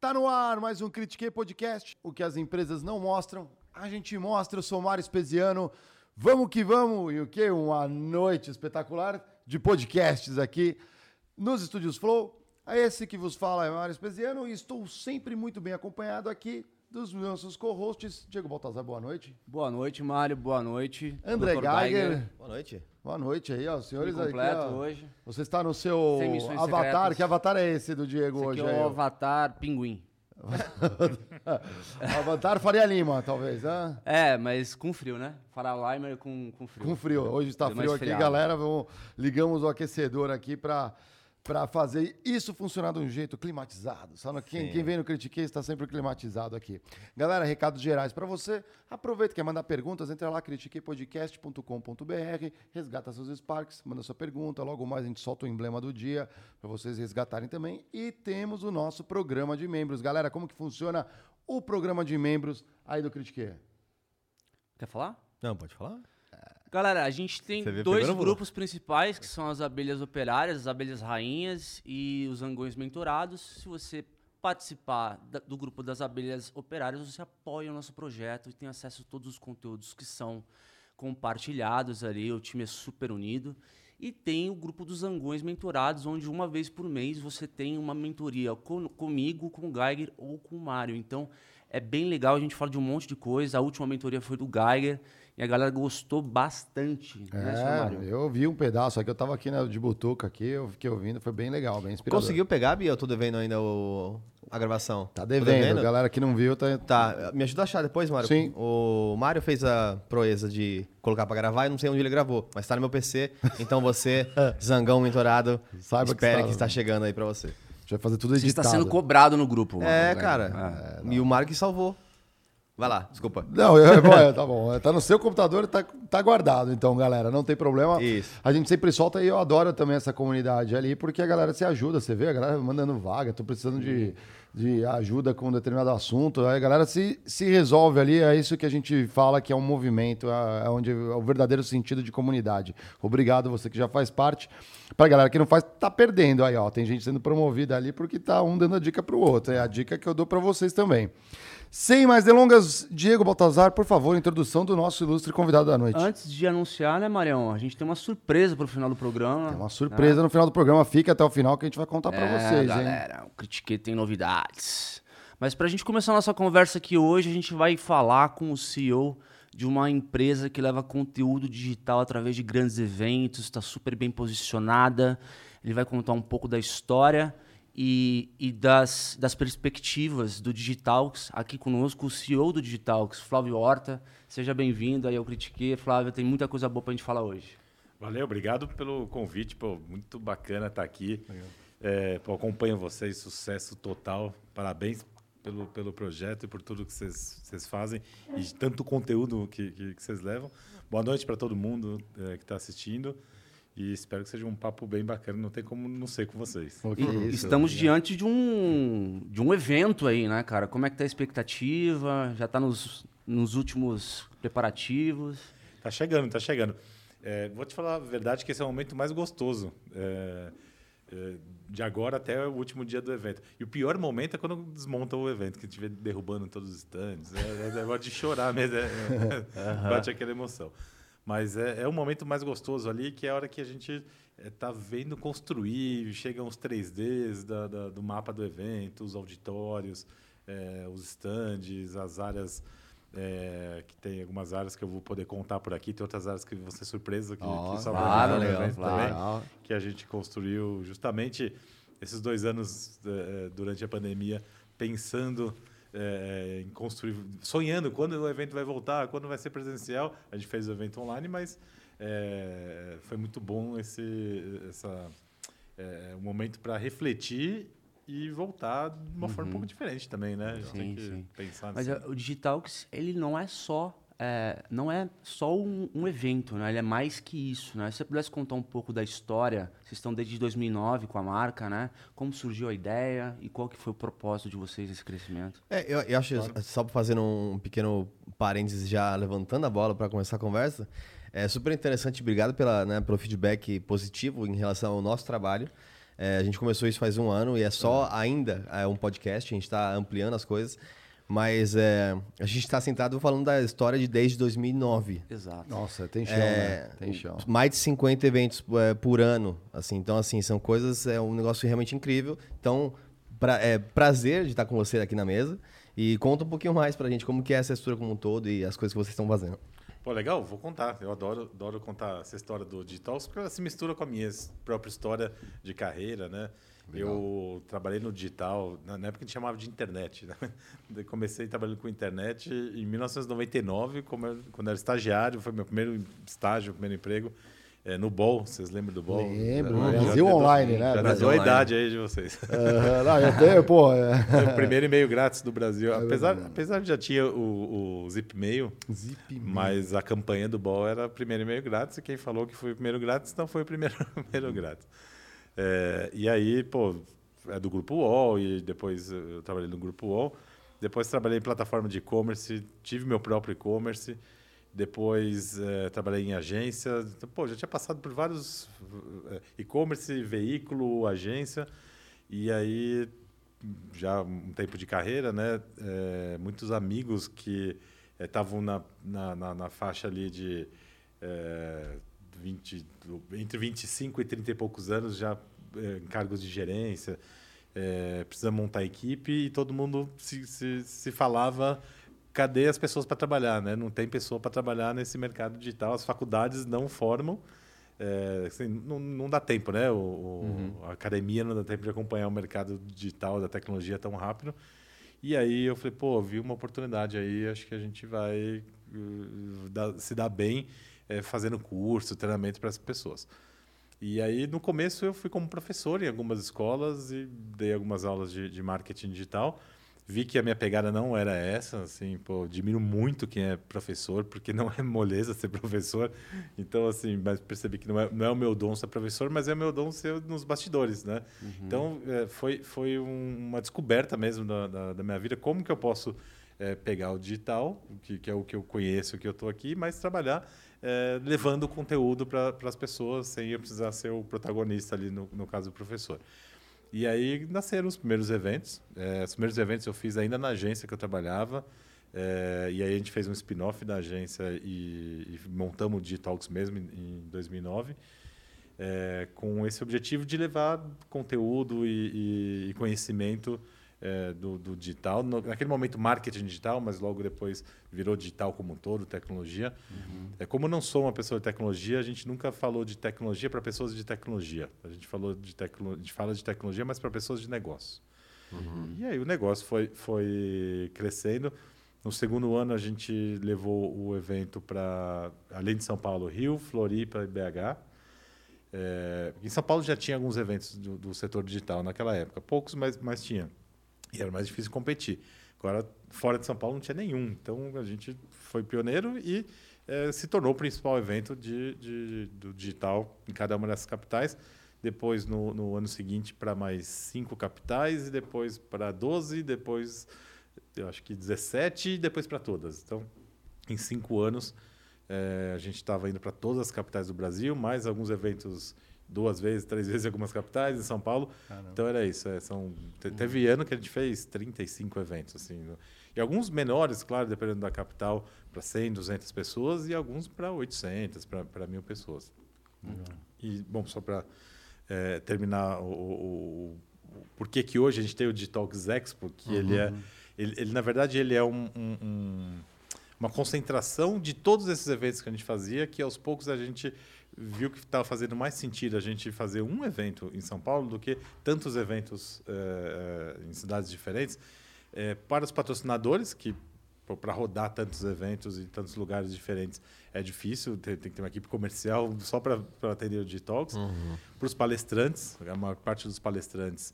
Tá no ar mais um Critiquei Podcast. O que as empresas não mostram, a gente mostra. Eu sou Mário Espesiano. Vamos que vamos! E o que? Uma noite espetacular de podcasts aqui nos estúdios Flow. É esse que vos fala é Mário Espesiano e estou sempre muito bem acompanhado aqui dos nossos co-hosts. Diego Baltazar, boa noite. Boa noite, Mário. Boa noite. André Dr. Geiger. Boa noite. Boa noite aí, ó. Senhores aqui, completo ó. hoje. Você está no seu avatar. secretas. Que avatar é esse do Diego Esse aqui hoje? é aí, o ó? Avatar Pinguim. avatar Faria Lima, talvez, né? É, mas com frio, né? Faralimer com, com frio. Com frio. Hoje está frio aqui, friado. galera. Vamos, ligamos o aquecedor aqui para para fazer isso funcionar de um jeito climatizado. Só no- quem, quem vem no Critiquei está sempre climatizado aqui. Galera, recados gerais para você. Aproveita, quer mandar perguntas, entra lá, critiqueipodcast.com.br, resgata seus Sparks, manda sua pergunta. Logo mais a gente solta o emblema do dia para vocês resgatarem também. E temos o nosso programa de membros. Galera, como que funciona o programa de membros aí do Critiquei? Quer falar? Não, pode falar? Galera, a gente tem dois grupos principais, que são as abelhas operárias, as abelhas rainhas e os angões mentorados. Se você participar do grupo das abelhas operárias, você apoia o nosso projeto e tem acesso a todos os conteúdos que são compartilhados ali. O time é super unido. E tem o grupo dos angões mentorados, onde uma vez por mês você tem uma mentoria com- comigo, com o Geiger ou com o Mário. Então é bem legal, a gente fala de um monte de coisa. A última mentoria foi do Geiger e a galera gostou bastante, né, É, Mário? eu vi um pedaço aqui, eu tava aqui né, de Butuca aqui, eu fiquei ouvindo, foi bem legal, bem inspirador. Conseguiu pegar, Bia? Eu tô devendo ainda o... a gravação. Tá Tô devendo, galera que não viu, tá... Tá, me ajuda a achar depois, Mário. Sim. O Mário fez a proeza de colocar pra gravar e não sei onde ele gravou, mas tá no meu PC. Então você, Zangão mentorado, Saiba que espere está- que está chegando aí pra você. A gente vai fazer tudo Você está editado. sendo cobrado no grupo. É, Geiger. cara. e o Mário que salvou. Vai lá, desculpa. Não, eu, bom, é, tá bom. Tá no seu computador, tá, tá guardado, então, galera, não tem problema. Isso. A gente sempre solta e eu adoro também essa comunidade ali, porque a galera se ajuda, você vê, a galera mandando vaga, tô precisando de, de ajuda com um determinado assunto, aí a galera se, se resolve ali, é isso que a gente fala que é um movimento, é, é onde é o verdadeiro sentido de comunidade. Obrigado, você que já faz parte. Pra galera que não faz, tá perdendo aí, ó. Tem gente sendo promovida ali porque tá um dando a dica pro outro. É a dica que eu dou pra vocês também. Sem mais delongas, Diego Baltazar, por favor, introdução do nosso ilustre convidado da noite. Antes de anunciar, né, Marião? A gente tem uma surpresa pro final do programa. É uma surpresa no final do programa, fica até o final que a gente vai contar É, vocês, hein? galera, o Critique tem novidades. Mas pra gente começar a nossa conversa aqui hoje, a gente vai falar com o CEO de uma empresa que leva conteúdo digital através de grandes eventos, está super bem posicionada. Ele vai contar um pouco da história e, e das, das perspectivas do Digitalks. Aqui conosco, o CEO do Digitalks, Flávio Horta. Seja bem-vindo aí ao Critique. Flávio, tem muita coisa boa pra gente falar hoje. Valeu, obrigado pelo convite, pô, muito bacana estar aqui. É, pô, acompanho vocês, sucesso total, parabéns pelo, pelo projeto e por tudo que vocês fazem e tanto conteúdo que, que, que vocês levam. Boa noite para todo mundo é, que está assistindo e espero que seja um papo bem bacana, não tem como não ser com vocês. E isso, Estamos obrigado. diante de um, de um evento aí, né, cara? Como é que tá a expectativa? Já tá nos, nos últimos preparativos? Tá chegando, tá chegando. É, vou te falar a verdade que esse é o momento mais gostoso. é, é, de agora até o último dia do evento. E o pior momento é quando desmonta o evento, que estiver derrubando todos os stands. É, é negócio de chorar mesmo. é- é- Bate aquela emoção. Mas é, é o momento mais gostoso ali, que é a hora que a gente está vendo construir, chegam os 3Ds da- da- do mapa do evento, os auditórios, é, os stands, as áreas é, que tem algumas áreas que eu vou poder contar por aqui, tem outras áreas que vão ser surpresa que, Ó, que só claro, legal, claro. também, que a gente construiu justamente esses dois anos eh, durante a pandemia, pensando eh, em construir, sonhando quando o evento vai voltar, quando vai ser presencial. A gente fez o evento online, mas eh, foi muito bom esse essa, eh, um momento para refletir e voltar de uma forma um pouco diferente também, né? A gente tem Sim, que sim. pensar Mas nisso. é, o Digitalks, ele não é só é, não é só um, um evento, né? Ele é mais que isso, né? Se você pudesse contar um pouco da história, vocês estão desde 2009 com a marca, né? Como surgiu a ideia e qual que foi o propósito de vocês nesse crescimento? É, eu, eu acho, só para fazer um pequeno parênteses já levantando a bola para começar a conversa, é super interessante, obrigado pela, né, pelo feedback positivo em relação ao nosso trabalho. É, a gente começou isso faz um ano e é só ainda é um podcast, a gente está ampliando as coisas. Mas é, a gente está sentado falando da história de desde 2009. Exato. Nossa, tem chão, É, né? Tem chão. Mais de 50 eventos é, por ano. Assim, então, assim, são coisas, é um negócio realmente incrível. Então, pra, é prazer de estar com você aqui na mesa. E conta um pouquinho mais pra gente como que é essa estrutura como um todo e as coisas que vocês estão fazendo. Pô, legal, vou contar. Eu adoro, adoro contar essa história do Digital, porque ela se mistura com a minha própria história de carreira, né? Eu trabalhei no digital, na época a gente chamava de internet. Né? Eu Comecei trabalhando com internet em 1999, como eu- quando era estagiário, foi meu primeiro estágio, primeiro emprego. é, no BOL, vocês lembram do BOL? Lembro, Já- Brasil já Online, né? Já Brasil deu a Online. idade aí de vocês. Aham, não, eu tenho, pô. é. Foi o primeiro e-mail grátis do Brasil. Apesar, verdade. apesar de já tinha o, o Zip Mail, Zip mas a campanha do BOL era primeiro e-mail grátis, e quem falou que foi o primeiro grátis, não foi o primeiro e-mail grátis. É, e aí, pô, é do Grupo UOL, e depois eu trabalhei no Grupo UOL. Depois trabalhei em plataforma de e-commerce, tive meu próprio e-commerce. Depois eh, trabalhei em agência. Então, pô, já tinha passado por vários eh, e-commerce, veículo, agência. E aí, já um tempo de carreira, né? eh, muitos amigos que estavam na, na, na, na faixa ali de eh, 20, do- entre 25 e 30 e poucos anos, já em cargos de gerência. eh, precisa montar equipe e todo mundo se, se, se falava cadê as pessoas para trabalhar, né? Não tem pessoa para trabalhar nesse mercado digital. As faculdades não formam. É, assim, não, não dá tempo, né? O, o- A academia não dá tempo de acompanhar o mercado digital, da tecnologia tão rápido. E aí eu falei, pô, vi uma oportunidade aí, acho que a gente vai uh, dar- se dar bem eh, fazendo curso, treinamento para as pessoas. E aí, no começo, eu fui como professor em algumas escolas e dei algumas aulas de, de marketing digital. Vi que a minha pegada não era essa, assim, pô, admiro muito quem é professor, porque não é moleza ser professor. Então, assim, mas percebi que não é, não é o meu dom ser professor, mas é o meu dom ser nos bastidores, né? Então, é, foi, foi um- uma descoberta mesmo da, da, da minha vida, como que eu posso é, pegar o digital, que, que é o que eu conheço, que eu estou aqui, mas trabalhar é, levando conteúdo para as pessoas, sem eu precisar ser o protagonista ali, no, no caso do professor. E aí nasceram os primeiros eventos. É, os primeiros eventos eu fiz ainda na agência que eu trabalhava. é, e aí a gente fez um spin-off da agência e, e montamos o Digitalks mesmo em, em 2009. é, com esse objetivo de levar conteúdo e, e- e conhecimento é, do, do digital. No- naquele momento, marketing digital, mas logo depois virou digital como um todo, tecnologia. É, como eu não sou uma pessoa de tecnologia, a gente nunca falou de tecnologia para pessoas de tecnologia. A gente falou de tecno, a gente fala de tecnologia, mas para pessoas de negócio. E aí o negócio foi, foi crescendo. No segundo ano, a gente levou o evento para, além de São Paulo, Rio, Floripa e BH. É, em São Paulo já tinha alguns eventos do, do setor digital naquela época, poucos, mas, mas tinha. E era mais difícil competir. Agora, fora de São Paulo, não tinha nenhum. Então, a gente foi pioneiro e eh, se tornou o principal evento de, de- do digital em cada uma dessas capitais. Depois, no, no ano seguinte, para mais cinco capitais, e depois para 12, depois, eu acho que 17, e depois para todas. Então, em cinco anos, eh, a gente estava indo para todas as capitais do Brasil, mais alguns eventos duas vezes, três vezes em algumas capitais, em São Paulo. Então era isso. é, são, te- teve ano que a gente fez 35 eventos. Assim, no- e alguns menores, claro, dependendo da capital, para 100, 200 pessoas, e alguns para 800, para mil pessoas. E, bom, só para terminar o, o, o- porquê que hoje a gente tem o Digitalks Expo, que ele é. Ele, ele, na verdade, ele é um- um- um- uma concentração de todos esses eventos que a gente fazia, que aos poucos a gente viu que estava fazendo mais sentido a gente fazer um evento em São Paulo do que tantos eventos eh, eh, em cidades diferentes. Eh, para os patrocinadores, que para rodar tantos eventos em tantos lugares diferentes é difícil, tem, tem que ter uma equipe comercial só para atender o Digitalks. Para os palestrantes, a maior parte dos palestrantes,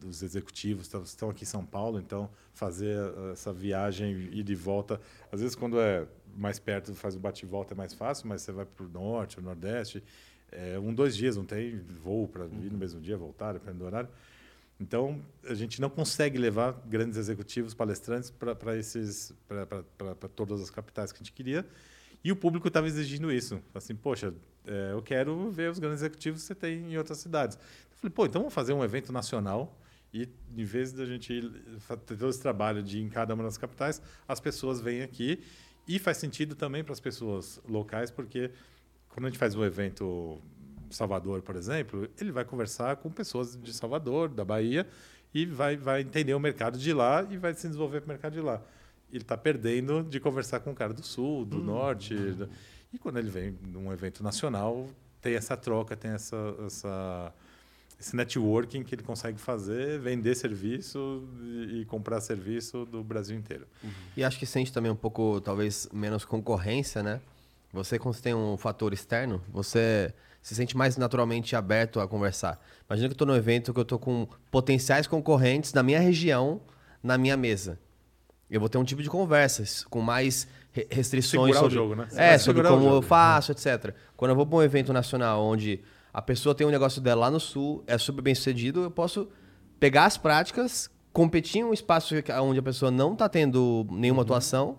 dos executivos, estão- estão aqui em São Paulo, então fazer eh, essa viagem, ir de volta, às vezes quando é mais perto, faz o bate volta é mais fácil, mas você vai para o norte, o nordeste, é um, dois dias, não tem voo para vir no mesmo dia, voltar, dependendo do horário. Então, a gente não consegue levar grandes executivos, palestrantes para esses para todas as capitais que a gente queria. E o público estava exigindo isso. Assim, poxa, é, eu quero ver os grandes executivos que você tem em outras cidades. Eu falei, pô, então vamos fazer um evento nacional e em vez da gente ter todo esse trabalho de ir em cada uma das capitais, as pessoas vêm aqui e faz sentido também para as pessoas locais, porque quando a gente faz um evento Salvador, por exemplo, ele vai conversar com pessoas de Salvador, da Bahia, e vai, vai entender o mercado de lá e vai se desenvolver para o mercado de lá. Ele está perdendo de conversar com o cara do sul, do norte. do- E quando ele vem num evento nacional, tem essa troca, tem essa, essa, esse networking que ele consegue fazer, vender serviço e, comprar serviço do Brasil inteiro. E acho que sente também um pouco, talvez, menos concorrência, né? Você, quando você tem um fator externo, você se sente mais naturalmente aberto a conversar. Imagina que eu estou num evento que eu estou com potenciais concorrentes da minha região na minha mesa. Eu vou ter um tipo de conversas com mais re- restrições Segurar o sobre, jogo, né? É, sobre o como eu faço, etc. Quando eu vou para um evento nacional onde a pessoa tem um negócio dela lá no sul, é super bem sucedido, eu posso pegar as práticas, competir em um espaço onde a pessoa não está tendo nenhuma Uhum. atuação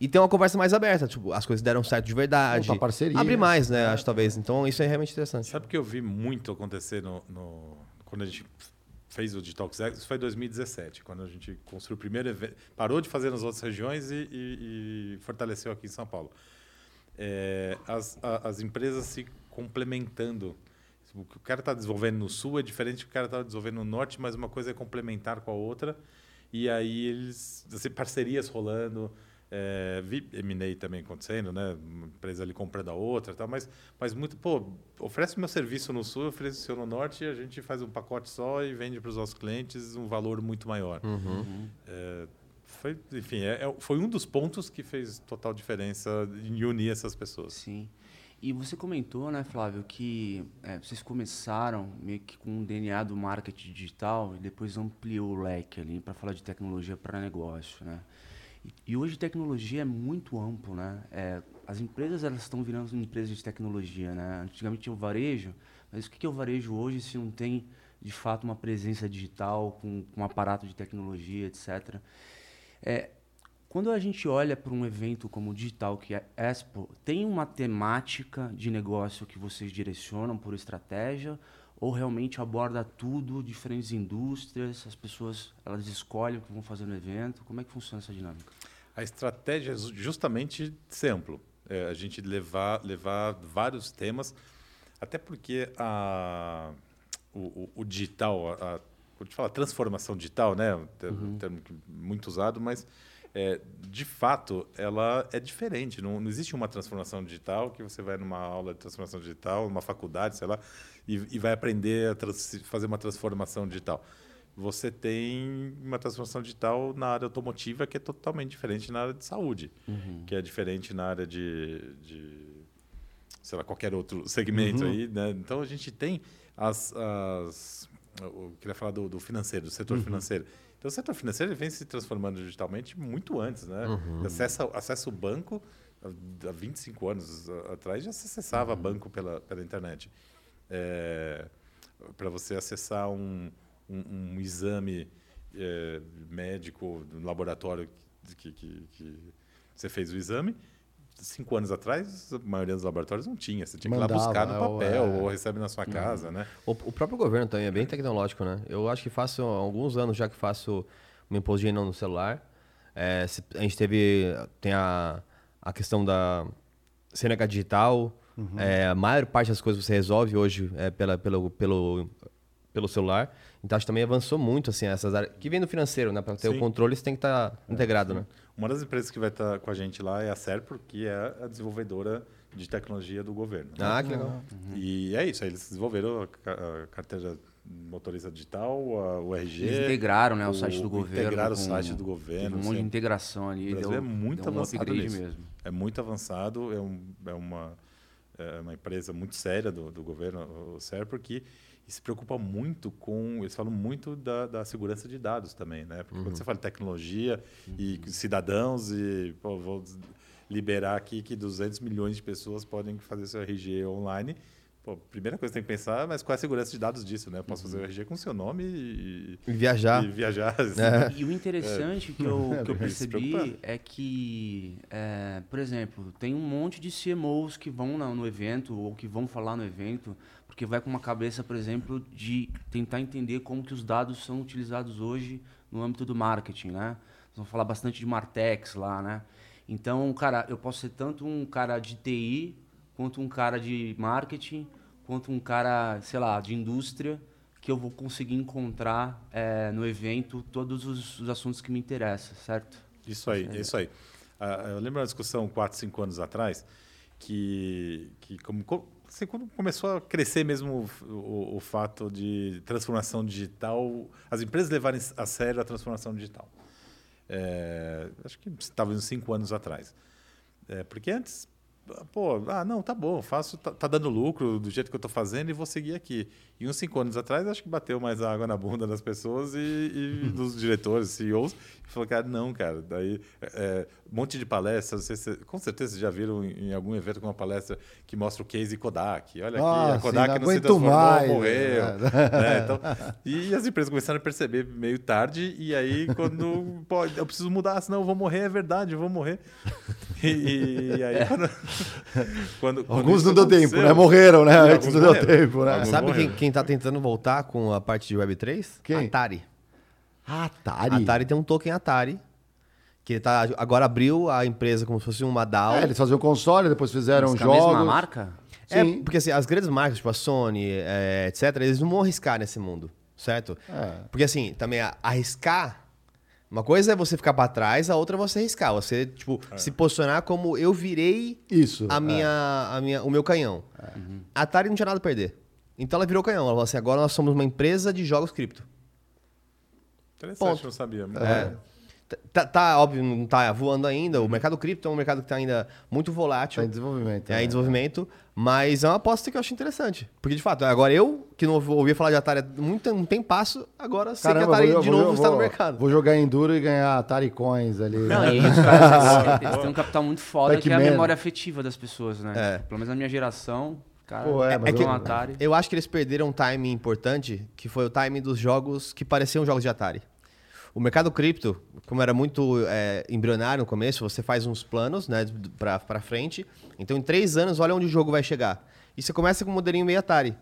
e ter uma conversa mais aberta. Tipo, as coisas deram certo de verdade. Montar parceria. Abre mais, né? Acho talvez. Então isso é realmente interessante. Sabe o que eu vi muito acontecer no, no- quando a gente fez o Detox X? Isso foi em 2017, quando a gente construiu o primeiro evento. Parou de fazer nas outras regiões e, e- e fortaleceu aqui em São Paulo. É, as, a- as empresas se complementando. O que o cara está desenvolvendo no sul é diferente do que o cara está desenvolvendo no norte, mas uma coisa é complementar com a outra. E aí eles. Assim, parcerias rolando. É, vi M&A também acontecendo, né? Uma empresa ali comprando a outra, e tal, mas, mas muito, pô, oferece o meu serviço no sul, oferece o seu no norte, e a gente faz um pacote só e vende para os nossos clientes um valor muito maior. É, foi, enfim, é- é- foi um dos pontos que fez total diferença em unir essas pessoas. Sim. E você comentou, né, Flávio, que é, vocês começaram meio que com um DNA do marketing digital e depois ampliou o leque ali para falar de tecnologia para negócio, né? E, e hoje tecnologia é muito amplo, né? É, as empresas elas estão virando empresas de tecnologia, né? Antigamente tinha o varejo, mas o que que é o varejo hoje se não tem de fato uma presença digital com, com um aparato de tecnologia, etc. É, quando a gente olha para um evento como o digital, que é Expo, tem uma temática de negócio que vocês direcionam por estratégia ou realmente aborda tudo, diferentes indústrias, as pessoas elas escolhem o que vão fazer no evento? Como é que funciona essa dinâmica? A estratégia é ju- justamente ser amplo. É, a gente levar, levar vários temas, até porque a, o, o- o digital, a, a, vou te falar, transformação digital, né? Um termo, um termo que- muito usado, mas é, de fato ela é diferente. Não, não existe uma transformação digital que você vai numa aula de transformação digital, numa faculdade, sei lá, e, e vai aprender a trans- fazer uma transformação digital. Você tem uma transformação digital na área automotiva que é totalmente diferente na área de saúde, que é diferente na área de, de sei lá, qualquer outro segmento aí, né? Então a gente tem as, as eu queria falar do, do financeiro, do setor financeiro. Então o setor financeiro ele vem se transformando digitalmente muito antes, né? Acessa, acessa o banco há há 25 anos atrás já se acessava banco pela, pela internet. para você acessar um, um, um exame é, médico no laboratório que, que, que você fez o exame, cinco anos atrás, a maioria dos laboratórios não tinha. Você tinha que ir lá Mandava, buscar no ou, papel é. ou recebe na sua casa, né? O, o próprio governo também é bem tecnológico, né? Eu acho que faço alguns anos já que faço meu imposto de renda no celular. É, a gente teve tem a, a questão da CNH digital. É, a maior parte das coisas você resolve hoje é pela, pelo, pelo, pelo celular. Então acho que também avançou muito assim essas áreas que vem do financeiro, né? Para ter Sim. o controle você tem que estar integrado, né? Uma das empresas que vai estar com a gente lá é a Serpro, que é a desenvolvedora de tecnologia do governo. né? Ah, que legal. E é isso, aí eles desenvolveram a ca- a carteira motorista digital, a- o RG. Eles integraram né, o, site do governo. Integraram o com- site do governo. Um monte de assim. integração ali. O Brasil deu, é muito deu um avançado mesmo. É muito avançado, é, um- é uma, é uma empresa muito séria do, do governo, o Serpro, que se preocupa muito com. Eles falam muito da, da segurança de dados também, né? Porque quando você fala de tecnologia e cidadãos, e pô, vou liberar aqui que 200 milhões de pessoas podem fazer seu RG online. Pô, primeira coisa que tem que pensar, mas qual é a segurança de dados disso, né? Eu posso fazer o RG com seu nome e, E viajar. e viajar. assim. É. E o interessante que, eu, que eu que se preocupar. percebi é que, é, por exemplo, tem um monte de CMOs que vão na- no evento ou que vão falar no evento, porque vai com uma cabeça, por exemplo, de tentar entender como que os dados são utilizados hoje no âmbito do marketing, né? Nós vamos falar bastante de Martex lá, né? Então, cara, eu posso ser tanto um cara de TI, quanto um cara de marketing, quanto um cara, sei lá, de indústria, que eu vou conseguir encontrar eh, no evento todos os, os assuntos que me interessam, certo? Isso aí, é isso aí. Ah, eu lembro uma discussão 4, 5 anos atrás que, que como, co- assim, quando começou a crescer mesmo o, o- o fato de transformação digital, as empresas levarem a sério a transformação digital. É, acho que estava uns 5 anos atrás. É, porque antes, pô, ah, não, tá bom, faço, tá, tá dando lucro do jeito que eu tô fazendo e vou seguir aqui. E uns cinco anos atrás, acho que bateu mais água na bunda das pessoas e, e dos diretores, CEOs, e falou, cara, não, cara, daí é, um monte de palestras, não sei se- com certeza vocês já viram em, algum evento com uma palestra que mostra o case Kodak. Olha Ah, aqui, a Kodak não não, se transformou, mais, morreu. né? né? Então, e as empresas começaram a perceber meio tarde, e aí quando, pô, eu preciso mudar, senão eu vou morrer, é verdade, eu vou morrer. E, e aí quando, quando- quando Alguns não deu tempo, né? Morreram, né? Sim, Antes alguns não deu tempo, né? Alguns Sabe quem, morreram. quem tá tentando voltar com a parte de Web3? Quem? Atari. Atari. Atari tem um token Atari. Que ele tá, agora abriu a empresa como se fosse uma DAO. É, eles faziam console, depois fizeram Mas com jogos. a mesma marca? É, Sim. porque assim, as grandes marcas, tipo a Sony, é, etc., eles não vão arriscar nesse mundo, certo? É. Porque assim, também arriscar. Uma coisa é você ficar pra trás, a outra é você arriscar. Você, tipo, se posicionar como eu virei Isso. a é. minha, a minha, o meu canhão. A Atari não tinha nada a perder. Então ela virou o canhão. Ela falou assim: agora nós somos uma empresa de jogos cripto. Interessante, Ponto. não sabia. É. Tá, tá, óbvio, não tá voando ainda. O mercado cripto é um mercado que tá ainda muito volátil. Tá em desenvolvimento. É, né? em desenvolvimento, mas é uma aposta que eu acho interessante. Porque, de fato, agora eu, que não ouvia falar de Atari há muito um tem passo, agora sei Caramba, que a Atari vou- de vou- novo está no mercado. Vou jogar Enduro e ganhar Atari Coins ali. Não, né? e os caras, eles têm um capital muito foda, que é a memória afetiva das pessoas, né? É. Pelo menos na minha geração, cara, Pô, é, é que eu- um Atari. Eu acho que eles perderam um timing importante, que foi o timing dos jogos que pareciam jogos de Atari. O mercado cripto, como era muito é, embrionário no começo, você faz uns planos né, pra frente. Então, em três anos, olha onde o jogo vai chegar. E você começa com um modelinho meio Atari.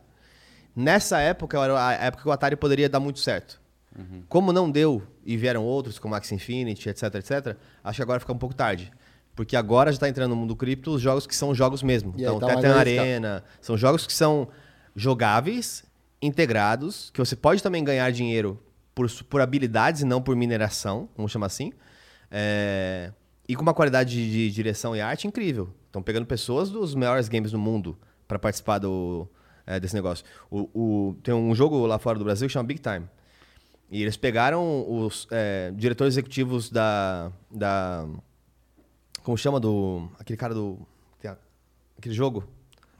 Nessa época, era a época que o Atari poderia dar muito certo. Como não deu, e vieram outros, como Axie Infinity, etc, etc, acho que agora fica um pouco tarde. Porque agora já está entrando no mundo cripto os jogos que são jogos mesmo. E então, tá Tetan. Arena. São jogos que são jogáveis, integrados, que você pode também ganhar dinheiro por, por habilidades e não por mineração, vamos chamar assim. É, e com uma qualidade de, de direção e arte incrível. Estão pegando pessoas dos melhores games do mundo para participar do, é, desse negócio. O, o- tem um jogo lá fora do Brasil que chama Big Time. E eles pegaram os é, diretores executivos da, da. Como chama do. Aquele cara do. Aquele jogo?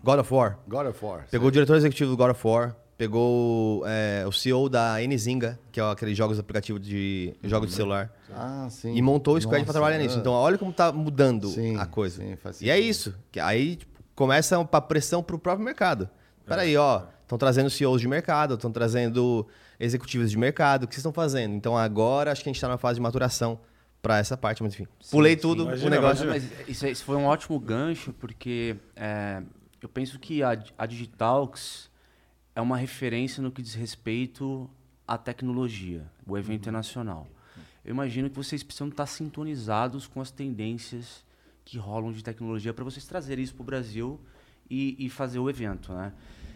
God of War. God of War. Pegou o diretor executivo do God of War, pegou é, o CEO da Nzinga, que é aqueles jogos aplicativo de jogos de celular, Ah, sim. e montou o squad para trabalhar nisso. ah. Então, olha como tá mudando Sim, a coisa. sim, faz e é isso. Que aí tipo, começa a pressão pro próprio mercado. Peraí, ó, estão trazendo CEOs de mercado, estão trazendo executivos de mercado, o que vocês estão fazendo? Então, agora acho que a gente está na fase de maturação para essa parte, mas enfim. Pulei tudo, Imagina, o negócio. Não, mas isso, isso foi um ótimo gancho, porque é, eu penso que a, a Digitalx é uma referência no que diz respeito à tecnologia. O evento é nacional. Eu imagino que vocês precisam estar sintonizados com as tendências que rolam de tecnologia para vocês trazerem isso para o Brasil e, e fazer o evento, né?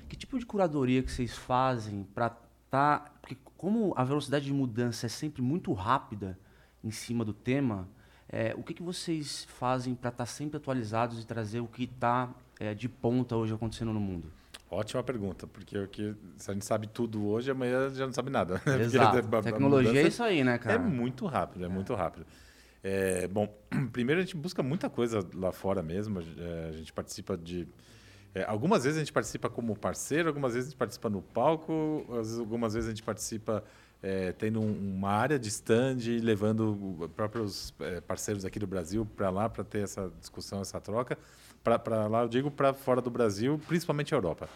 Que tipo de curadoria que vocês fazem para tá, porque como a velocidade de mudança é sempre muito rápida em cima do tema, é, o que, que vocês fazem para estar sempre atualizados e trazer o que está de ponta hoje acontecendo no mundo? Ótima pergunta, porque o que se a gente sabe tudo hoje, amanhã já não sabe nada. né? Exato. a- a Tecnologia é isso aí, né, cara? É muito rápido, é, muito rápido. É, bom, primeiro a gente busca muita coisa lá fora mesmo. é, a gente participa de. é, algumas vezes a gente participa como parceiro, algumas vezes a gente participa no palco, algumas vezes a gente participa é, tendo um, uma área de stand, levando próprios é, parceiros aqui do Brasil para lá para ter essa discussão, essa troca. Para lá, eu digo para fora do Brasil, principalmente a Europa.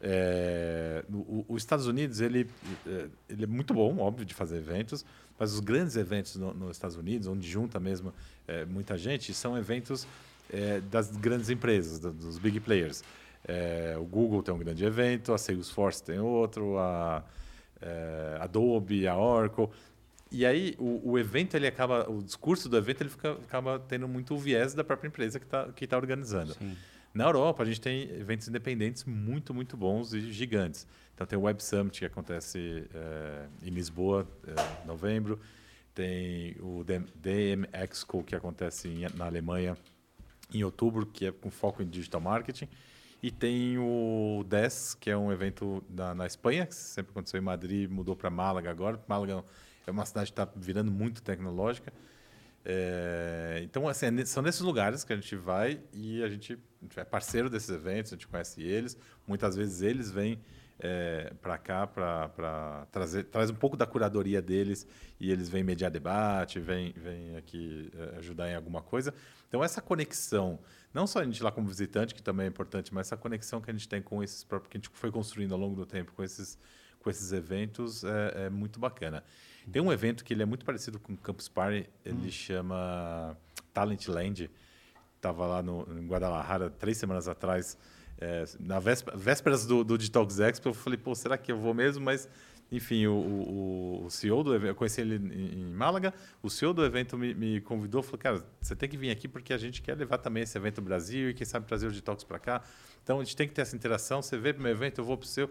É, os Estados Unidos ele, é, ele é muito bom, óbvio, de fazer eventos, mas os grandes eventos no, nos Estados Unidos, onde junta mesmo é, muita gente, são eventos é, das grandes empresas, dos big players. É, o Google tem um grande evento, a Salesforce tem outro, a é, Adobe, a Oracle. E aí o, o, evento ele acaba, o discurso do evento ele fica, acaba tendo muito o viés da própria empresa que está que tá organizando. Sim. Na Europa a gente tem eventos independentes muito muito bons e gigantes. Então tem o Web Summit que acontece é, em Lisboa, é, novembro. Tem o DM Expo que acontece em, na Alemanha em outubro, que é com foco em digital marketing. E tem o DES, que é um evento na, na Espanha, que sempre aconteceu em Madrid, mudou para Málaga agora. Málaga é uma cidade que está virando muito tecnológica. É, então, assim, é são nesses lugares que a gente vai e a gente, a gente é parceiro desses eventos, a gente conhece eles. Muitas vezes eles vêm é, para cá para trazer traz um pouco da curadoria deles e eles vêm mediar debate, vêm, vêm aqui é, ajudar em alguma coisa. Então, essa conexão, não só a gente lá como visitante, que também é importante, mas essa conexão que a gente tem com esses próprios, que a gente foi construindo ao longo do tempo com esses, com esses eventos, é, é muito bacana. Tem um evento que ele é muito parecido com o Campus Party, ele hum. chama Talent Land. Estava lá no, em Guadalajara três semanas atrás, é, na véspera, vésperas do, do Detox Expo. Eu falei, pô, será que eu vou mesmo? Mas enfim, o, o, o CEO do evento, eu conheci ele em, em Málaga, o CEO do evento me, me, convidou, falou, cara, você tem que vir aqui porque a gente quer levar também esse evento ao Brasil e quem sabe trazer o Detox para cá. Então a gente tem que ter essa interação, você vem para o meu evento, eu vou para o seu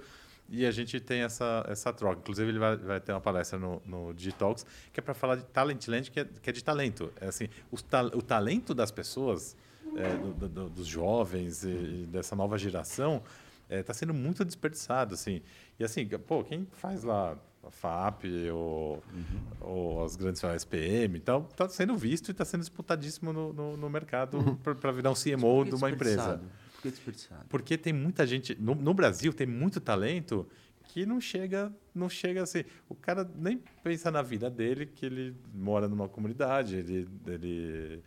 e a gente tem essa, essa troca. Inclusive, ele vai, vai ter uma palestra no, no Digitalks que é para falar de Talentland, que é, que é de talento. É assim, o, ta, o talento das pessoas, é, do, do, dos jovens e, e, dessa nova geração, está é, tá sendo muito desperdiçado. Assim. E assim, pô, quem faz lá a FAP ou, uhum. ou as grandes a SPM, então está sendo visto e está sendo disputadíssimo no, no, no mercado uhum. para virar um CMO de uma empresa. Por que desperdiçado? Porque tem muita gente. No, no Brasil tem muito talento que não chega, não chega assim. O cara nem pensa na vida dele, que ele mora numa comunidade, ele, ele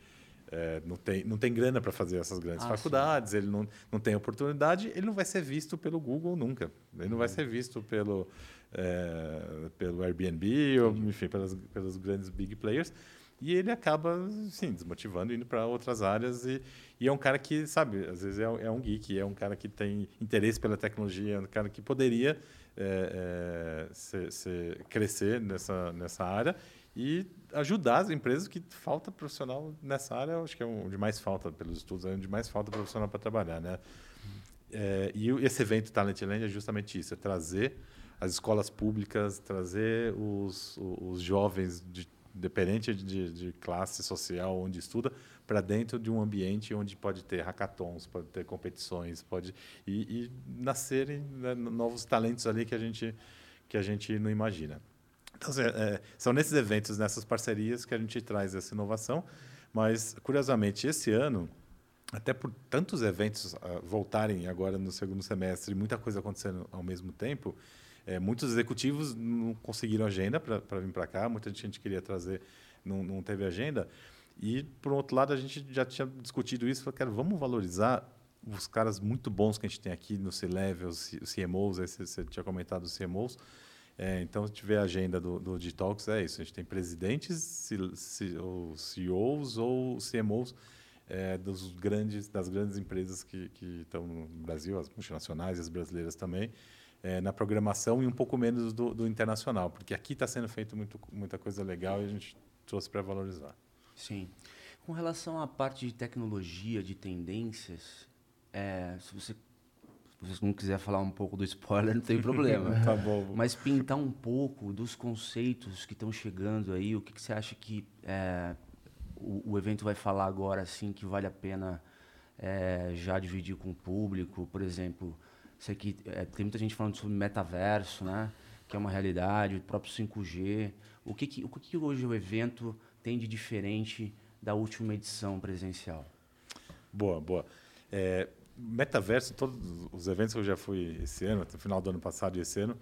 é, não, tem, não tem grana para fazer essas grandes ah, faculdades, sim. ele não, não tem oportunidade, ele não vai ser visto pelo Google nunca. Ele não vai uhum. ser visto pelo, é, pelo Airbnb, ou, enfim, pelas, pelos grandes big players. E ele acaba, sim, desmotivando, indo para outras áreas. E, e, é um cara que, sabe, às vezes é, é, um geek, é um cara que tem interesse pela tecnologia, é um cara que poderia é, é, se, se crescer nessa, nessa área e ajudar as empresas que falta profissional nessa área, acho que é onde mais falta, pelos estudos, é onde mais falta profissional para trabalhar. Né? É, e esse evento Talentland é justamente isso, é trazer as escolas públicas, trazer os, os jovens de independente de, de, classe social onde estuda, para dentro de um ambiente onde pode ter hackathons, pode ter competições, pode e, e nascerem né, novos talentos ali que a gente que a gente não imagina. Então, assim, é, são nesses eventos, nessas parcerias que a gente traz essa inovação. Mas curiosamente esse ano, até por tantos eventos uh, voltarem agora no segundo semestre, muita coisa acontecendo ao mesmo tempo, é, muitos executivos não conseguiram agenda para vir para cá, muita gente queria trazer, não, não teve agenda. E, por outro lado, a gente já tinha discutido isso, falou, cara, vamos valorizar os caras muito bons que a gente tem aqui no C-Level, os CMOs, aí você, tinha comentado os CMOs. É, então, se tiver a agenda do, do Detox, é isso. A gente tem presidentes, ou CEOs ou CMOs é, dos grandes, das grandes empresas que, que estão no Brasil, as multinacionais e as brasileiras também é, na programação e um pouco menos do, do internacional, porque aqui está sendo feito muito, muita coisa legal e a gente trouxe para valorizar. Sim. Com relação à parte de tecnologia, de tendências, é, se você se você não quiser falar um pouco do spoiler, não tem problema. tá bom. Mas pintar um pouco dos conceitos que estão chegando aí, o que, que você acha que é, o, o, evento vai falar agora, assim, que vale a pena é, já dividir com o público? Por exemplo, Sei que é, tem muita gente falando sobre metaverso, né? Que é uma realidade, o próprio 5G. O que, que, o que hoje o evento tem de diferente da última edição presencial? Boa, boa. É, metaverso, todos os eventos que eu já fui esse ano, no final do ano passado e esse ano,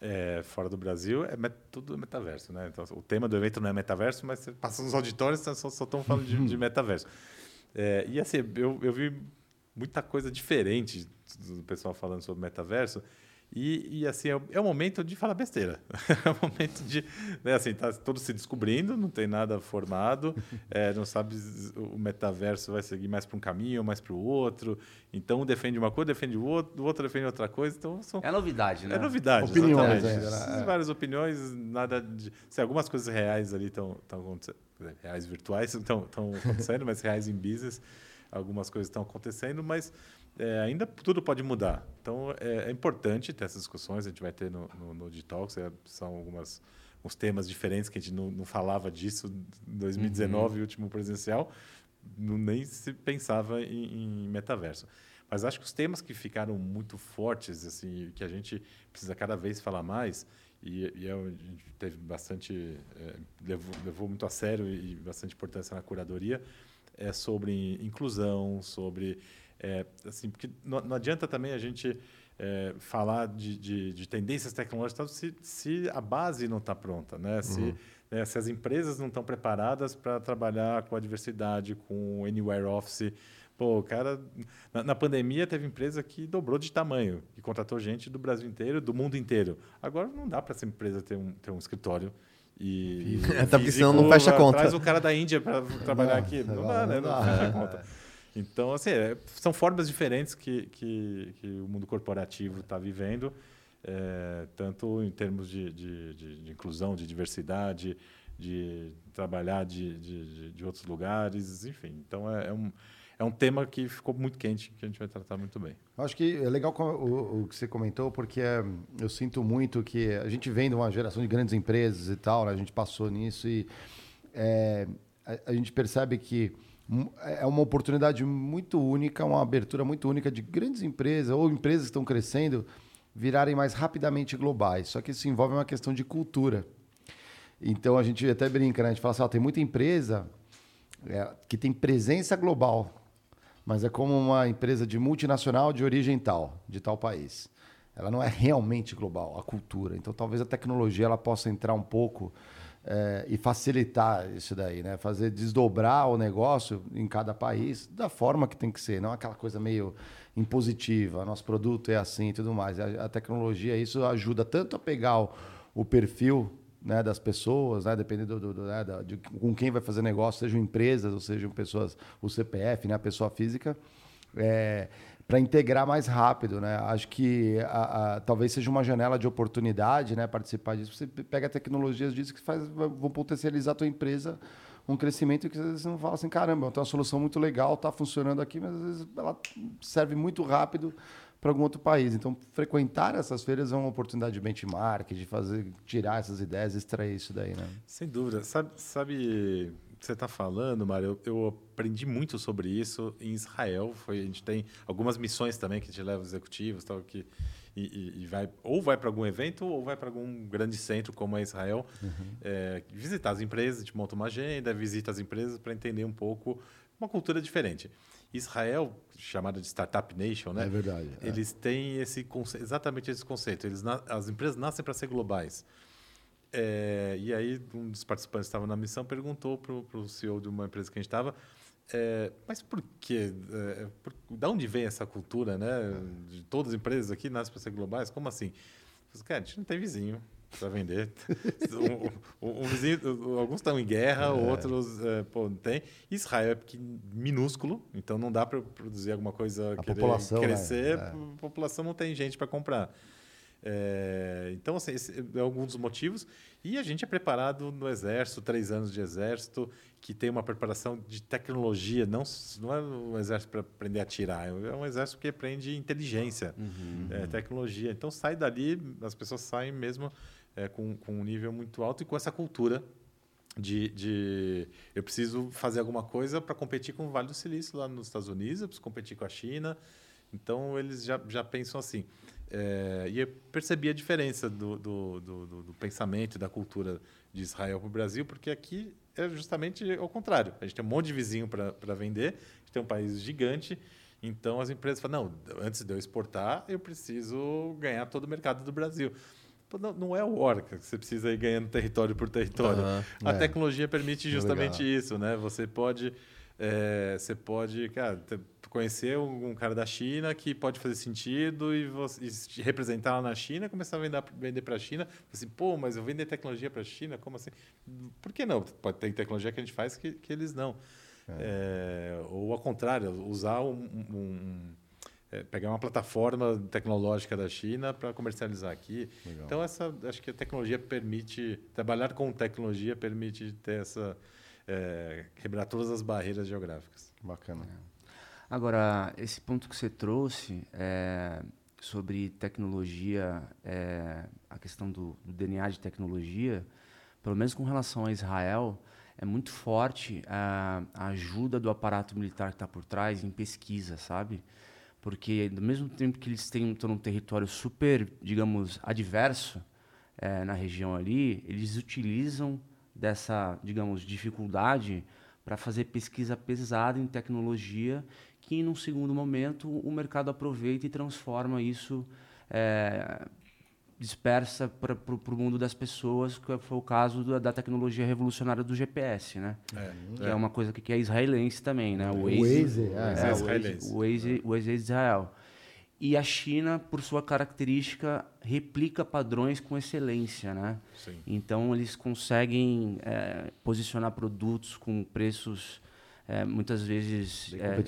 é, fora do Brasil é met, tudo metaverso, né? Então, o tema do evento não é metaverso, mas você passa nos auditórios só, só estão falando de, de metaverso. É, e assim, eu, eu vi muita coisa diferente do pessoal falando sobre metaverso. E, e, assim, é, é o momento de falar besteira. é o momento de. Né, assim, tá todo se descobrindo, não tem nada formado, é, não sabe o metaverso vai seguir mais para um caminho ou mais para o outro. Então, um defende uma coisa, defende o outro, o outro defende outra coisa. Então, são, é novidade, né? É novidade. Opiniões, é, Várias opiniões, nada de. Se algumas coisas reais ali estão acontecendo, reais virtuais estão acontecendo, mas reais em business, algumas coisas estão acontecendo, mas é, ainda tudo pode mudar. Então, é, é, importante ter essas discussões, a gente vai ter no, no, no Digitalks, é, são algumas uns temas diferentes que a gente não, não falava disso em 2019, uhum. último presencial, não, nem se pensava em, em, metaverso. Mas acho que os temas que ficaram muito fortes, assim, que a gente precisa cada vez falar mais, e, e é, a gente teve bastante, é, levou, levou muito a sério e bastante importância na curadoria, é sobre inclusão, sobre é, assim, porque não, não, adianta também a gente é, falar de, de, de, tendências tecnológicas se, se a base não está pronta, né? Uhum. Se, né, se as empresas não estão preparadas para trabalhar com a diversidade, com o Anywhere Office. Pô, cara, na, na, pandemia teve empresa que dobrou de tamanho, que contratou gente do Brasil inteiro, do mundo inteiro. Agora não dá para essa empresa ter um, ter um escritório e, é, tá, porque senão não fecha a conta. Traz o cara da Índia para trabalhar não, aqui. Não, dá, né? Não, não fecha a conta. Então, assim, é, são formas diferentes que, que, que o mundo corporativo está vivendo, é, tanto em termos de, de, de, de, inclusão, de diversidade, de trabalhar de, de, de outros lugares, enfim. Então, é, é, um, é um tema que ficou muito quente, que a gente vai tratar muito bem. Acho que é legal o, o que você comentou, porque é, eu sinto muito que a gente vem de uma geração de grandes empresas e tal, né? a gente passou nisso e é, a, a gente percebe que é uma oportunidade muito única, uma abertura muito única de grandes empresas ou empresas que estão crescendo virarem mais rapidamente globais. Só que isso envolve uma questão de cultura. Então a gente até brinca, né? a gente fala assim, ó, tem muita empresa é, que tem presença global, mas é como uma empresa de multinacional de origem tal, de tal país. Ela não é realmente global, a cultura. Então talvez a tecnologia ela possa entrar um pouco é, e facilitar isso daí, né? Fazer desdobrar o negócio em cada país da forma que tem que ser, não aquela coisa meio impositiva. Nosso produto é assim e tudo mais. A, a tecnologia, isso ajuda tanto a pegar o, o perfil né, das pessoas, né, dependendo do, do né, de, com quem vai fazer negócio, sejam empresas ou sejam pessoas, o CPF, né, a pessoa física, é, para integrar mais rápido, né? Acho que a, a, talvez seja uma janela de oportunidade, né? Participar disso. Você pega tecnologias disso que faz, vão potencializar a tua empresa um crescimento que às vezes você não fala assim, caramba, tenho uma solução muito legal, está funcionando aqui, mas às vezes ela serve muito rápido para algum outro país. Então, frequentar essas feiras é uma oportunidade de benchmark, de fazer, tirar essas ideias, extrair isso daí, né? Sem dúvida. Sabe, sabe você está falando, Mário, eu, eu, aprendi muito sobre isso em Israel. Foi, a gente tem algumas missões também que a gente leva os executivos, tal, que, e, e vai, ou vai para algum evento ou vai para algum grande centro como é Israel, uhum. é, visitar as empresas, a gente monta uma agenda, visita as empresas para entender um pouco uma cultura diferente. Israel, chamada de Startup Nation, né? É verdade. É. Eles é. têm esse exatamente esse conceito. Eles, as empresas nascem para ser globais. É, e aí, um dos participantes que estava na missão perguntou para o CEO de uma empresa que a gente estava, é, mas por quê? É, por, da onde vem essa cultura, né? De todas as empresas aqui nascem para ser globais? Como assim? Falei, cara, a gente não tem vizinho para vender. um, um, um, vizinho, alguns estão em guerra, é. outros é, pô, não tem. Israel é minúsculo, então não dá para produzir alguma coisa a querer crescer. Né? A população não tem gente para comprar. É, então, assim, esse é algum dos motivos. E a gente é preparado no Exército, três anos de Exército, que tem uma preparação de tecnologia. Não, não é um Exército para aprender a atirar, é um Exército que aprende inteligência, uhum. é, tecnologia. Então, sai dali, as pessoas saem mesmo é, com, com um nível muito alto e com essa cultura de, de, eu preciso fazer alguma coisa para competir com o Vale do Silício lá nos Estados Unidos, eu preciso competir com a China. Então eles já, já pensam assim. É, e eu percebi a diferença do, do, do, do pensamento da cultura de Israel para o Brasil, porque aqui é justamente ao contrário. A gente tem um monte de vizinho para vender, a gente tem um país gigante, então as empresas falam: não, antes de eu exportar, eu preciso ganhar todo o mercado do Brasil. Não, não é o Orca que você precisa ir ganhando território por território. Aham, a é. tecnologia permite justamente Legal. isso, né? Você pode, é, você pode, cara, conhecer um, um cara da China que pode fazer sentido e, você, e se representar lá na China, começar a vender, vender para a China. Assim, pô, mas eu vender tecnologia para a China, como assim? Por que não? Pode ter tecnologia que a gente faz que, que eles não. É, ou ao contrário, usar um- um- é, pegar uma plataforma tecnológica da China para comercializar aqui. Legal. Então essa, acho que a tecnologia permite trabalhar com tecnologia permite ter essa é, quebrar todas as barreiras geográficas. Bacana. Agora, esse ponto que você trouxe é, sobre tecnologia, é, a questão do, do DNA de tecnologia, pelo menos com relação a Israel, é muito forte a, a ajuda do aparato militar que está por trás em pesquisa, sabe? Porque, do mesmo tempo que eles têm, num território super, digamos, adverso é, na região ali, eles utilizam dessa, digamos, dificuldade para fazer pesquisa pesada em tecnologia que, num segundo momento, o mercado aproveita e transforma isso, é, dispersa para o mundo das pessoas, que foi o caso da, da tecnologia revolucionária do GPS, né? Que é, uma coisa que, que é israelense também, né? O Waze, Waze, é. é, É o Waze, o Waze, o Waze é de Israel. E a China, por sua característica, replica padrões com excelência, né? Sim. Então eles conseguem é, posicionar produtos com preços é, muitas vezes é, né?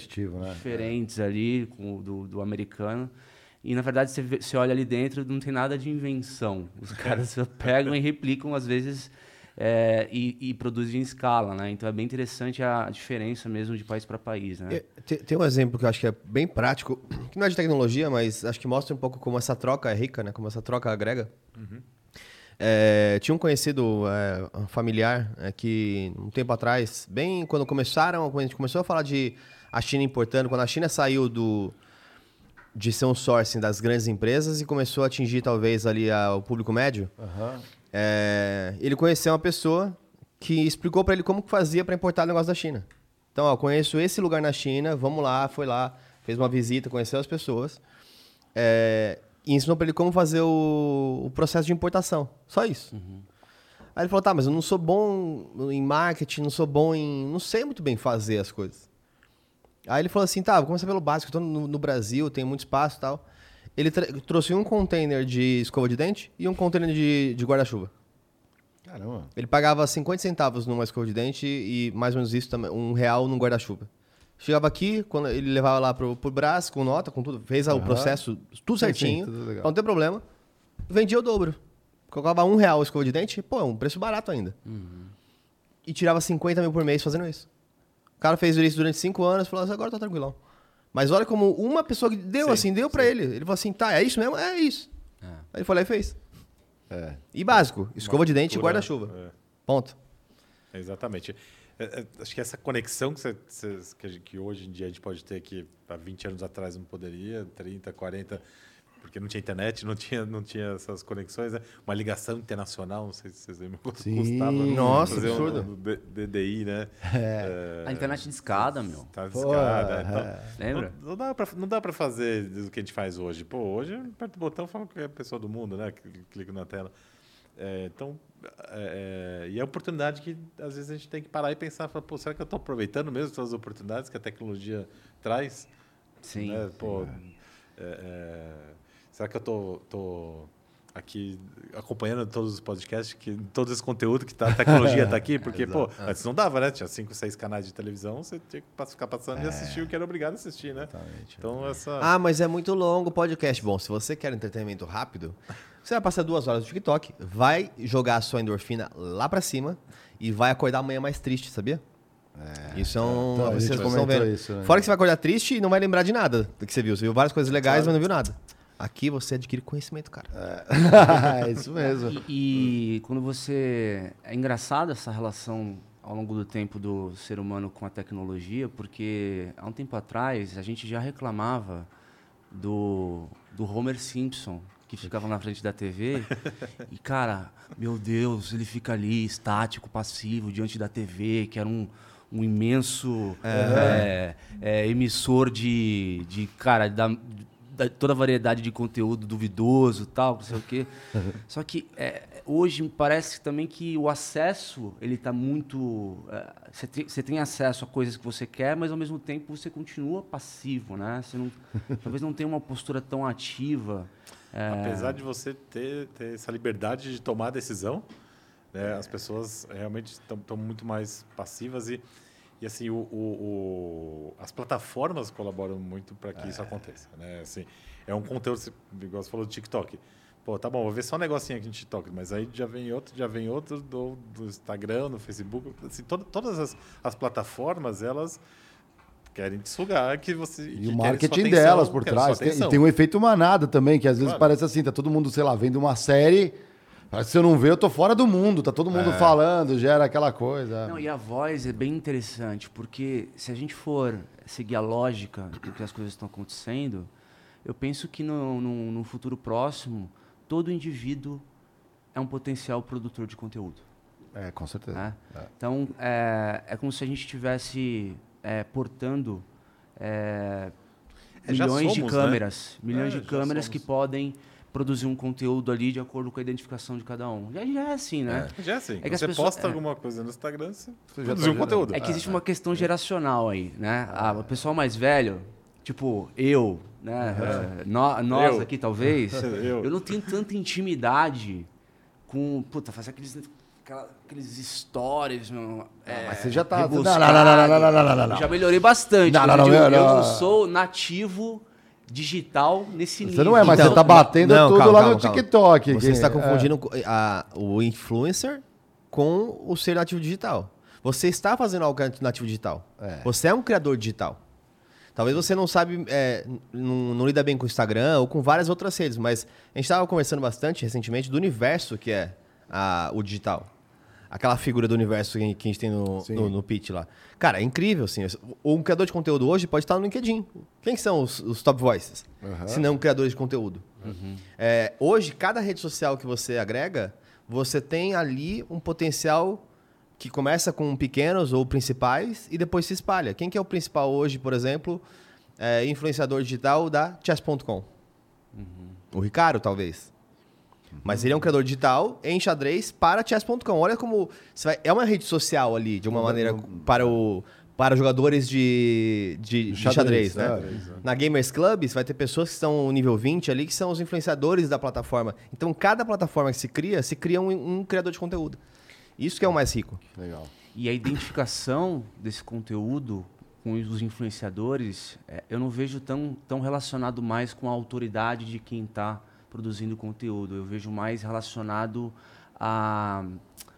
diferentes ali com do, do americano. E na verdade você, você olha ali dentro, não tem nada de invenção. Os caras pegam e replicam às vezes é, e, e produzem em escala, né? Então é bem interessante a diferença mesmo de país para país, né? É, Tem, tem um exemplo que eu acho que é bem prático, que não é de tecnologia, mas acho que mostra um pouco como essa troca é rica, né? Como essa troca agrega. É, tinha um conhecido é, um familiar é, que um tempo atrás, bem quando começaram, quando a gente começou a falar de a China importando, quando a China saiu do de ser um sourcing das grandes empresas e começou a atingir talvez ali a- o público médio, Aham. é, ele conheceu uma pessoa que explicou para ele como que fazia para importar negócio da China. Então, ó, conheço esse lugar na China, vamos lá, foi lá, fez uma visita, conheceu as pessoas é, e ensinou para ele como fazer o, o processo de importação. Só isso. Aí ele falou, tá, mas eu não sou bom em marketing, não sou bom em... não sei muito bem fazer as coisas. Aí ele falou assim, tá, vou começar pelo básico, eu tô no, no Brasil, tem muito espaço e tal. Ele trouxe um container de escova de dente e um container de, de guarda-chuva. Caramba. Ele pagava 50 centavos numa escova de dente e mais ou menos isso também, um real num guarda-chuva. Chegava aqui, quando ele levava lá pro, pro braço, com nota, com tudo, fez o Aham. processo tudo Sim, certinho, sim, tudo legal. pra não ter problema. Vendia o dobro. Colocava um real a escova de dente, pô, é um preço barato ainda. E tirava 50 mil por mês fazendo isso. O cara fez isso durante cinco anos e falou assim, agora tá tranquilão. Mas olha como uma pessoa que deu Sim, assim, deu pra ele. Ele falou assim, tá, é isso mesmo? É isso. Aí ele foi lá e fez. É. E básico, escova de dente e guarda-chuva. é. Ponto. Exatamente. É, é, acho que essa conexão que, você- que hoje em dia a gente pode ter que há 20 anos atrás não poderia, 30, 40, porque não tinha internet, não tinha, não tinha essas conexões, né? Uma ligação internacional, não sei se vocês lembram quanto Sim. custava. Nossa, fazer um- absurdo. um D- DDI, né? É, A internet de escada, meu. Tá Pô, descarada. é. Então, Lembra? Não, não dá pra, não dá pra fazer o que a gente faz hoje. Pô, hoje aperta o botão e fala com qualquer pessoa do mundo, né? Cl- Clica na tela. É, então, é, é, e é a oportunidade que às vezes a gente tem que parar e pensar, falar, pô, será que eu estou aproveitando mesmo todas as oportunidades que a tecnologia traz? Sim. né? Pô, é, é, será que eu tô, tô aqui acompanhando todos os podcasts, que, todo esse conteúdo que tá, a tecnologia está aqui? Porque, pô, antes não dava, né? Tinha cinco, seis canais de televisão, você tinha que ficar passando e assistir o que era obrigado a assistir, né? Exatamente. Então, essa... Ah, mas é muito longo o podcast. Bom, se você quer entretenimento rápido, você vai passar duas horas no TikTok, vai jogar a sua endorfina lá pra cima e vai acordar amanhã mais triste, sabia? isso é um. então, a vocês estão vendo. isso, né? Fora que você vai acordar triste e não vai lembrar de nada do que você viu. Você viu várias coisas legais, mas não viu nada. Aqui você adquire conhecimento, cara. é isso mesmo. E, e quando você. É engraçado essa relação ao longo do tempo do ser humano com a tecnologia, porque há um tempo atrás a gente já reclamava do, do Homer Simpson, que ficava na frente da TV. e, cara, meu Deus, ele fica ali estático, passivo, diante da TV, que era um. Um imenso é, é, emissor de, de cara, da, toda a variedade de conteúdo duvidoso tal, não sei o quê. Só que é, hoje parece também que o acesso, ele está muito... é, Você tem, você tem acesso a coisas que você quer, mas ao mesmo tempo você continua passivo, né? Você não, talvez não tenha uma postura tão ativa. é, Apesar de você ter, ter essa liberdade de tomar a decisão, né, as pessoas realmente estão muito mais passivas e, e assim, o, o- o- as plataformas colaboram muito para que isso aconteça. Né? Assim, é um conteúdo, igual você falou do TikTok. Pô, tá bom, vou ver só um negocinho aqui no TikTok, mas aí já vem outro, já vem outro do, do Instagram, do Facebook. Assim, todo- todas as, as plataformas, elas querem te sugar que você. E que o marketing atenção, delas por trás. Tem, e tem um efeito manada também, que às vezes Claro. parece assim, tá todo mundo, sei lá, vendo uma série. Parece que se eu não ver, eu tô fora do mundo, tá todo mundo falando, gera aquela coisa. Não, e a voz é bem interessante, porque se a gente for seguir a lógica do que as coisas estão acontecendo, eu penso que no, no, no futuro próximo, todo indivíduo é um potencial produtor de conteúdo. É, com certeza. né? Então, é, é como se a gente estivesse é, portando é, É, milhões de somos, né? câmeras, milhões É, de já câmeras somos. que podem produzir um conteúdo ali de acordo com a identificação de cada um. Já, já é assim, né? É. Já é assim. É que você pessoas... posta é. alguma coisa no Instagram, você tá produz um conteúdo. É que existe ah, uma é. questão é. geracional aí, né? Ah. ah, o pessoal mais velho, tipo eu, né? É, no, nós eu. aqui talvez, eu. eu não tenho tanta intimidade com, puta, fazer aqueles aqueles stories, meu. Ah, é, mas você já tá. Não, não, não, não, não, não, não, não, Já melhorei bastante. Não, não, não, eu, não, eu não sou nativo digital nesse nível. Você não é, mas Então, você tá batendo não, tudo calma, lá calma, no calma. TikTok. Você que- está é. confundindo co- a- o influencer com o ser nativo digital. Você está fazendo algo nativo digital. É. Você é um criador digital. Talvez você não sabe, é, não, não lida bem com o Instagram ou com várias outras redes, mas a gente estava conversando bastante recentemente do universo que é a- o digital. Aquela figura do universo que a gente tem no, no, no pitch lá. Cara, é incrível, assim. Um criador de conteúdo hoje pode estar no LinkedIn. Quem que são os, os top voices? Se não criadores de conteúdo. É, hoje, cada rede social que você agrega, você tem ali um potencial que começa com pequenos ou principais e depois se espalha. Quem que é o principal hoje, por exemplo, é, influenciador digital da chess.com? O Ricardo, talvez. Mas ele é um criador digital em xadrez para chess.com. Olha como você vai- é uma rede social ali, de uma maneira para o para jogadores de, de, de xadrez, Xadrez, né? é. Na Gamers Club, você vai ter pessoas que estão no nível 20 ali, que são os influenciadores da plataforma. Então, cada plataforma que se cria, se cria um, um criador de conteúdo. Isso que é o mais rico. Legal. E a identificação desse conteúdo com os influenciadores, é, eu não vejo tão, tão relacionado mais com a autoridade de quem está produzindo conteúdo. Eu vejo mais relacionado a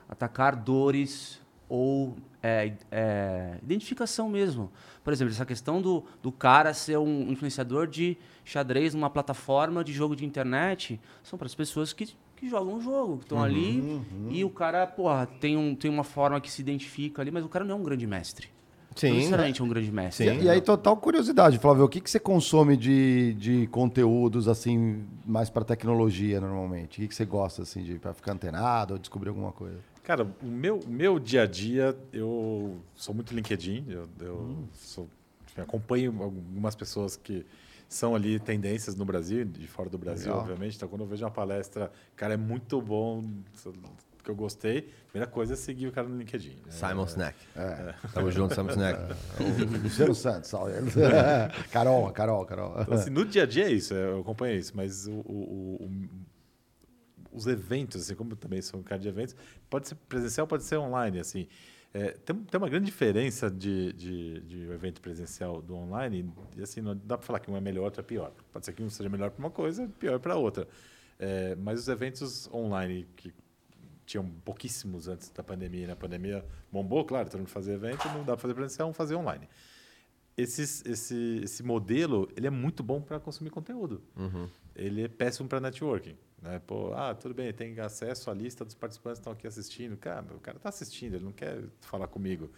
atacar dores ou é, é, identificação mesmo. Por exemplo, essa questão do, do cara ser um influenciador de xadrez numa plataforma de jogo de internet são para as pessoas que, que jogam o jogo, que estão ali e o cara, porra, tem, um, tem uma forma que se identifica ali, mas o cara não é um grande mestre. Sim. necessariamente é um grande mestre. Sim. E, e aí, total curiosidade, Flávio, o que, que você consome de, de conteúdos, assim, mais para tecnologia, normalmente? O que, que você gosta, assim, de para ficar antenado ou descobrir alguma coisa? Cara, o meu, meu dia a dia, eu sou muito LinkedIn, eu, eu sou- enfim, acompanho algumas pessoas que são ali tendências no Brasil, de fora do Brasil, Legal. obviamente. Então, quando eu vejo uma palestra, cara, é muito bom, que eu gostei, a primeira coisa é seguir o cara no LinkedIn. né? Simon Snack. Tamo junto, Simon Snack. O Luciano Santos, salve. Carol, Carol, Carol. Então, assim, no dia a dia é isso, eu acompanho isso, mas o, o- o- os eventos, assim, como eu também sou um cara de eventos, pode ser presencial, pode ser online, assim. É, tem, tem uma grande diferença de, de, de um evento presencial do online, e assim, não dá para falar que um é melhor, outro é pior. Pode ser que um seja melhor para uma coisa, pior para outra. É, mas os eventos online que tinham pouquíssimos antes da pandemia, na pandemia bombou, claro, todo mundo fazia evento, não dá para fazer presencial, vamos fazer online esses, esse, esse modelo ele é muito bom para consumir conteúdo. Ele é péssimo para networking. Né? Pô, ah, tudo bem, tem acesso à lista dos participantes que estão aqui assistindo. Cara, o cara está assistindo, ele não quer falar comigo.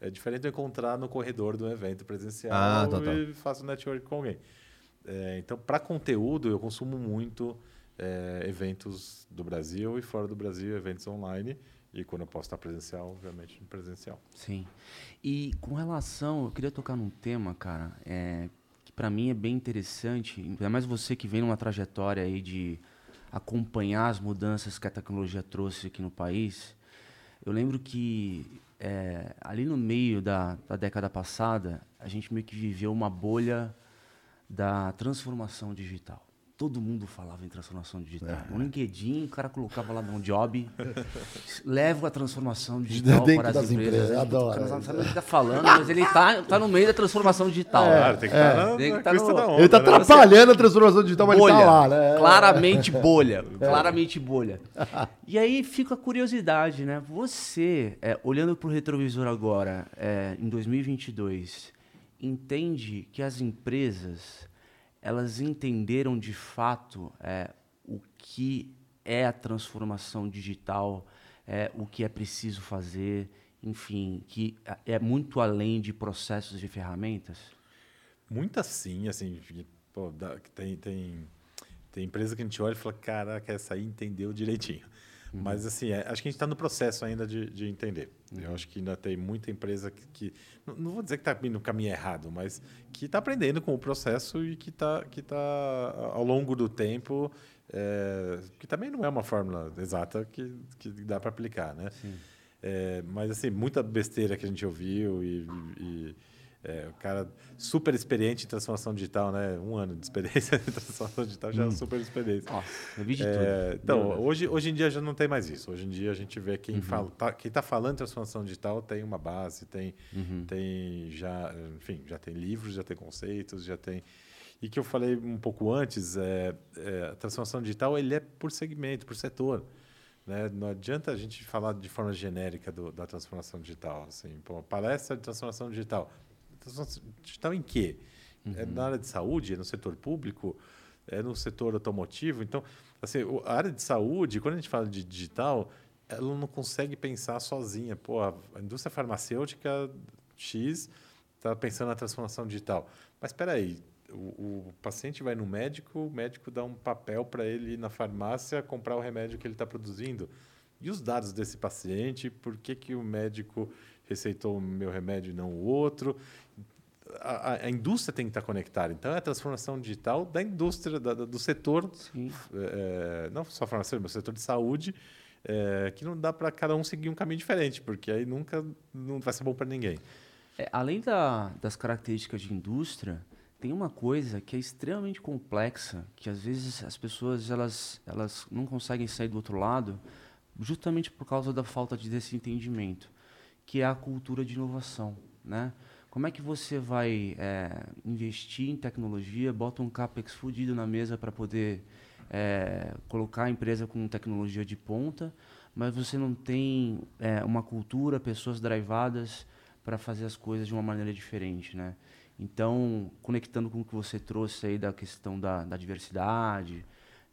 É diferente de eu encontrar no corredor do evento presencial Ah, total. e faço network com alguém. É, então, para conteúdo, eu consumo muito é, eventos do Brasil e fora do Brasil, eventos online. E quando eu posso estar presencial, obviamente, presencial. Sim. E com relação, eu queria tocar num tema, cara, é, que para mim é bem interessante, ainda mais você que vem numa trajetória aí de acompanhar as mudanças que a tecnologia trouxe aqui no país. Eu lembro que é, ali no meio da, da década passada, a gente meio que viveu uma bolha da transformação digital todo mundo falava em transformação digital. É. No LinkedIn, o cara colocava lá um job, leva a transformação digital para as empresas. empresas. Adoro. Não sabe o que está falando, mas ele está tá no meio da transformação digital. É, claro, tem que estar tá é. tá no, onda, Ele está né? atrapalhando a transformação digital, mas bolha, ele está lá. Né? Claramente bolha. É. Claramente bolha. E aí fica a curiosidade, né? Você, é, olhando para o retrovisor agora, é, em 2022, entende que as empresas elas entenderam de fato é, o que é a transformação digital, é, o que é preciso fazer, enfim, que é muito além de processos e ferramentas? Muitas sim, assim, pô, tem, tem, tem empresa que a gente olha e fala, caraca, essa aí entendeu direitinho. Uhum. Mas, assim, é, acho que a gente está no processo ainda de, de entender. Uhum. Eu acho que ainda tem muita empresa que. que não, não, vou dizer que está no caminho errado, mas que está aprendendo com o processo e que está, que tá, ao longo do tempo. É, que também não é uma fórmula exata que, que dá para aplicar, né? É, mas, assim, muita besteira que a gente ouviu e, e é, o cara super experiente em transformação digital, né? Um ano de experiência em transformação digital já é hum. é super experiência. Nossa, eu vi de é, tudo. Então, hoje, hoje em dia já não tem mais isso. Hoje em dia a gente vê quem uhum. fala, tá, quem está falando transformação digital tem uma base, tem, uhum. tem já, enfim, já tem livros, já tem conceitos, já tem. E que eu falei um pouco antes, é, é, a transformação digital ele é por segmento, por setor. Né? Não adianta a gente falar de forma genérica do, da transformação digital. Assim, pô, palestra de transformação digital digital em quê? Uhum. É na área de saúde, é no setor público, é no setor automotivo. Então, assim, a área de saúde, quando a gente fala de digital, ela não consegue pensar sozinha. Pô, a indústria farmacêutica X está pensando na transformação digital. Mas espera aí, o, o, paciente vai no médico, o médico dá um papel para ele ir na farmácia comprar o remédio que ele está produzindo. E os dados desse paciente, por que, que o médico receitou o meu remédio e não o outro? A, a, indústria tem que estar conectada. Então, é a transformação digital da indústria, da, do setor, é, não só farmacêutico, mas setor de saúde, é, que não dá para cada um seguir um caminho diferente, porque aí nunca não vai ser bom para ninguém. É, além da, das características de indústria, tem uma coisa que é extremamente complexa, que às vezes as pessoas elas, elas não conseguem sair do outro lado, justamente por causa da falta de desse entendimento, que é a cultura de inovação, né? Como é que você vai é, investir em tecnologia, bota um capex fudido na mesa para poder é, colocar a empresa com tecnologia de ponta, mas você não tem é, uma cultura, pessoas drivadas para fazer as coisas de uma maneira diferente, né? Então, conectando com o que você trouxe aí da questão da, da diversidade,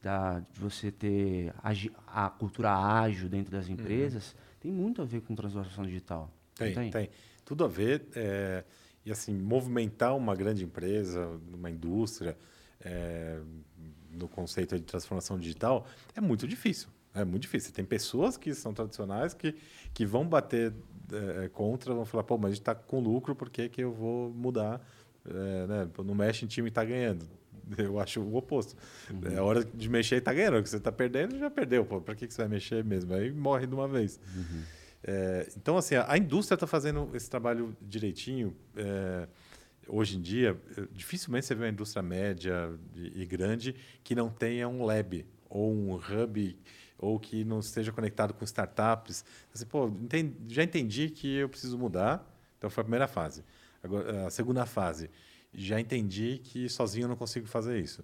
da, de você ter a, a, cultura ágil dentro das uhum. empresas, uhum. tem muito a ver com transformação digital. Tem, tem. tem tudo a ver. É, e assim, movimentar uma grande empresa, uma indústria, é, no conceito de transformação digital, é muito difícil. É muito difícil. Tem pessoas que são tradicionais que, que vão bater é, contra, vão falar, pô, mas a gente está com lucro, por que, que eu vou mudar? É, né? Não mexe em time e está ganhando. Eu acho o oposto. Uhum. É hora de mexer e está ganhando. O que você está perdendo, já perdeu. Para que, que você vai mexer mesmo? Aí morre de uma vez. Uhum. É, então, assim, a, a indústria está fazendo esse trabalho direitinho. É, hoje em dia, dificilmente você vê uma indústria média e, e, grande que não tenha um lab ou um hub ou que não esteja conectado com startups. Assim, pô, entendi, já entendi que eu preciso mudar. Então, foi a primeira fase. Agora, a segunda fase, já entendi que sozinho eu não consigo fazer isso.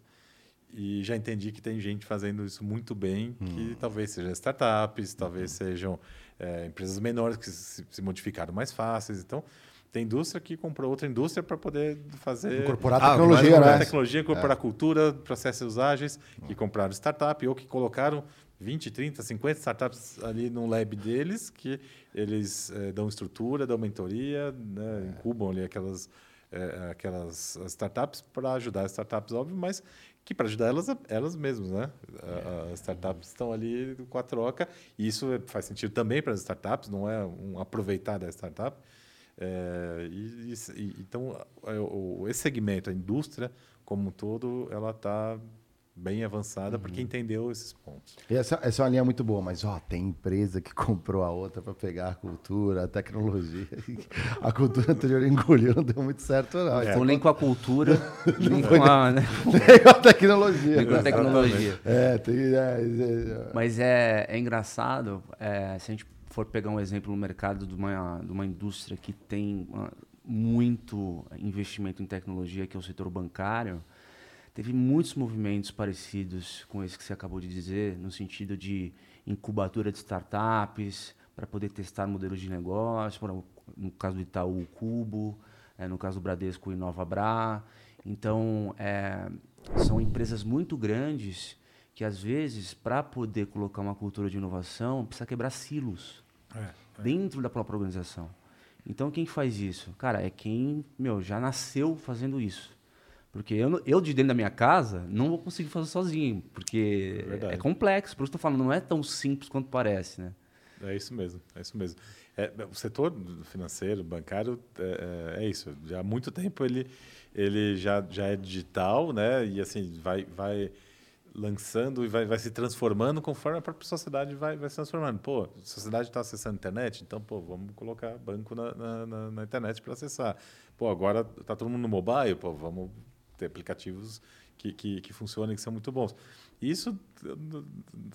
E já entendi que tem gente fazendo isso muito bem, hum. que talvez sejam startups, talvez uhum. sejam é, empresas menores que se, se, modificaram mais fáceis. Então, tem indústria que comprou outra indústria para poder fazer. Incorporar ah, tecnologia, né? tecnologia, incorporar é. cultura, processos ágeis, que compraram startup ou que colocaram 20, 30, 50 startups ali no lab deles, que eles é, dão estrutura, dão mentoria, né, é. incubam ali aquelas, é, aquelas startups para ajudar as startups, óbvio, mas que para ajudar elas, elas mesmas, né? É. As startups estão ali com a troca, e isso faz sentido também para as startups, não é um aproveitar da startup, É, e, e, então, é, esse segmento, a indústria como um todo, ela está bem avançada, uhum. porque entendeu esses pontos. Essa, essa é uma linha muito boa, mas ó, tem empresa que comprou a outra para pegar a cultura, a tecnologia. A cultura anterior engoliu, não deu muito certo, não. É. Então, nem com a cultura, nem, com a, né? nem com a tecnologia. Nem com a tecnologia. É, tem, é, é, mas é, é engraçado, é, se a gente for pegar um exemplo no mercado de uma, de uma indústria que tem muito investimento em tecnologia, que é o setor bancário, teve muitos movimentos parecidos com esse que você acabou de dizer, no sentido de incubatura de startups, para poder testar modelos de negócio, no caso do Itaú, o Cubo, é, no caso do Bradesco, o InovaBra. Então, é, são empresas muito grandes que, às vezes, para poder colocar uma cultura de inovação, precisa quebrar silos é, é. dentro da própria organização. Então, quem faz isso? Cara, é quem meu, já nasceu fazendo isso. Porque eu, eu, de dentro da minha casa, não vou conseguir fazer sozinho, porque é, é complexo. Por isso que eu tô falando, não é tão simples quanto parece, né? É isso mesmo, é isso mesmo. É, o setor financeiro, bancário, é, é, é, isso. Já há muito tempo ele, ele já, já é digital, né? E assim, vai, vai lançando e vai, vai se transformando conforme a própria sociedade vai, vai se transformando. Pô, a sociedade está acessando a internet, então, pô, vamos colocar banco na, na, na, na internet para acessar. Pô, agora está todo mundo no mobile, pô, vamos ter aplicativos que, que, que funcionam e que são muito bons. Isso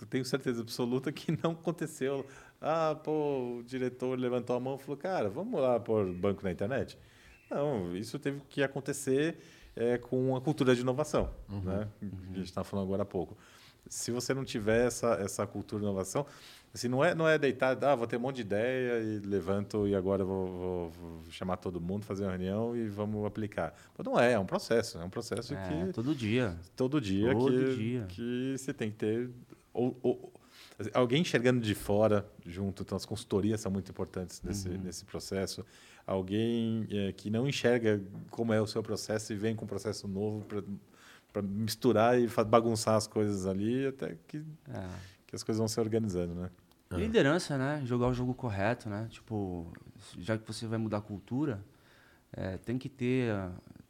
tenho certeza absoluta que não aconteceu. Ah, pô, o diretor levantou a mão e falou, cara, vamos lá pôr banco na internet? Não, isso teve que acontecer é, com a cultura de inovação, uhum, né? Uhum. que a gente estava falando agora há pouco. Se você não tiver essa, essa cultura de inovação, Assim, não é, não é deitar, ah, vou ter um monte de ideia e levanto e agora vou, vou, vou chamar todo mundo, fazer uma reunião e vamos aplicar. Mas não é, é um processo, é um processo é, que... todo dia. Todo dia todo que, dia. que você tem que ter... Ou, ou, alguém enxergando de fora junto, então as consultorias são muito importantes nesse, uhum. nesse processo. Alguém é, que não enxerga como é o seu processo e vem com um processo novo para misturar e bagunçar as coisas ali até que... É que as coisas vão se organizando, né? Liderança, né? Jogar o jogo correto, né? Tipo, já que você vai mudar a cultura, é, tem que ter,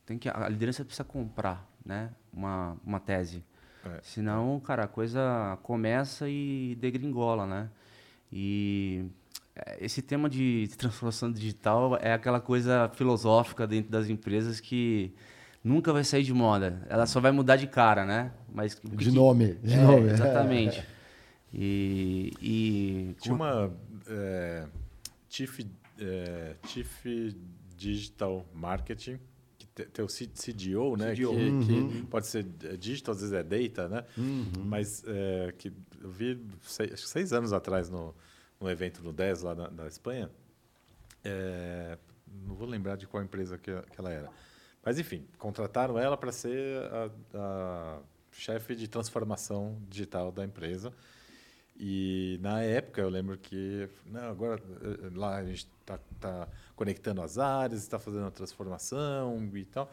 tem que a liderança precisa comprar, né? Uma, uma tese. É. Senão, cara, a coisa começa e degringola, né? E é, esse tema de transformação digital é aquela coisa filosófica dentro das empresas que nunca vai sair de moda. Ela só vai mudar de cara, né? Mas de nome, de é, nome. Exatamente. E, e tinha uma é, Chief, é, Chief Digital Marketing que tem o CDO, né? CDO. Que, uhum. que, pode ser digital, às vezes é data, né? Uhum. Mas é, que eu vi seis, seis, anos atrás no, no evento no 10 lá na, na Espanha. É, não vou lembrar de qual empresa que, que ela era. Mas, enfim, contrataram ela para ser a, a chefe de transformação digital da empresa. E na época eu lembro que não, agora eh, lá a gente está tá conectando as áreas, está fazendo a transformação e tal.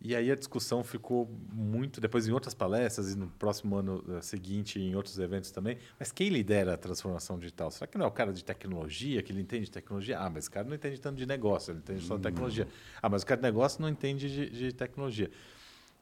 E aí a discussão ficou muito, depois em outras palestras e no próximo ano uh, seguinte em outros eventos também, mas quem lidera a transformação digital? Será que não é o cara de tecnologia, que ele entende de tecnologia? Ah, mas o cara não entende tanto de negócio, ele entende só de tecnologia. Ah, mas o cara de negócio não entende de, de tecnologia.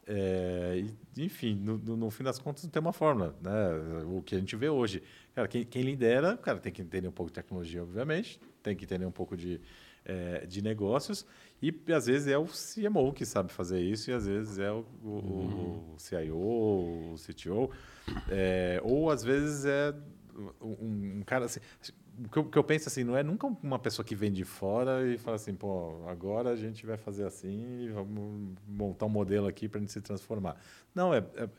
É, enfim, no, no, fim das contas não tem uma fórmula, né? O que a gente vê hoje, cara, quem, quem, lidera, cara, tem que entender um pouco de tecnologia, obviamente, tem que entender um pouco de, é, de negócios e às vezes é o CMO que sabe fazer isso e às vezes é o, o, uhum. o CIO, o CTO, é, ou às vezes é um, um cara assim, o que, eu, que eu penso assim, não é nunca uma pessoa que vem de fora e fala assim, pô, agora a gente vai fazer assim e vamos montar um modelo aqui para a gente se transformar. Não, é, é,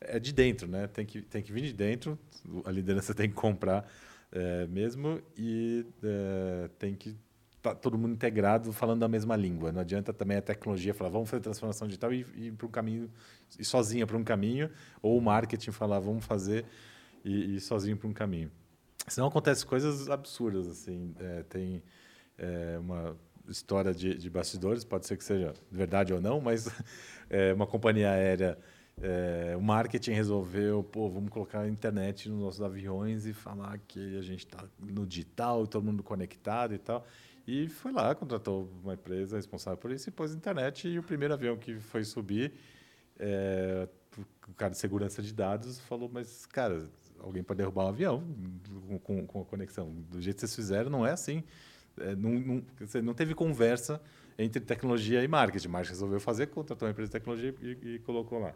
é, de dentro, né? Tem que, tem que vir de dentro, a liderança tem que comprar é, mesmo e é, tem que tá todo mundo integrado falando a mesma língua. Não adianta também a tecnologia falar, vamos fazer transformação digital e ir para um caminho, e sozinha para um caminho, ou o marketing falar, vamos fazer e ir sozinho para um caminho. Senão acontecem coisas absurdas, assim. É, tem é, uma história de, de, bastidores, pode ser que seja verdade ou não, mas é, uma companhia aérea, é, o marketing resolveu, pô, vamos colocar a internet nos nossos aviões e falar que a gente está no digital, todo mundo conectado e tal. E foi lá, contratou uma empresa responsável por isso e pôs internet. E o primeiro avião que foi subir, é, o cara de segurança de dados falou: Mas, cara, alguém pode derrubar um avião com, com, com a conexão. Do jeito que vocês fizeram, não é assim. É, não, não, não teve conversa entre tecnologia e marketing. Marketing resolveu fazer, contratou uma empresa de tecnologia e, e colocou lá.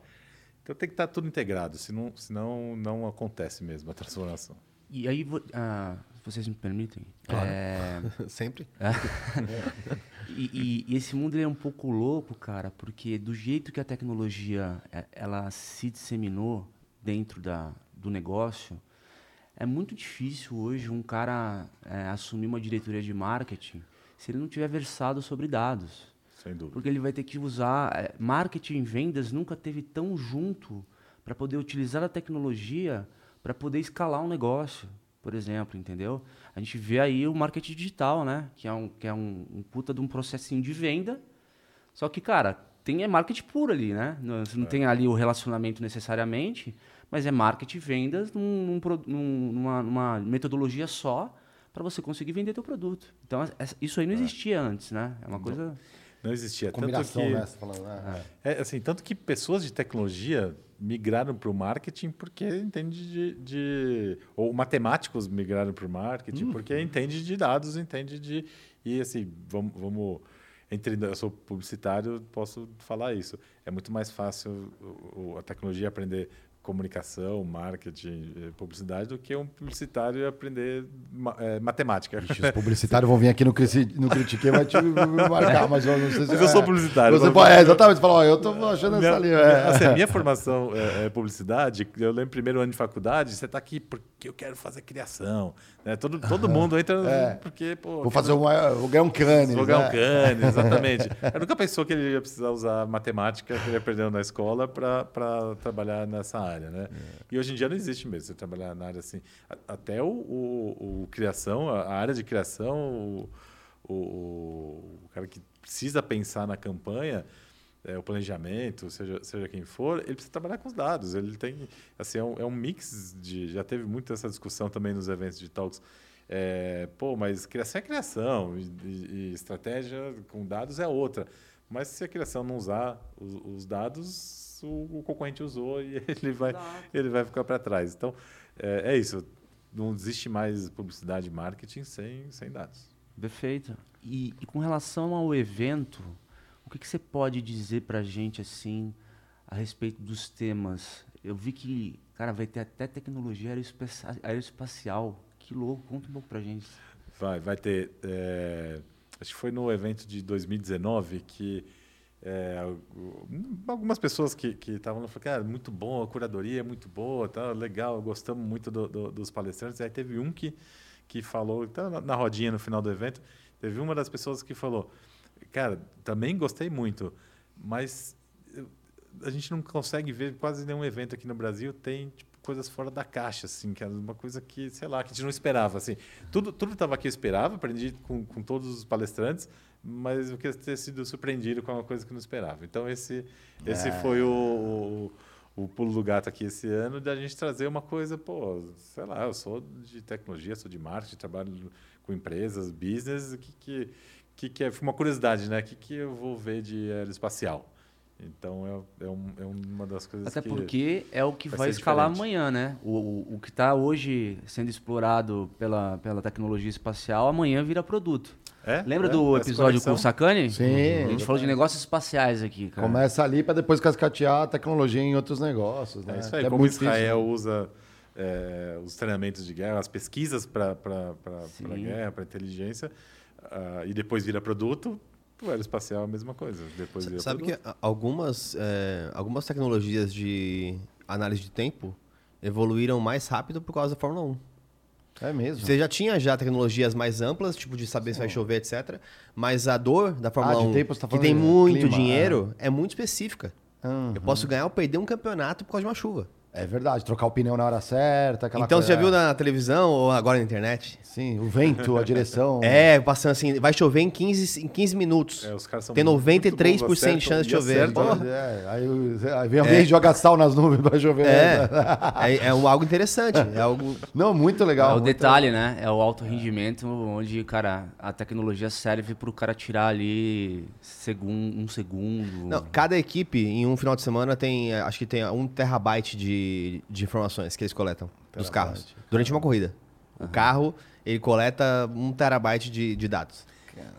Então tem que estar tudo integrado, senão, senão não acontece mesmo a transformação. E aí, uh, vocês me permitem? Claro. É... Sempre. É. e, e, e, esse mundo é um pouco louco, cara, porque do jeito que a tecnologia é, ela se disseminou dentro da, do negócio, é muito difícil hoje um cara é, assumir uma diretoria de marketing se ele não tiver versado sobre dados. Sem dúvida. Porque ele vai ter que usar. É, marketing e vendas nunca teve tão junto para poder utilizar a tecnologia para poder escalar um negócio, por exemplo, entendeu? A gente vê aí o marketing digital, né? Que é um, que é um, um puta de um processinho de venda. Só que, cara, tem é marketing puro ali, né? Você não é. tem ali o relacionamento necessariamente, mas é marketing e vendas num, num, numa, numa metodologia só para você conseguir vender teu produto. Então, isso aí não é. existia é. antes, né? É uma não, coisa... Não existia. Combinação, tanto que, né? Falando, né? É, assim, tanto que pessoas de tecnologia migraram para o marketing porque entende de, de, ou matemáticos migraram para o marketing uhum. porque entende de dados, entende de e assim vamos, vamos entre eu sou publicitário posso falar isso é muito mais fácil a tecnologia aprender comunicação, marketing, eh, publicidade do que um publicitário aprender é, matemática. Ixi, os publicitários vão vir aqui no, no Critique e vai te marcar, mas eu não sei se... Mas eu sou publicitário. Você pode, é, exatamente, você fala, ó, eu estou achando minha, essa linha. É. Assim, a minha formação é, é, publicidade, eu lembro primeiro ano de faculdade, você está aqui porque eu quero fazer criação. Né? Todo, todo mundo entra é. porque... Pô, vou fazer uma, vou ganhar um cane. Vou ganhar né? um cane, exatamente. eu nunca pensou que ele ia precisar usar matemática que ele aprendeu na escola para trabalhar nessa área área, né? É. E hoje em dia não existe mesmo você trabalhar na área assim. Até o, o, o criação, a área de criação, o, o, cara que precisa pensar na campanha, é, o planejamento, seja, seja quem for, ele precisa trabalhar com os dados. Ele tem, assim, é um, é um mix de, já teve muito essa discussão também nos eventos de talks. É, pô, mas criação é criação e, e, estratégia com dados é outra. Mas se a criação não usar os, os dados, o, o concorrente usou e ele vai, ele vai ficar para trás. Então, é, é, isso. Não existe mais publicidade e marketing sem, sem dados. Perfeito. E, e com relação ao evento, o que, que você pode dizer para a gente assim a respeito dos temas? Eu vi que, cara, vai ter até tecnologia aeroespacial. Que louco, conta um pouco para a gente. Vai, vai ter. É, acho que foi no evento de 2019 que é, algumas pessoas que estavam falaram, cara, muito bom, a curadoria é muito boa, tá legal, gostamos muito do, do, dos palestrantes. Aí teve um que, que falou, tá na rodinha no final do evento, teve uma das pessoas que falou, cara, também gostei muito, mas a gente não consegue ver quase nenhum evento aqui no Brasil tem tipo, coisas fora da caixa, assim, que é uma coisa que, sei lá, que a gente não esperava, assim. Tudo tudo estava aqui eu esperava, aprendi com, com todos os palestrantes, mas eu queria ter sido surpreendido com uma coisa que não esperava. Então, esse, esse é. foi o, o, o, pulo do gato aqui esse ano, de a gente trazer uma coisa, pô, sei lá, eu sou de tecnologia, sou de marketing, trabalho com empresas, business, que, que, que, que é uma curiosidade, né? O que, que eu vou ver de aeroespacial? Então é, é, um, é, uma das coisas Até que. Até porque é o que vai, vai escalar diferente. amanhã, né? O, o, o que está hoje sendo explorado pela, pela tecnologia espacial, amanhã vira produto. É? Lembra é, do episódio com o Sakane? Sim. A gente falou de negócios espaciais aqui, cara. Começa ali para depois cascatear a tecnologia em outros negócios. Né? É isso aí. Que Como Israel usa é, os treinamentos de guerra, as pesquisas para guerra, para inteligência, uh, e depois vira produto, o aeroespacial é a mesma coisa. Depois vira Sabe produto. que algumas, é, algumas tecnologias de análise de tempo evoluíram mais rápido por causa da Fórmula 1. É mesmo. Você já tinha já tecnologias mais amplas, tipo de saber se vai chover, etc. Mas a dor da Fórmula ah, 1, tempo, tá que tem muito clima, dinheiro, é. é muito específica. Uhum. Eu posso ganhar ou perder um campeonato por causa de uma chuva. É verdade, trocar o pneu na hora certa, aquela então coisa. você já viu na televisão ou agora na internet? Sim, o vento, a direção. É, passando assim, vai chover em 15, em 15 minutos. É, os caras são Tem muito 93% bons, de chance de chover. acertam. É, aí, vem alguém e joga sal nas nuvens pra chover. É, é, é um- algo interessante. É algo. Não, muito legal. é o muito detalhe, né? É o alto rendimento, onde, cara, a tecnologia serve pro cara tirar ali segun, um segundo. Não, cada equipe em um final de semana tem, eh, acho que tem um terabyte de, de informações que eles coletam dos carros durante uma corrida. O carro ele coleta um terabyte de, de dados.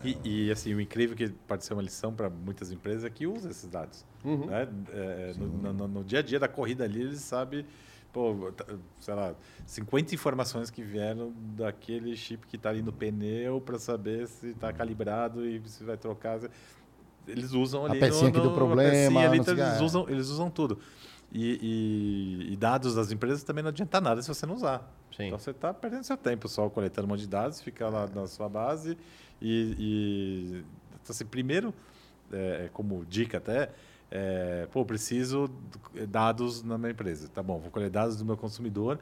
E, e, assim, o incrível que pode ser uma lição para muitas empresas é que usa esses dados. né? É, no, no- no dia a dia da corrida ali, eles sabem, pô, tá- sei lá, 50 informações que vieram daquele chip que está ali no pneu para saber se está calibrado e se vai trocar. Eles usam A ali. pecinha aqui do a problema, pecinha ali, então que, eles, é. usam, eles usam tudo. E, e- e dados das empresas também não adianta nada se você não usar. Sim. Então você está perdendo seu tempo só coletando um monte de dados, fica lá na sua base e, e então, assim, primeiro, é, como dica até, é, pô, preciso de dados na minha empresa. Tá bom, vou colher dados do meu consumidor,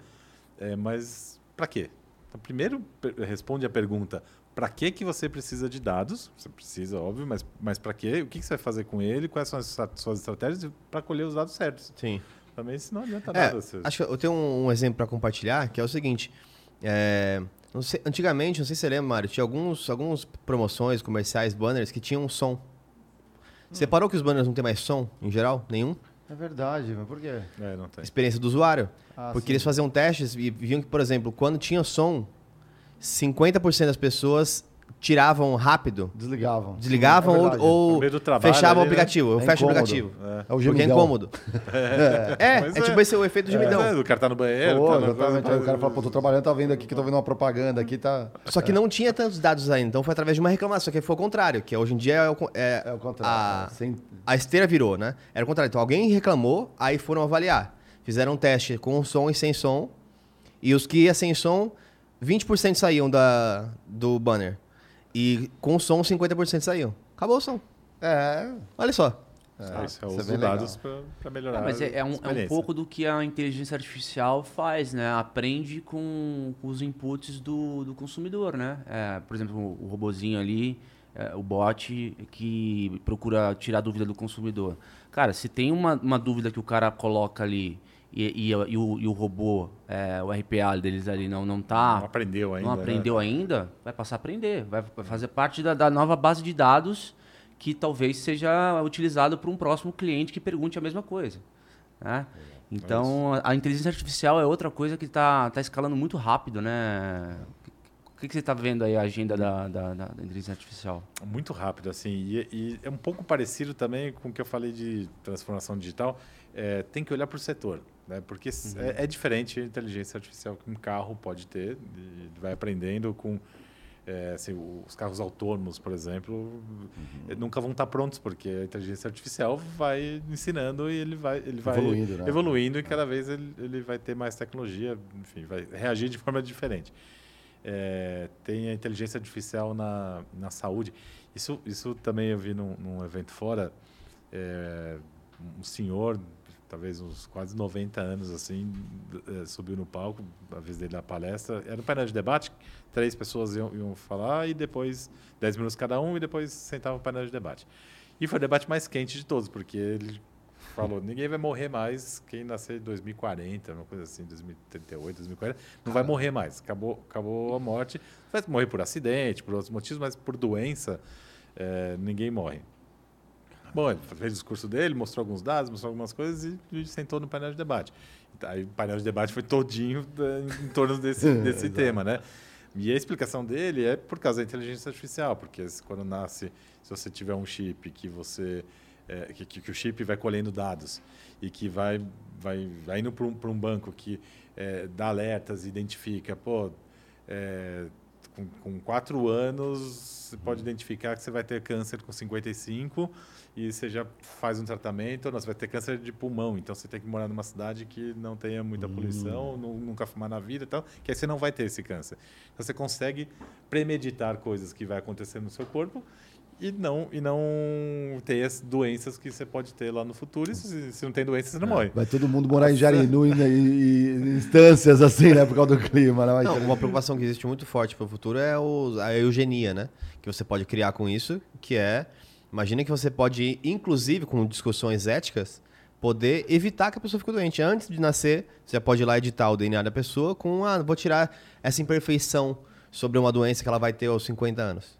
é, mas para quê? Então, primeiro responde a pergunta: para que que você precisa de dados? Você precisa, óbvio, mas, mas para quê? O que, que você vai fazer com ele? Quais são as sua- suas estratégias para colher os dados certos? Sim. Também isso não adianta É, nada. acho que eu tenho um, um exemplo para compartilhar, que é o seguinte. é, não sei- antigamente, não sei se você lembra, Mário, tinha alguns, alguns promoções, comerciais, banners que tinham som. Você parou que os banners não tem mais som, em geral? Nenhum? É verdade, mas por quê? É, não tem. Experiência do usuário. Ah, Porque sim. eles faziam testes e viam que, por exemplo, quando tinha som, 50% das pessoas tiravam rápido, Desligavam. desligavam É ou, ou trabalho fechavam o ali, né? aplicativo. Eu É fecho o aplicativo. É. É o Porque é incômodo. É, Mas é, tipo esse o efeito gemidão. É, o cara tá no banheiro, Pô, tá exatamente. coisa- Aí o cara fala, pô, tô trabalhando, tá vendo aqui que tô vendo uma propaganda aqui, tá. Só que não tinha tantos dados ainda, então foi através de uma reclamação, que foi o contrário, que hoje em dia é, o é- É o contrário. A, Sem... a esteira virou, né? Era o contrário. Então alguém reclamou, aí foram avaliar. Fizeram um teste com som e sem som, e os que ia sem som, 20% saíam da, do banner. E com som, 50% saíam. Acabou o som. É. Olha só. É, isso é isso é os dados para melhorar. É, mas é, é a um, é um pouco do que a inteligência artificial faz, né? Aprende com, com os inputs do, do consumidor, né? É, por exemplo, o, o robozinho ali, é, o bot que procura tirar a dúvida do consumidor. Cara, se tem uma, uma dúvida que o cara coloca ali e, e, e o, e o robô, é, o RPA deles ali não, não tá... Não aprendeu ainda. não né? aprendeu ainda, vai passar a aprender. Vai fazer parte da, da nova base de dados que talvez seja utilizado para um próximo cliente que pergunte a mesma coisa. né? Então, a, a inteligência artificial é outra coisa que está tá escalando muito rápido, né? O que, que você está vendo aí, a agenda da, da, da- da inteligência artificial? Muito rápido, assim. E, e é um pouco parecido também com o que eu falei de transformação digital. É, tem que olhar para o setor, né? Porque s- é, é diferente a inteligência artificial que um carro pode ter. Vai aprendendo com... é, assim, os carros autônomos, por exemplo, eh, nunca vão estar prontos, porque a inteligência artificial vai ensinando e ele vai, ele vai Evoluindo, né? evoluindo e cada vez ele, ele vai ter mais tecnologia, enfim, vai reagir de forma diferente. É, tem a inteligência artificial na, na saúde. Isso, isso também eu vi num, num evento fora. é, um senhor, talvez uns quase 90 anos, assim, é, subiu no palco, a vez dele na palestra. Era um painel de debate, três pessoas iam, iam falar e depois, 10 minutos cada um, e depois sentava o painel de debate. E foi o debate mais quente de todos, porque ele falou: ninguém vai morrer mais quem nascer em 2040, uma coisa assim, 2038, 2040, não vai morrer mais. Acabou, acabou a morte. Vai morrer por acidente, por outros motivos, mas por doença, eh, ninguém morre. Bom, ele fez o discurso dele, mostrou alguns dados, mostrou algumas coisas e, sentou no painel de debate. Aí o painel de debate foi todinho da- em torno desse, desse tema, né? E a explicação dele é por causa da inteligência artificial, porque quando nasce, se você tiver um chip que você é, que, que- que o chip vai colhendo dados e que vai vai, vai indo para um, pra um banco que é, dá alertas, identifica, pô, é, com, com quatro anos você pode identificar que você vai ter câncer com 55 e você já faz um tratamento, não, você vai ter câncer de pulmão, então você tem que morar numa cidade que não tenha muita poluição, nu- nunca fumar na vida e tal, que aí você não vai ter esse câncer. Então você consegue premeditar coisas que vai acontecer no seu corpo e não, e não ter as doenças que você pode ter lá no futuro. E se, se não tem doença, você não morre. Vai todo mundo morar em Jarinu e, e- e instâncias assim, né? Por causa do clima, né? Não, uma preocupação que existe muito forte para o futuro é o- a eugenia, né? Que você pode criar com isso, que é, imagina que você pode, inclusive com discussões éticas, poder evitar que a pessoa fique doente. Antes de nascer, você já pode ir lá editar o DNA da pessoa com, ah, vou tirar essa imperfeição sobre uma doença que ela vai ter aos 50 anos.